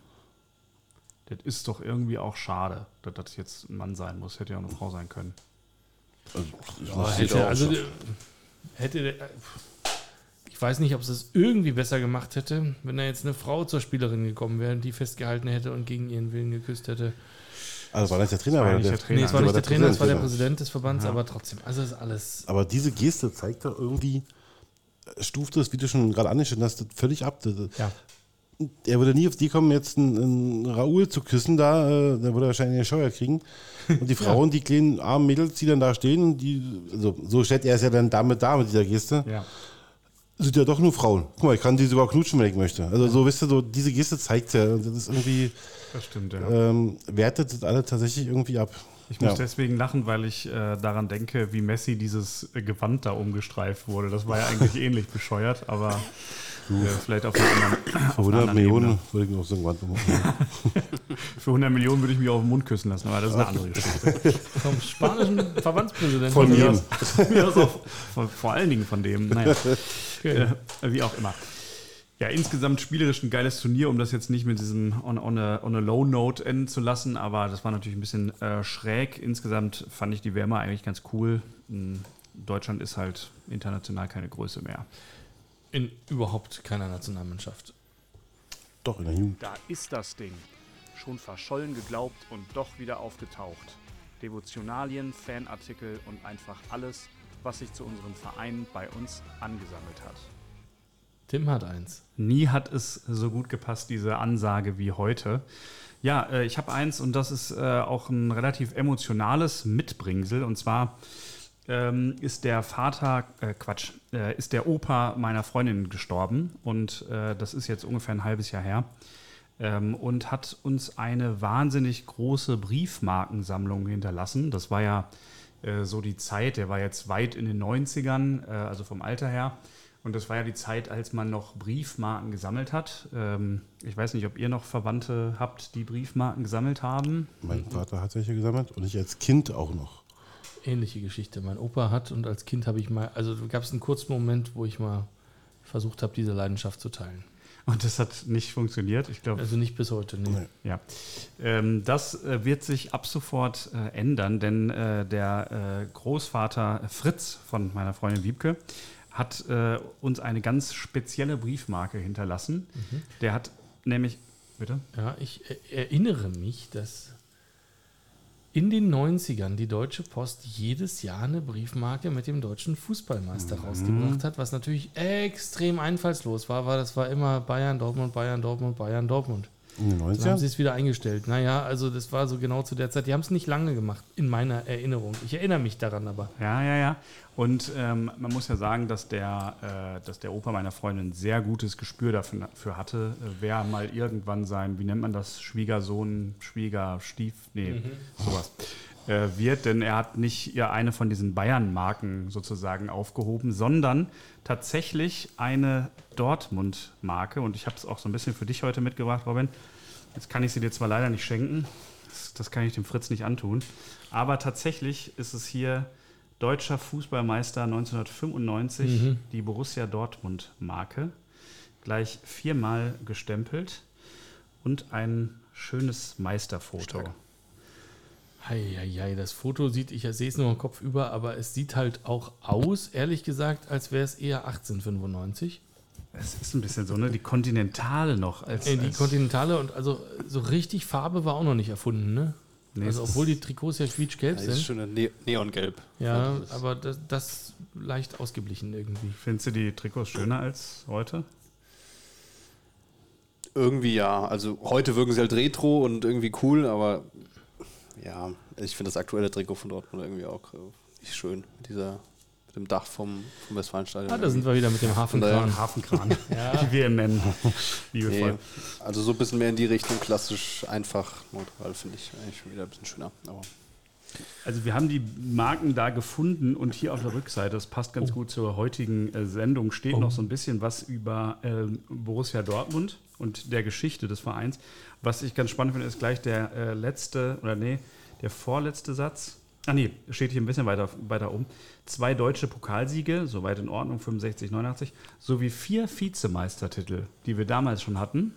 das ist doch irgendwie auch schade, dass das jetzt ein Mann sein muss. Hätte ja auch eine Frau sein können.
also, ich
Aber
muss
hätte, also, hätte, der- ich weiß nicht, ob es das irgendwie besser gemacht hätte, wenn da jetzt eine Frau zur Spielerin gekommen wäre, die festgehalten hätte und gegen ihren Willen geküsst hätte.
also war das der Trainer?
war
war
nicht
der,
der Trainer.
Nee, es war nicht der
der
Trainer, es war der
Präsident,
des Verbands,
Ja.
aber trotzdem, also ist alles.
Aber diese Geste zeigt doch irgendwie, äh, stuft das, wie du schon gerade angeschnitten hast, das völlig ab. Das,
Ja.
Er würde nie auf die kommen, jetzt einen, einen Raoul zu küssen da, äh, da würde er wahrscheinlich eine Scheuer kriegen. Und die Frauen, die kleinen armen Mädels, die dann da stehen, die, also so stellt er es ja dann damit dar mit dieser Geste,
Ja.
sind ja doch nur Frauen. Guck mal, ich kann die sogar knutschen, wenn ich möchte. Also so, wisst ihr, so diese Geste zeigt ja, das ist irgendwie,
Das stimmt, ja.
ähm, wertet das alle tatsächlich irgendwie ab.
Ich muss
Ja.
deswegen lachen, weil ich äh, daran denke, wie Messi dieses Gewand da umgestreift wurde. Das war ja eigentlich ähnlich bescheuert, aber äh, vielleicht auf einer anderen,
Für
auf einer
100
anderen
Millionen
Ebene.
würde ich noch so ein Gewand ummachen.
Für 100 Millionen würde ich mich auf den Mund küssen lassen, aber das ist eine andere Geschichte.
Vom spanischen Verbandspräsidenten.
Von
mir
mir.
aus. Ja, so, vor, vor allen Dingen von dem. Naja,
Okay.
äh, wie auch immer. Ja, insgesamt spielerisch ein geiles Turnier, um das jetzt nicht mit diesem on, on, a, on a low note enden zu lassen, aber das war natürlich ein bisschen äh, schräg. Insgesamt fand ich die Wärme eigentlich ganz cool. Hm, Deutschland ist halt international keine Größe mehr.
In überhaupt keiner Nationalmannschaft.
Doch, in der Jugend.
Da ist das Ding. Schon verschollen geglaubt und doch wieder aufgetaucht. Devotionalien, Fanartikel und einfach alles, was sich zu unserem Verein bei uns angesammelt hat.
Tim hat eins.
Nie hat es so gut gepasst, diese Ansage wie heute. Ja, äh, ich habe eins und das ist äh, auch ein relativ emotionales Mitbringsel. Und zwar ähm, ist der Vater, äh, Quatsch, äh, ist der Opa meiner Freundin gestorben. Und äh, das ist jetzt ungefähr ein halbes Jahr her. Ähm, und hat uns eine wahnsinnig große Briefmarkensammlung hinterlassen. Das war ja äh, so die Zeit, der war jetzt weit in den 90ern, äh, also vom Alter her. Und das war ja die Zeit, als man noch Briefmarken gesammelt hat. Ähm, ich weiß nicht, ob ihr noch Verwandte habt, die Briefmarken gesammelt haben.
Mein Vater hat welche gesammelt und ich als Kind auch noch.
Ähnliche Geschichte. Mein Opa hat und als Kind habe ich mal, also gab es einen kurzen Moment, wo ich mal versucht habe, diese Leidenschaft zu teilen.
Und das hat nicht funktioniert. Ich glaube,
Also nicht bis heute, nee.
Nee.
Ja, ähm, das äh, wird sich ab sofort äh, ändern, denn äh, der äh, Großvater Fritz von meiner Freundin Wiebke hat äh, uns eine ganz spezielle Briefmarke hinterlassen. Der hat nämlich, bitte?
Ja, ich äh, erinnere mich, dass in den 90ern die Deutsche Post jedes Jahr eine Briefmarke mit dem deutschen Fußballmeister rausgebracht hat, was natürlich extrem einfallslos war, weil das war immer Bayern, Dortmund, Bayern, Dortmund, Bayern, Dortmund.
In den
Dann haben
90ern?
sie es wieder eingestellt. Naja, also das war so genau zu der Zeit. Die haben es nicht lange gemacht, in meiner Erinnerung. Ich erinnere mich daran aber.
Ja, ja, ja. Und ähm, man muss ja sagen, dass der, äh, dass der Opa meiner Freundin ein sehr gutes Gespür dafür, dafür hatte, äh, wer mal irgendwann sein, wie nennt man das, Schwiegersohn, Schwiegerstief, nee, sowas, äh, wird. Denn er hat nicht ihr eine von diesen Bayern-Marken sozusagen aufgehoben, sondern tatsächlich eine Dortmund-Marke. Und ich habe es auch so ein bisschen für dich heute mitgebracht, Robin. Jetzt kann ich sie dir zwar leider nicht schenken, das, das kann ich dem Fritz nicht antun, aber tatsächlich ist es hier deutscher Fußballmeister 1995, die Borussia Dortmund Marke, gleich viermal gestempelt und ein schönes Meisterfoto.
Heieiei, das Foto sieht, ich sehe es nur im Kopf über, aber es sieht halt auch aus, ehrlich gesagt, als wäre es eher 1895.
Es ist ein bisschen so, ne? Die Kontinentale noch als.
Äh, die
als
Kontinentale und also so richtig Farbe war auch noch nicht erfunden, ne?
Nee,
also obwohl die Trikots ja quietschgelb
Das ist
sind.
schon ein Ne- Neongelb.
Ja,
das ist-
aber das, das leicht ausgeblichen irgendwie.
Findest du die Trikots schöner als heute?
Irgendwie ja. Also heute wirken sie halt retro und irgendwie cool, aber ja, ich finde das aktuelle Trikot von Dortmund irgendwie auch äh, nicht schön. Mit dieser, mit dem Dach vom, vom Westfalenstadion.
Ah, da sind wir wieder mit dem Hafenkran.
Hafenkran,
Ja.
wie wir ihn nennen.
Nee,
Liebevoll.
also so ein bisschen mehr in die Richtung klassisch, einfach, neutral finde ich eigentlich schon wieder ein bisschen schöner. Aber
Also wir haben die Marken da gefunden und hier auf der Rückseite, das passt ganz gut zur heutigen äh, Sendung, steht noch so ein bisschen was über ähm, Borussia Dortmund und der Geschichte des Vereins. Was ich ganz spannend finde, ist gleich der äh, letzte, oder nee, der vorletzte Satz. Ah nee, steht hier ein bisschen weiter, weiter um. Zwei deutsche Pokalsiege, soweit in Ordnung, 65, 89, sowie vier Vizemeistertitel, die wir damals schon hatten.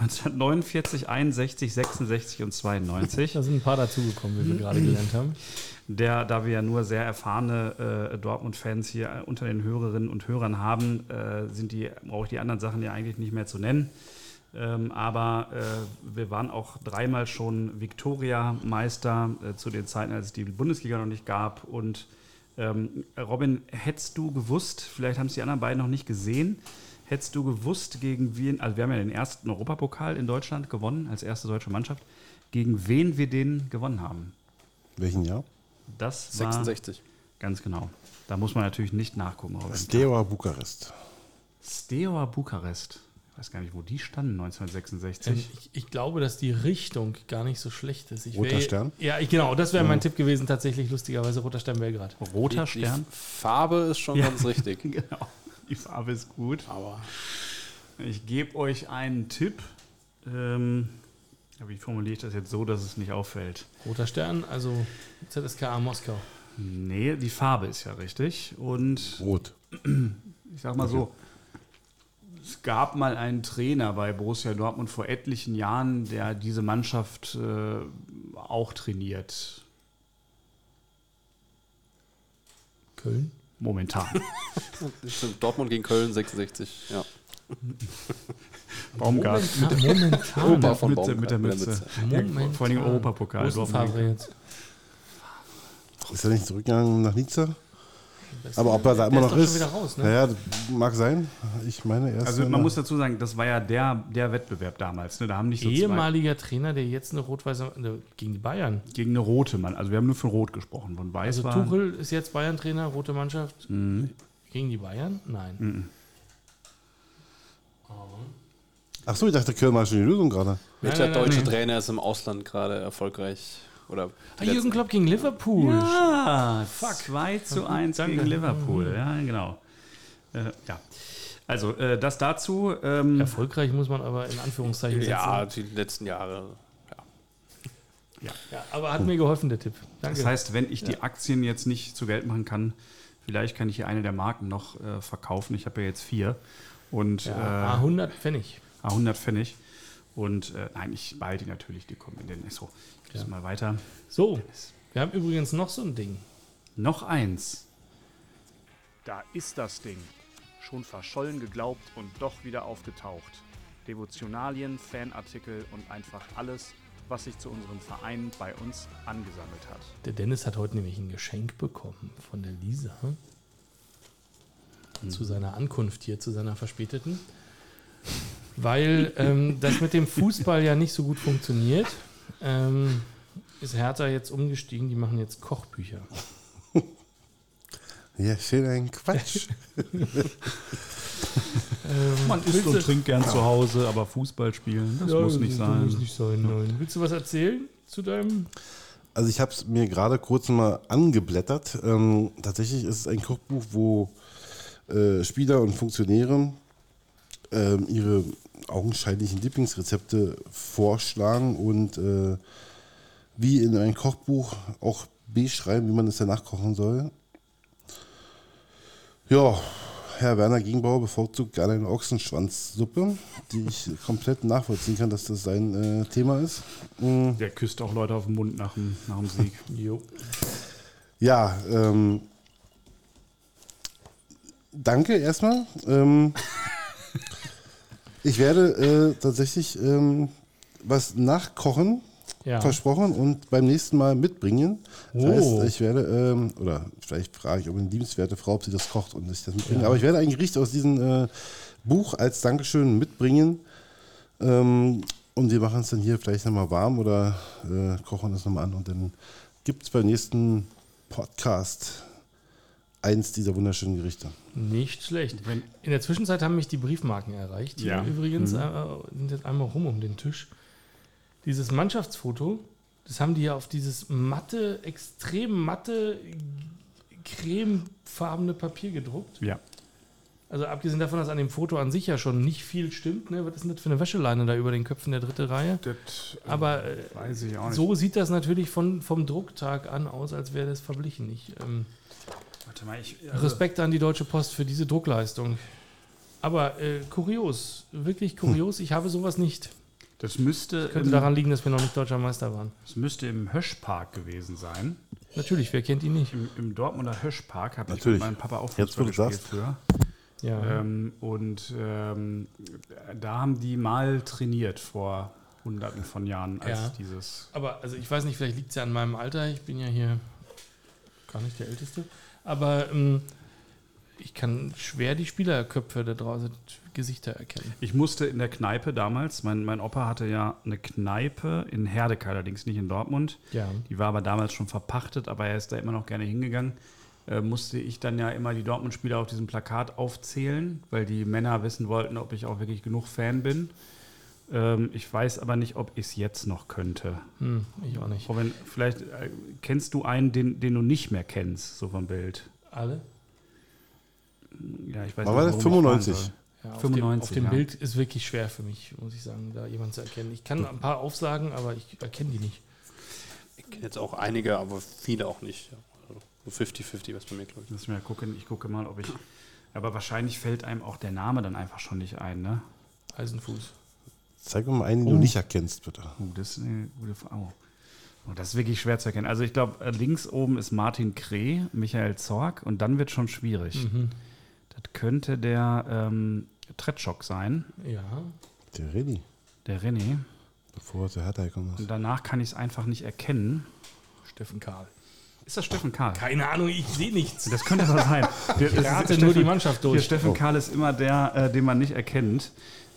1949, 61, 66 und 92.
Da sind ein paar dazugekommen, wie wir gerade gelernt haben.
Der, da wir ja nur sehr erfahrene äh, Dortmund-Fans hier äh, unter den Hörerinnen und Hörern haben, äh, sind die, brauche ich die anderen Sachen ja eigentlich nicht mehr zu nennen. Ähm, aber äh, wir waren auch dreimal schon Viktoria-Meister äh, zu den Zeiten, als es die Bundesliga noch nicht gab. Und ähm, Robin, hättest du gewusst, vielleicht haben es die anderen beiden noch nicht gesehen, hättest du gewusst, gegen wen, also wir haben ja den ersten Europapokal in Deutschland gewonnen, als erste deutsche Mannschaft, gegen wen wir den gewonnen haben?
Welchen Jahr?
Das war
66.
ganz genau. Da muss man natürlich nicht nachgucken. Robin.
Steaua Bukarest.
Steaua Bukarest. Ich weiß gar nicht, wo die standen 1966.
Ähm, ich, ich glaube, dass die Richtung gar nicht so schlecht ist. Ich
Roter
wär-
Stern?
Ja, ich, genau, das wäre mein Tipp gewesen, tatsächlich lustigerweise Roter Stern Belgrad.
Roter
Die-
Stern.
Die Farbe ist schon
Ja.
ganz richtig.
genau. Die Farbe ist gut.
Aber
Ich gebe euch einen Tipp. Ähm, wie formuliere ich das jetzt so, dass es nicht auffällt?
Roter Stern, also ZSKA Moskau.
Nee, die Farbe ist ja richtig. Und
Rot.
ich sag mal so, es gab mal einen Trainer bei Borussia Dortmund vor etlichen Jahren, der diese Mannschaft äh, auch trainiert.
Köln.
Momentan.
Dortmund gegen Köln 66. Ja.
Baumgart.
Momentan. momentan.
Opa von
Mütze,
Baumgart
mit der
mit der
Mütze.
Momentan.
Vor allem Europapokal.
Wo ist. Favre jetzt?
Ist er nicht zurückgegangen nach Nizza? Aber ob er da immer
ist
noch ist?
schon wieder raus, ne?
Naja, mag sein. Ich meine, er ist.
Also man muss dazu sagen, das war ja der, der Wettbewerb damals. Ne? Da haben nicht so zwei,
Ehemaliger Trainer, der jetzt eine rot-weiße äh, gegen die Bayern.
gegen eine rote Mann. Also wir haben nur von Rot gesprochen. Von Weiß
Also
war
Tuchel ist jetzt Bayern-Trainer, rote Mannschaft.
Mhm.
Gegen die Bayern? Nein.
Ach so, ich dachte, Köln war schon die Lösung gerade.
Welcher deutsche. Trainer ist im Ausland gerade erfolgreich? Oder
Ah, Jürgen Klopp gegen Liverpool.
Ja, 2 zu 1
Danke.
gegen Liverpool. Ja, genau. Äh, ja. Also äh, das dazu. Ähm,
Erfolgreich muss man aber in Anführungszeichen
ja,
setzen.
die letzten Jahre. Ja.
Ja, aber hat mir geholfen, der Tipp. Danke.
das heißt, wenn ich die Aktien jetzt nicht zu Geld machen kann, Vielleicht kann ich hier eine der Marken noch äh, verkaufen. Ich habe ja jetzt vier. Und
Ja,
äh,
100 Pfennig.
100 Pfennig. Und äh, nein, ich behalte die natürlich, die kommen in den. So, ich ja.
Ja.
mal weiter.
So, wir haben übrigens noch so ein Ding.
Noch eins.
Da ist das Ding. Schon verschollen geglaubt und doch wieder aufgetaucht. Devotionalien, Fanartikel und einfach alles, was sich zu unserem Verein bei uns angesammelt hat.
Der Dennis hat heute nämlich ein Geschenk bekommen von der Lisa. Zu seiner Ankunft hier, zu seiner verspäteten. Weil ähm, das mit dem Fußball ja nicht so gut funktioniert, ähm, ist Hertha jetzt umgestiegen. Die machen jetzt Kochbücher.
Ja, schön ein Quatsch.
Ähm,
Man isst und trinkt gern zu Hause, aber Fußball spielen, das
Ja,
muss nicht
das
sein.
Muss nicht sein, nein. Willst du was erzählen zu deinem?
Also ich habe es mir gerade kurz mal angeblättert. Ähm, tatsächlich ist es ein Kochbuch, wo äh, Spieler und Funktionäre ähm, ihre augenscheinlichen Lieblingsrezepte vorschlagen und äh, wie in ein Kochbuch auch beschreiben, wie man es danach kochen soll. Ja, Herr Werner Gegenbauer bevorzugt gerne eine Ochsenschwanzsuppe, die ich komplett nachvollziehen kann, dass das sein äh, Thema ist. Mm.
Der küsst auch Leute auf den Mund nach dem, nach dem Sieg.
Jo.
Ja, ähm, danke erstmal. Ähm, ich werde äh, tatsächlich ähm, was nachkochen,
Ja.
versprochen, und beim nächsten Mal mitbringen. Das
Oh.
heißt, ich werde, ähm, oder vielleicht frage ich ob eine liebenswerte Frau, ob sie das kocht und ich das mitbringe.
Ja.
Aber ich werde ein Gericht aus diesem äh, Buch als Dankeschön mitbringen. Ähm, und wir machen es dann hier vielleicht nochmal warm oder äh, kochen es nochmal an. Und dann gibt es beim nächsten Podcast eins dieser wunderschönen Gerichte.
Nicht schlecht.
Wenn-
In der Zwischenzeit haben mich die Briefmarken erreicht.
Ja.
übrigens, äh, sind jetzt einmal rum um den Tisch. Dieses Mannschaftsfoto, das haben die ja auf dieses matte, extrem matte, cremefarbene Papier gedruckt.
Ja.
Also abgesehen davon, dass an dem Foto an sich ja schon nicht viel stimmt. Ne? Was ist denn das für eine Wäscheleine da über den Köpfen der dritte Reihe?
Das
Aber äh,
weiß ich auch nicht.
so sieht das natürlich von, vom Drucktag an aus, als wäre das verglichen. Ich, ähm,
Warte mal, ich, also,
Respekt an die Deutsche Post für diese Druckleistung. Aber äh, kurios, wirklich kurios, ich habe sowas nicht.
das müsste,
Könnte
im,
daran liegen, dass wir noch nicht deutscher Meister waren.
das müsste im Höschpark gewesen sein.
Natürlich, wer kennt ihn nicht?
Im, im Dortmunder Höschpark habe ich mit
Natürlich.
meinem Papa auch
Jetzt,
Fußball gespielt
sagst.
früher.
Ja.
Ähm, und ähm, da haben die mal trainiert vor hunderten von Jahren, als
Ja.
dieses.
Aber also ich weiß nicht, vielleicht liegt es ja an meinem Alter. Ich bin ja hier gar nicht der Älteste. Aber ähm, ich kann schwer die Spielerköpfe da draußen, Gesichter erkennen.
Ich musste in der Kneipe damals, mein, mein Opa hatte ja eine Kneipe in Herdecke, allerdings nicht in Dortmund.
Ja.
Die war aber damals schon verpachtet, aber er ist da immer noch gerne hingegangen. Äh, musste ich dann ja immer die Dortmund-Spieler auf diesem Plakat aufzählen, weil die Männer wissen wollten, ob ich auch wirklich genug Fan bin. Ähm, ich weiß aber nicht, ob ich es jetzt noch könnte.
Hm, ich auch nicht.
Robin, vielleicht äh, kennst du einen, den, den du nicht mehr kennst, so vom Bild.
Alle?
Ja, ich weiß
war
nicht,
das?
worum ich
95?
fragen soll.
Ja, auf
95,
dem, auf dem
ja.
Bild ist wirklich schwer für mich, muss ich sagen, da jemanden zu erkennen. Ich kann ein paar aufsagen, aber ich erkenne die nicht.
Ich kenne jetzt auch einige, aber viele auch nicht. Also so 50-50 was bei mir, glaube ich.
Lass mich mal gucken. Ich gucke mal, ob ich. Aber wahrscheinlich fällt einem auch der Name dann einfach schon nicht ein, ne?
Eisenfuß.
Zeig mir mal einen, den du nicht erkennst, bitte.
Oh, das ist eine gute Frage. Oh, das ist wirklich schwer zu erkennen. Also ich glaube, äh, links oben ist Martin Kreh, Michael Zorg und dann wird schon schwierig.
Mhm.
Das könnte der ähm, Tretschok sein,
Ja.
Der Redi,
der René.
bevor er zu Hertha gekommen ist.
Und danach kann ich es einfach nicht erkennen.
Steffen Karl.
Ist das Steffen Karl?
Keine Ahnung, ich sehe nichts.
Das könnte das sein. Der,
Ich rate nur die Mannschaft
Der
durch.
Steffen
Oh.
Karl ist immer der, äh, den man nicht erkennt.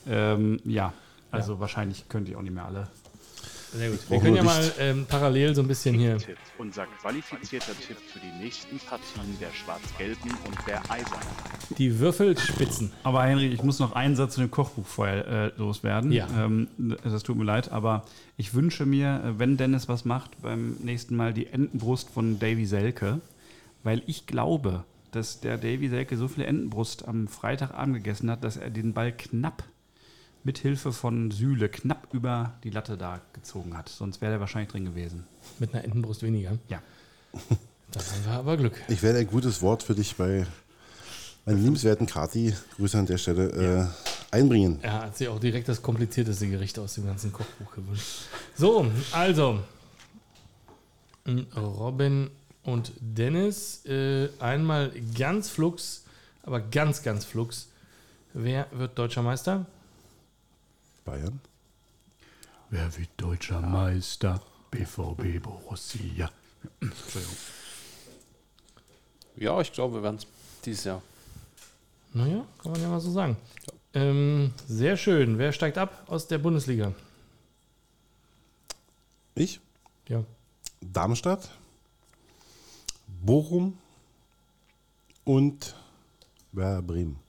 Ähm, ja, also wahrscheinlich könnt ihr auch nicht mehr alle.
Sehr gut. Wir können ja mal ähm, parallel so ein bisschen hier.
Tipp, unser qualifizierter Tipp für die nächsten Partien der Schwarz-Gelben und der Eisernen.
Die Würfelspitzen.
Aber Henry, ich muss noch einen Satz zu dem Kochbuch vorher äh, loswerden.
Ja.
Ähm, das tut mir leid, aber ich wünsche mir, äh, wenn Dennis was macht, beim nächsten Mal die Entenbrust von Davy Selke, weil ich glaube, dass der Davy Selke so viel Entenbrust am Freitagabend gegessen hat, dass er den Ball knapp mit Hilfe von Sühle knapp über die Latte da gezogen hat. Sonst wäre er wahrscheinlich drin gewesen.
Mit einer Entenbrust weniger.
Ja.
Da haben wir aber Glück.
Ich werde ein gutes Wort für dich bei meinem liebenswerten Kati, Grüße an der Stelle, äh, einbringen.
Er hat sich auch direkt das komplizierteste Gericht aus dem ganzen Kochbuch gewünscht. So, also. Robin und Dennis. Äh, einmal ganz flugs, aber ganz, ganz flugs. Wer wird deutscher Meister?
Bayern.
Wer wird deutscher Meister? BVB Borussia. Entschuldigung.
Ja, ich glaube, wir werden es dieses Jahr.
Naja, kann man ja mal so sagen. Ähm, sehr schön. Wer steigt ab aus der Bundesliga?
Ich,
Ja.
Darmstadt, Bochum und Werder Bremen.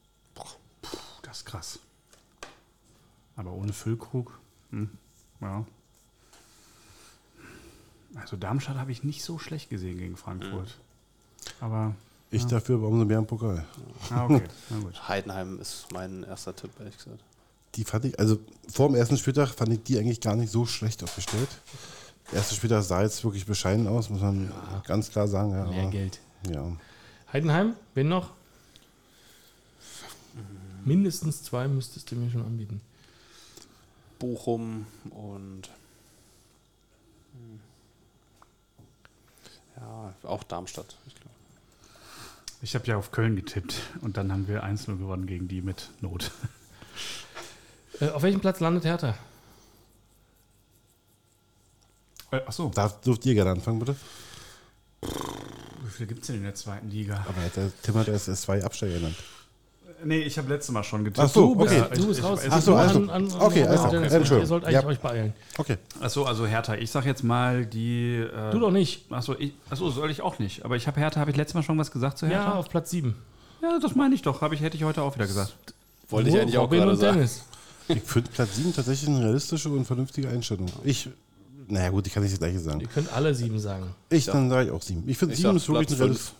Das ist krass. Aber ohne Füllkrug. Hm. Ja. Also Darmstadt habe ich nicht so schlecht gesehen gegen Frankfurt. Aber.
Ich dafür aber umso mehr im Pokal.
Ah, okay. Na gut.
Heidenheim ist mein erster Tipp, ehrlich gesagt.
Die fand ich, also vor dem ersten Spieltag fand ich die eigentlich gar nicht so schlecht aufgestellt. Der erste Spieltag sah jetzt wirklich bescheiden aus, muss man ganz klar sagen. Ja,
Mehr
aber-
Geld.
Ja.
Heidenheim, wen noch? Mindestens zwei müsstest du mir schon anbieten.
Bochum und. hm. Ja, auch Darmstadt. Ich glaube.
Ich habe ja auf Köln getippt und dann haben wir 1-0 gewonnen gegen die mit Not.
Äh, auf welchem Platz landet Hertha?
Äh, achso,
Darf, dürft ihr gerne anfangen, bitte?
wie viele gibt es denn in der zweiten Liga?
Aber der Tim hat erst zwei Absteiger genannt.
Nee, ich habe letztes Mal schon getippt.
Ach so,
Du bist,
okay.
du bist
Ich-
raus.
Ach so,
Du
also-
an- an-
okay, also. Entschuldigung.
Ihr sollt eigentlich
Ja.
euch beeilen.
Okay.
Achso, also Hertha. Ich sag jetzt mal die. Äh,
Du doch nicht.
Achso, ich, achso, soll ich auch nicht. Aber ich habe Hertha, habe ich letztes Mal schon was gesagt zu
Ja,
Hertha?
auf Platz 7.
Ja, das meine ich doch. Hab ich, hätte ich heute auch wieder gesagt.
Wollte ich eigentlich auch
Robin
gerade
und
sagen.
Dennis.
Ich finde Platz 7 tatsächlich eine realistische und vernünftige Einstellung. Ich, naja gut, ich kann nicht das gleiche sagen.
Ihr könnt alle sieben sagen.
Ich, dann sage ich auch 7. Ich finde
Ich
7
sag
ist wirklich
Platz
ein realistisches.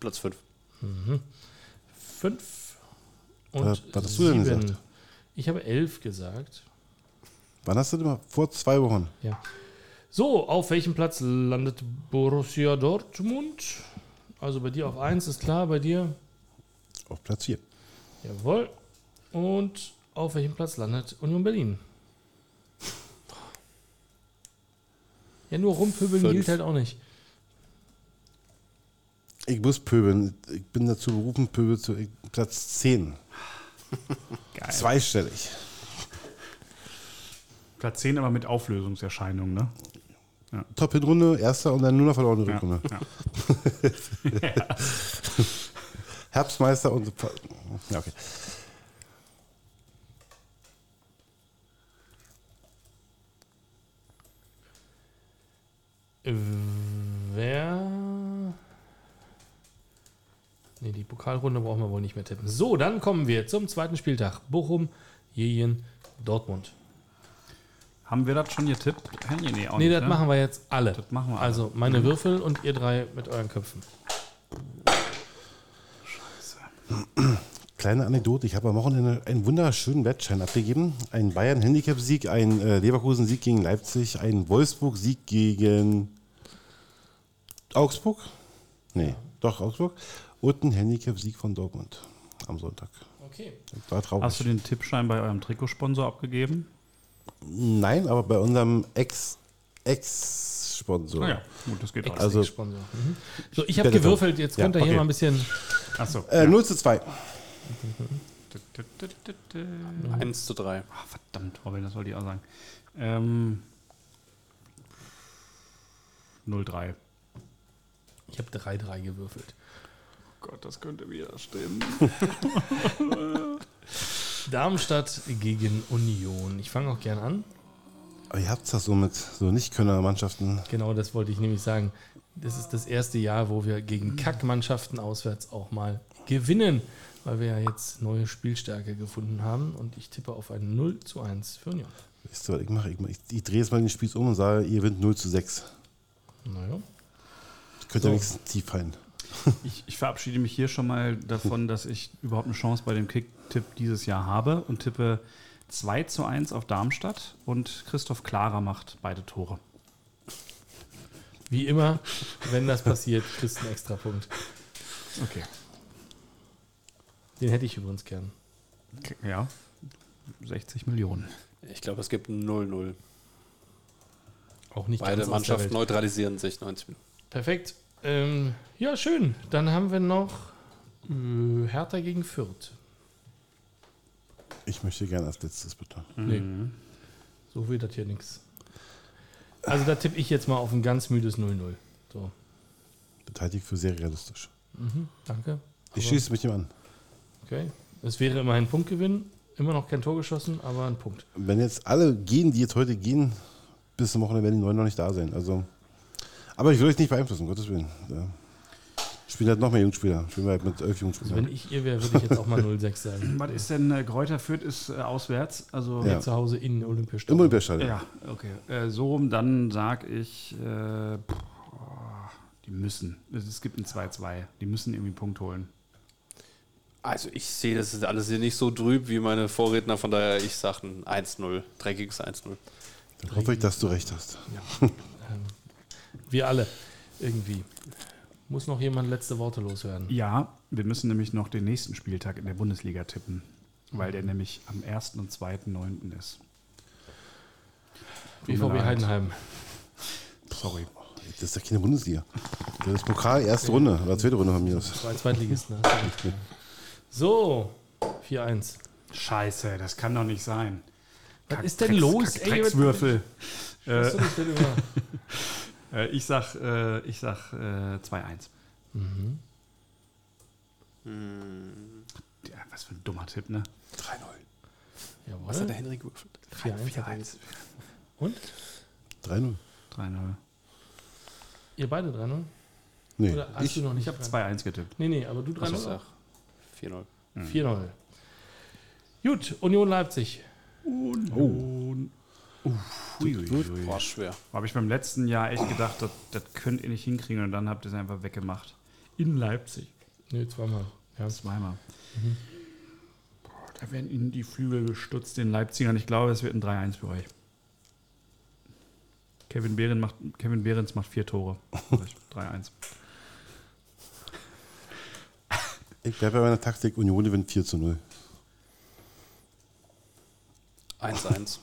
Platz 5.
Fünf und
Was- was hast du denn
sieben.
gesagt?
Ich habe elf gesagt.
Wann hast du denn mal? Vor zwei Wochen.
Ja. So, auf welchem Platz landet Borussia Dortmund? Also bei dir auf 1 ist klar, bei dir
Auf Platz 4.
jawohl. Und auf welchem Platz landet Union Berlin? Ja, nur rumpöbeln gilt halt auch nicht.
Ich muss pöbeln. Ich bin dazu berufen, Pöbel zu Platz 10.
Geil.
Zweistellig.
Platz 10 aber mit Auflösungserscheinungen, ne?
Top Hinrunde, erster und dann nur noch verlorene
Ja,
Rückrunde.
ja.
Herbstmeister und. Ja, okay.
Wer. Ne, die Pokalrunde brauchen wir wohl nicht mehr tippen. So, dann kommen wir zum zweiten Spieltag. Bochum, Jejen, Dortmund.
Haben wir das schon getippt? Nee, nee, auch
Nee,
nicht,
das
ne?
machen wir jetzt alle.
Das machen wir alle.
Also meine Würfel und ihr drei mit euren Köpfen.
Kleine Anekdote: Ich habe am Wochenende einen wunderschönen Wettschein abgegeben. Einen Bayern-Handicap-Sieg, einen äh, Leverkusen-Sieg gegen Leipzig, einen Wolfsburg-Sieg gegen Augsburg. Nee, doch Augsburg. Und einen Handicap-Sieg von Dortmund am Sonntag.
Okay.
Hast du den Tippschein bei eurem Trikotsponsor abgegeben?
Nein, aber bei unserem Ex- Ex-Sponsor.
Naja, gut, das geht auch.
Also-.
Mhm. So, ich habe gewürfelt. Jetzt
Ja,
könnt ihr hier
okay.
mal ein bisschen.
Achso.
Äh, 0 zu 2.
1 zu 3.
Ah, verdammt, Robin, das wollte ich auch sagen. Ähm, 0-3.
Ich habe 3-3 gewürfelt.
Gott, das könnte wieder stimmen.
Darmstadt gegen Union. Ich fange auch gern an.
Aber ihr habt das so mit so Nicht-Könner-Mannschaften.
Genau das wollte ich nämlich sagen. Das ist das erste Jahr, wo wir gegen Kackmannschaften auswärts auch mal gewinnen, weil wir ja jetzt neue Spielstärke gefunden haben. Und ich tippe auf ein 0 zu 1 für Union.
Weißt du, was ich mache? Ich, ich, ich drehe jetzt mal den Spieß um und sage, ihr gewinnt 0 zu 6.
Naja.
Das könnte
So.
ja wenigstens tief fallen.
Ich, ich verabschiede mich hier schon mal davon, dass ich überhaupt eine Chance bei dem Kick-Tipp dieses Jahr habe und tippe 2 zu 1 auf Darmstadt und Christoph Klarer macht beide Tore.
Wie immer, wenn das passiert, kriegst du einen extra Punkt.
Okay.
Den hätte ich übrigens gern.
Ja. 60 Millionen.
Ich glaube, es gibt ein 0-0.
Auch nicht
Beide Mannschaften neutralisieren sich 90 Minuten.
Perfekt. Ähm, ja, schön. Dann haben wir noch äh, Hertha gegen Fürth.
Ich möchte gerne als letztes bitte.
Nee. So will das hier nichts. Also da tippe ich jetzt mal auf ein ganz müdes 0-0. So.
Das halte ich für sehr realistisch.
Mhm, danke.
Ich
Aber-
schieße mit ihm an.
Okay. Es wäre immerhin ein Punktgewinn. Immer noch kein Tor geschossen, aber ein Punkt.
Wenn jetzt alle gehen, die jetzt heute gehen, bis zum Wochenende werden die neun noch nicht da sein. Also, aber ich will euch nicht beeinflussen, um Gottes Willen. Ja. Spielen halt noch mehr Jungspieler. Spielen wir halt mit elf
Also
Jungspielern.
wenn ich ihr wäre, würde ich jetzt auch mal 0-6 sagen.
Was ist denn äh, Kräuter Fürth ist äh, auswärts? Also
Ja.
Zu Hause in
Im
Olympiastadion.
Olympiastadion.
Ja, okay. Äh, so rum, dann sag ich, äh, pff, oh, die müssen. Es gibt ein 2-2. Die müssen irgendwie einen Punkt holen.
Also ich sehe das ist alles hier nicht so trüb wie meine Vorredner, von daher ich sage ein 1-0, dreckiges 1-0.
Dann hoffe ich, dass du recht hast.
Ähm, wir alle. Irgendwie. Muss noch jemand letzte Worte loswerden?
Ja, wir müssen nämlich noch den nächsten Spieltag in der Bundesliga tippen, weil der nämlich am 1. und 2.9. ist.
BVB. Heidenheim.
Sorry.
Das ist ja keine Bundesliga. Das ist Pokal, erste Runde oder zweite Runde von mir.
Zwei Zweitligisten. ja. So, 4-1.
Scheiße, das kann doch nicht sein.
Was
Kack-
ist denn
Drecks-
los,
Kack-
ey?
Dreckswürfel.
Was
Äh,
denn immer?
äh, ich sag, äh, ich sag äh, 2-1.
Mhm.
Ja, was für ein dummer Tipp, ne?
3-0. Was hat der
Jawohl.
Henry gewürfelt?
4-1. hat er jetzt. Und?
3-0.
3-0.
Ihr beide 3-0?
Nee,
Oder hast
ich,
du noch nicht?
Ich habe 2-1 getippt.
Nee, nee, aber du
Ich
3-0.
sag 4-0.
4-0. Gut, Union Leipzig.
Oh.
War schwer.
Habe ich beim letzten Jahr echt gedacht, das, das könnt ihr nicht hinkriegen und dann habt ihr es einfach weggemacht. In Leipzig.
Nee, zweimal. Ja.
Zweimal. Boah, da werden ihnen die Flügel gestutzt, den Leipzigern. Ich glaube, es wird ein 3-1 für euch. Kevin, Behrens macht, Kevin Behrens macht vier Tore. 3-1.
ich bleibe bei meiner Taktik. Union gewinnt 4 zu 0.
1-1.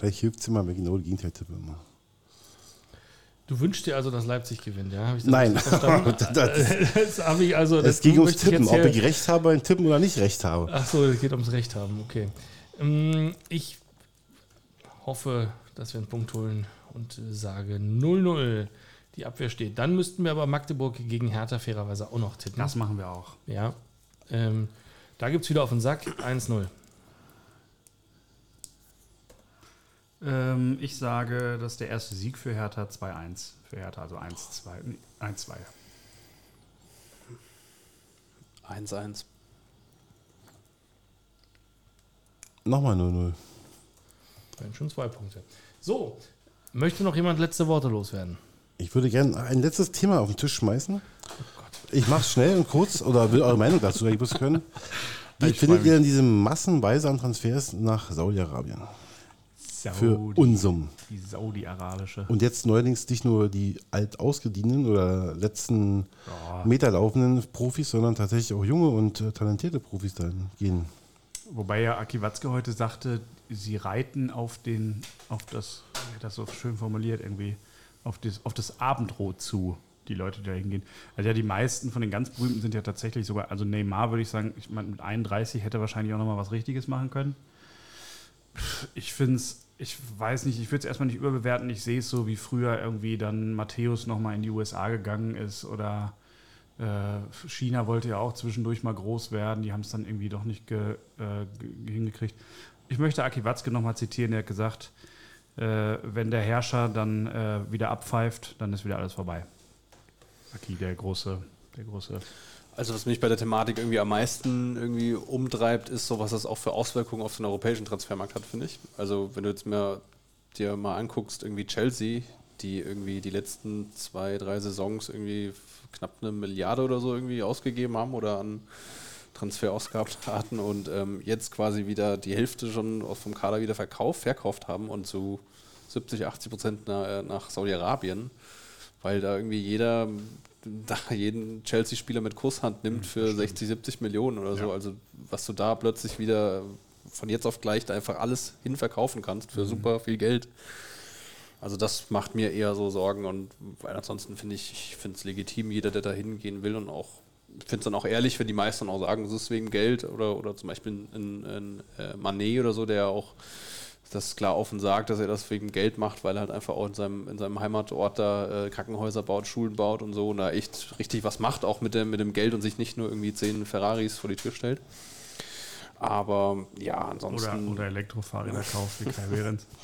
Vielleicht hilft es immer, wenn ich genau das Gegenteil tippe immer.
Du wünschst dir also, dass Leipzig gewinnt, ja? Das
Nein. Das-
das habe ich also. das-
Es ging ums Tippen, ob ich recht habe beim Tippen oder nicht recht habe.
Ach so, es geht ums Recht haben, okay. Ähm, Ich hoffe, dass wir einen Punkt holen und äh, sage 0-0. Die Abwehr steht. Dann müssten wir aber Magdeburg gegen Hertha fairerweise auch noch tippen.
Das machen wir auch.
Ja. Ähm, da gibt es wieder auf den Sack 1-0.
Ähm, ich sage, das ist der erste Sieg für Hertha 2-1. Für Hertha, also 1-2. nee, 1-2.
1-1.
Nochmal 0-0.
Wären schon zwei Punkte. So, möchte noch jemand letzte Worte loswerden?
Ich würde gerne ein letztes Thema auf den Tisch schmeißen. Ich mache es schnell und kurz oder will eure Meinung dazu geben können. Wie
Ich
findet ihr denn diese massenweise an Transfers nach Saudi-Arabien? Für Unsummen.
Die Saudi-arabische.
Und jetzt neuerdings nicht nur die alt ausgedienten oder letzten
Ja.
Meter laufenden Profis, sondern tatsächlich auch junge und äh, talentierte Profis dann gehen.
Wobei ja Aki Watzke heute sagte, sie reiten auf den, auf das, er hat das so schön formuliert irgendwie, auf das, auf das Abendrot zu, die Leute, die da hingehen. Also ja, die meisten von den ganz berühmten sind ja tatsächlich sogar, also Neymar würde ich sagen, ich meine, mit 31 hätte er wahrscheinlich auch nochmal was Richtiges machen können. Ich finde es, ich weiß nicht, ich würde es erstmal nicht überbewerten. Ich sehe es so, wie früher irgendwie dann Matthäus nochmal in die USA gegangen ist oder äh, China wollte ja auch zwischendurch mal groß werden. Die haben es dann irgendwie doch nicht ge, äh, ge- hingekriegt. Ich möchte Aki Watzke nochmal zitieren. Der hat gesagt, äh, wenn der Herrscher dann äh, wieder abpfeift, dann ist wieder alles vorbei. Aki, der große, der große.
Also was mich bei der Thematik irgendwie am meisten irgendwie umtreibt, ist so, was das auch für Auswirkungen auf den europäischen Transfermarkt hat, finde ich. Also wenn du jetzt mir dir mal anguckst, irgendwie Chelsea, die irgendwie die letzten zwei, drei Saisons irgendwie knapp eine Milliarde oder so irgendwie ausgegeben haben oder an Transferausgaben hatten und ähm, jetzt quasi wieder die Hälfte schon vom Kader wieder verkauft, verkauft haben und so 70, 80 Prozent nach, nach Saudi-Arabien, weil da irgendwie jeder da jeden Chelsea-Spieler mit Kusshand nimmt für 60, 70 Millionen oder so. Also was du da plötzlich wieder von jetzt auf gleich da einfach alles hinverkaufen kannst für super viel Geld. Also das macht mir eher so Sorgen und weil ansonsten finde ich, ich finde es legitim, jeder, der da hingehen will und auch finde es dann auch ehrlich, wenn die meisten auch sagen, es ist wegen Geld oder, oder zum Beispiel ein, ein, ein Manet oder so, der auch das klar offen sagt, dass er das wegen Geld macht, weil er halt einfach auch in seinem, in seinem Heimatort da äh, Krankenhäuser baut, Schulen baut und so und da echt richtig was macht, auch mit dem, mit dem Geld und sich nicht nur irgendwie zehn Ferraris vor die Tür stellt. Aber ja, ansonsten.
Oder, oder Elektrofahrräder kauft, wie Kai Behrens.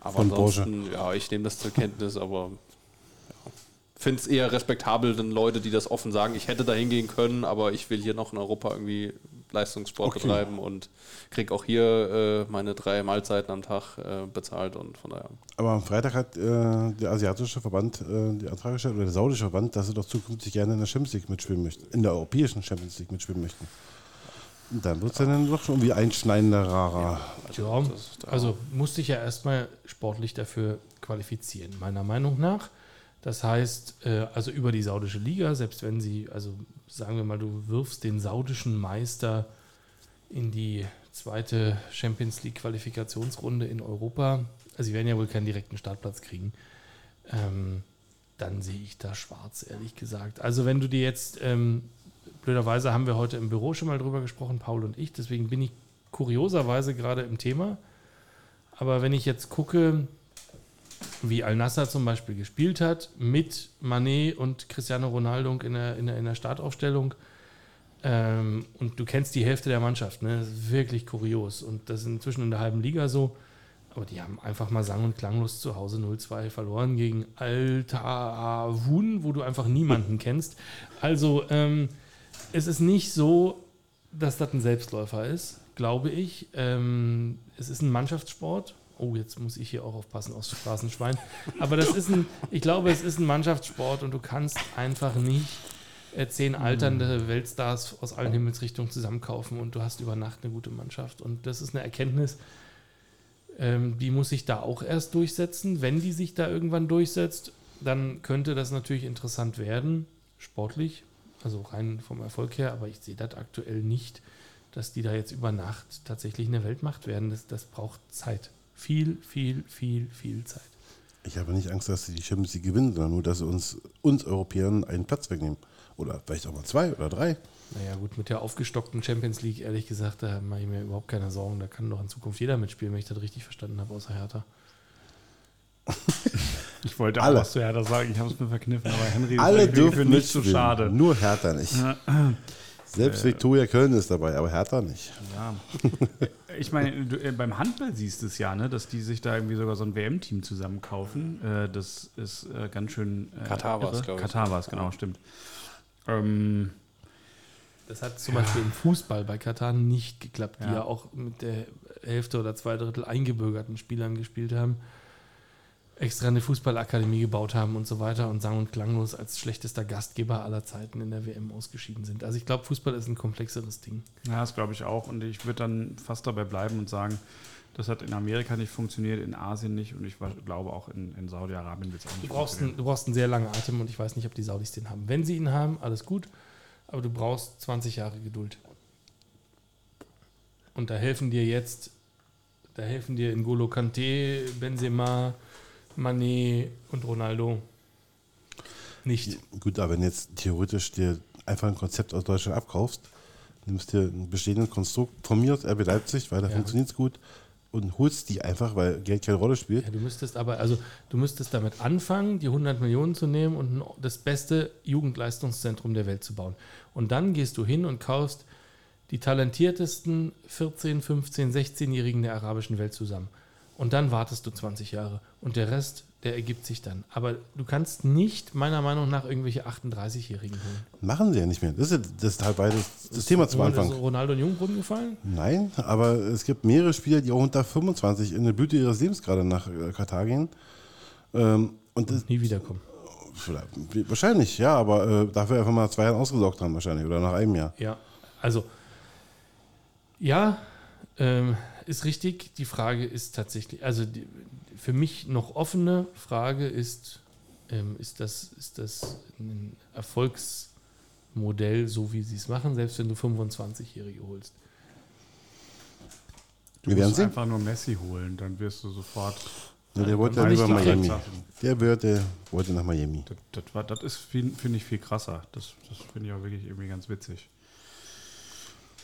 Aber Von ansonsten, Porsche. ja, ich nehme das zur Kenntnis, aber ja, finde es eher respektabel, denn Leute, die das offen sagen, ich hätte da hingehen können, aber ich will hier noch in Europa irgendwie Leistungssport okay. betreiben und kriege auch hier äh, meine drei Mahlzeiten am Tag äh, bezahlt und von daher.
Aber am Freitag hat äh, der asiatische Verband äh, die Anfrage gestellt, oder der saudische Verband, dass sie doch zukünftig gerne in der Champions League mitspielen möchten, in der europäischen Champions League mitspielen möchten. Und dann wird es ja dann doch schon irgendwie einschneidender rarer.
Ja, also, ja, also musste ich ja erstmal sportlich dafür qualifizieren, meiner Meinung nach. Das heißt, äh, also über die saudische Liga, selbst wenn sie, also sagen wir mal, du wirfst den saudischen Meister in die zweite Champions League Qualifikationsrunde in Europa, also sie werden ja wohl keinen direkten Startplatz kriegen, ähm, dann sehe ich da schwarz, ehrlich gesagt. Also wenn du dir jetzt, ähm, blöderweise haben wir heute im Büro schon mal drüber gesprochen, Paul und ich, deswegen bin ich kurioserweise gerade im Thema. Aber wenn ich jetzt gucke, wie Al-Nassr zum Beispiel gespielt hat, mit Manet und Cristiano Ronaldo in der, in der, in der Startaufstellung. Ähm, und du kennst die Hälfte der Mannschaft, ne? Das ist wirklich kurios. Und das ist inzwischen in der halben Liga so. Aber die haben einfach mal sang- und klanglos zu Hause 0-2 verloren gegen Altavun, wo du einfach niemanden kennst. Also, ähm, es ist nicht so, dass das ein Selbstläufer ist, glaube ich. Ähm, es ist ein Mannschaftssport oh, jetzt muss ich hier auch aufpassen aus Straßenschwein. Aber das ist ein, ich glaube, es ist ein Mannschaftssport und du kannst einfach nicht äh, zehn alternde Weltstars aus allen Himmelsrichtungen zusammenkaufen und du hast über Nacht eine gute Mannschaft. Und das ist eine Erkenntnis, ähm, die muss sich da auch erst durchsetzen. Wenn die sich da irgendwann durchsetzt, dann könnte das natürlich interessant werden, sportlich, also rein vom Erfolg her, aber ich sehe das aktuell nicht, dass die da jetzt über Nacht tatsächlich eine Weltmacht werden. Das, das braucht Zeit viel, viel, viel, viel Zeit.
Ich habe nicht Angst, dass sie die Champions League gewinnen, sondern nur, dass sie uns, uns Europäern einen Platz wegnehmen. Oder vielleicht auch mal zwei oder drei.
Naja, gut, mit der aufgestockten Champions League, ehrlich gesagt, da mache ich mir überhaupt keine Sorgen. Da kann doch in Zukunft jeder mitspielen, wenn ich das richtig verstanden habe, außer Hertha.
ich wollte auch Alle. was zu Hertha sagen, ich habe es mir verkniffen, aber Henry
Alle ist dürfen nicht so schade. Nur Hertha nicht. Selbst äh, Viktoria Köln ist dabei, aber Hertha nicht.
Ja. ich meine, äh, beim Handball siehst du es ja, ne, dass die sich da irgendwie sogar so ein WM-Team zusammenkaufen. Äh, das ist äh, ganz schön.
Äh, Katar war es, glaube
ich. Katar war es, genau, stimmt. Ähm,
das hat zum ja. Beispiel im Fußball bei Katar nicht geklappt, die ja. ja auch mit der Hälfte oder zwei Drittel eingebürgerten Spielern gespielt haben extra eine Fußballakademie gebaut haben und so weiter und sang- und klanglos als schlechtester Gastgeber aller Zeiten in der WM ausgeschieden sind. Also ich glaube, Fußball ist ein komplexeres Ding.
Ja, das glaube ich auch. Und ich würde dann fast dabei bleiben und sagen, das hat in Amerika nicht funktioniert, in Asien nicht und ich glaube auch in, in Saudi-Arabien wird es auch nicht
du brauchst funktionieren. Ein, du brauchst einen sehr langen Atem und ich weiß nicht, ob die Saudis den haben. Wenn sie ihn haben, alles gut, aber du brauchst 20 Jahre Geduld. Und da helfen dir jetzt, da helfen dir N'Golo Kante, Benzema, Mané und Ronaldo nicht.
Gut, aber wenn jetzt theoretisch dir einfach ein Konzept aus Deutschland abkaufst, nimmst dir ein bestehendes Konstrukt, formierst RB Leipzig, weil da ja. funktioniert es gut und holst die einfach, weil Geld keine Rolle spielt.
Ja, du müsstest aber, also du müsstest damit anfangen, die 100 Millionen zu nehmen und das beste Jugendleistungszentrum der Welt zu bauen. Und dann gehst du hin und kaufst die talentiertesten 14, 15, 16-Jährigen der arabischen Welt zusammen. Und dann wartest du 20 Jahre. Und der Rest, der ergibt sich dann. Aber du kannst nicht, meiner Meinung nach, irgendwelche 38-Jährigen holen.
Machen sie ja nicht mehr. Das ist, das ist halt beides das, das Thema zum Anfang. Ist
Ronaldo und Jungbrunnen gefallen?
Nein, aber es gibt mehrere Spieler, die auch unter 25 in der Blüte ihres Lebens gerade nach äh, Katar gehen. Ähm, und, und
nie wiederkommen.
Wahrscheinlich, ja, aber äh, dafür einfach mal zwei Jahre ausgesorgt haben, wahrscheinlich, oder nach einem Jahr.
Ja, also, ja, ähm, ist richtig. Die Frage ist tatsächlich, also die, für mich noch offene Frage ist, ähm, ist, das, ist das ein Erfolgsmodell, so wie sie es machen, selbst wenn du 25-Jährige holst?
Du
Wir werden
musst
sehen.
einfach nur Messi holen, dann wirst du sofort.
Ja, der wollte ja
Dann
lieber
nicht
Miami. Der wollte, wollte nach Miami.
Das, das, war, das ist, finde ich, viel krasser. Das, das finde ich auch wirklich irgendwie ganz witzig.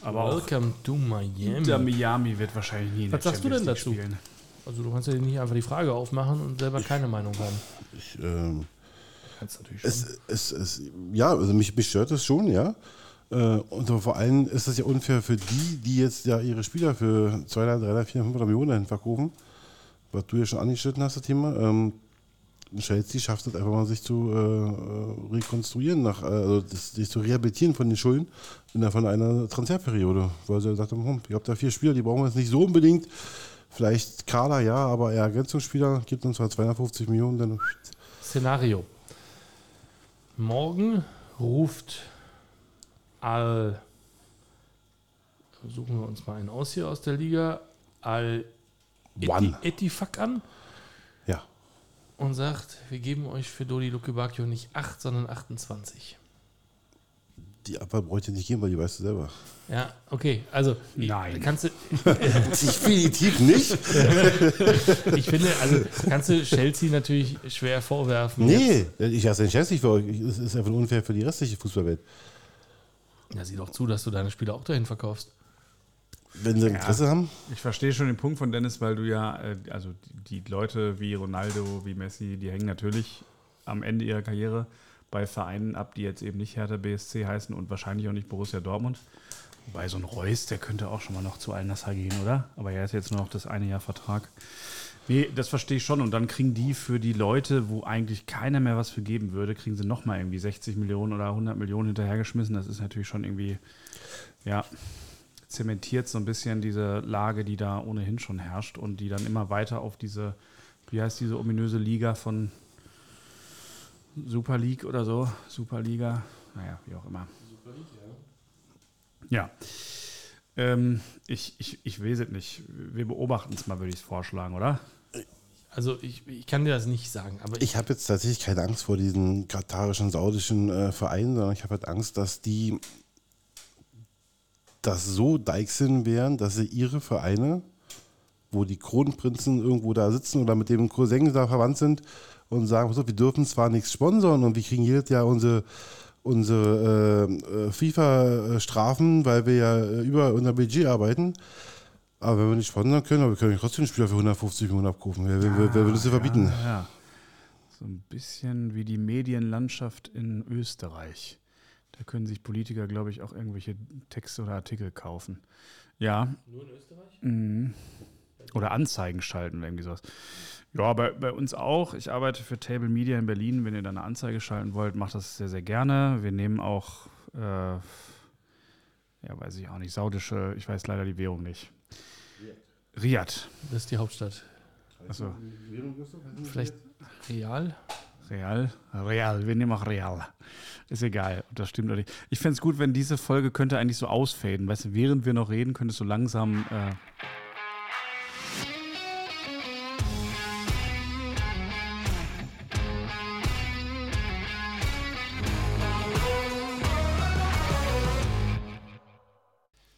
Aber auch
Welcome to Miami.
Miami wird wahrscheinlich nie in
Was
der
sagst du denn dazu?
spielen.
Also du kannst ja nicht einfach die Frage aufmachen und selber keine Meinung haben.
Ich, ähm,
Kannst natürlich schon.
es, es, es, ja, also mich, mich stört das schon, ja. Äh, und vor allem ist das ja unfair für die, die jetzt ja ihre Spieler für 200, 300, 400, 500 Millionen dahin verkaufen. Was du ja schon angeschnitten hast, das Thema. Ähm, Chelsea schafft es einfach mal, sich zu äh, äh, rekonstruieren, nach, äh, also das, sich zu rehabilitieren von den Schulden innerhalb von einer Transferperiode. Weil sie gesagt haben, hm, ihr habt da vier Spieler, die brauchen wir jetzt nicht so unbedingt. Vielleicht Kader, ja, aber eher Ergänzungsspieler, gibt uns zwar 250 Millionen, dann
Szenario. Morgen ruft Al. Suchen wir uns mal einen aus hier aus der Liga. Al
One.
Etifak an
ja.
und sagt, wir geben euch für Dodi Lukebakio nicht 8, sondern 28.
Die Abwahl bräuchte nicht gehen, weil die weißt du selber.
Ja, okay. Also,
Nein.
kannst du,
Definitiv nicht.
ich finde, also kannst du Chelsea natürlich schwer vorwerfen. jetzt-
Nee, ich hasse den Chelsea für euch. Es ist einfach unfair für die restliche Fußballwelt.
Ja, sieh doch zu, dass du deine Spieler auch dahin verkaufst.
Wenn sie Interesse haben,
Ich verstehe schon den Punkt von Dennis, weil du ja, äh, also die Leute wie Ronaldo, wie Messi, die hängen natürlich am Ende ihrer Karriere bei Vereinen ab, die jetzt eben nicht Hertha BSC heißen und wahrscheinlich auch nicht Borussia Dortmund. Wobei so ein Reus, der könnte auch schon mal noch zu Al-Nassr gehen, oder? Aber er ist jetzt nur noch das eine Jahr Vertrag. Nee, das verstehe ich schon. Und dann kriegen die für die Leute, wo eigentlich keiner mehr was für geben würde, kriegen sie nochmal irgendwie 60 Millionen oder 100 Millionen hinterhergeschmissen. Das ist natürlich schon irgendwie, ja, zementiert so ein bisschen diese Lage, die da ohnehin schon herrscht und die dann immer weiter auf diese, wie heißt diese ominöse Liga von Super League oder so? Superliga? Naja, wie auch immer. Ja. Ähm, ich, ich, ich weiß es nicht. Wir beobachten es mal, würde ich es vorschlagen, oder?
Also ich, ich kann dir das nicht sagen, aber
ich habe jetzt tatsächlich keine Angst vor diesen katarischen, saudischen äh, Vereinen, sondern ich habe halt Angst, dass die das so deichseln wären, dass sie ihre Vereine, wo die Kronprinzen irgendwo da sitzen oder mit dem Cousin da verwandt sind und sagen, wir dürfen zwar nichts sponsern und wir kriegen jedes Jahr unsere, unsere äh, äh, FIFA-Strafen, weil wir ja äh, über unser Budget arbeiten. Aber wenn wir nicht sponsern können, aber wir können trotzdem einen Spieler für 150 Millionen abrufen. Wer, wer, wer, wer will das denn verbieten?
Ja, ja. So ein bisschen wie die Medienlandschaft in Österreich. Da können sich Politiker, glaube ich, auch irgendwelche Texte oder Artikel kaufen. Ja. Nur in Österreich? Mhm. Oder Anzeigen schalten irgendwie sowas. Ja, bei, bei uns auch. Ich arbeite für Table Media in Berlin. Wenn ihr da eine Anzeige schalten wollt, macht das sehr, sehr gerne. Wir nehmen auch, äh, ja, weiß ich auch nicht, saudische, ich weiß leider die Währung nicht. Riyadh.
das ist die Hauptstadt.
Also
Vielleicht Real?
Real? Real, wir nehmen auch Real. Ist egal, ob das stimmt oder nicht. Ich fände es gut, wenn diese Folge könnte eigentlich so ausfaden. Weißt du, während wir noch reden, könnte es so langsam. Äh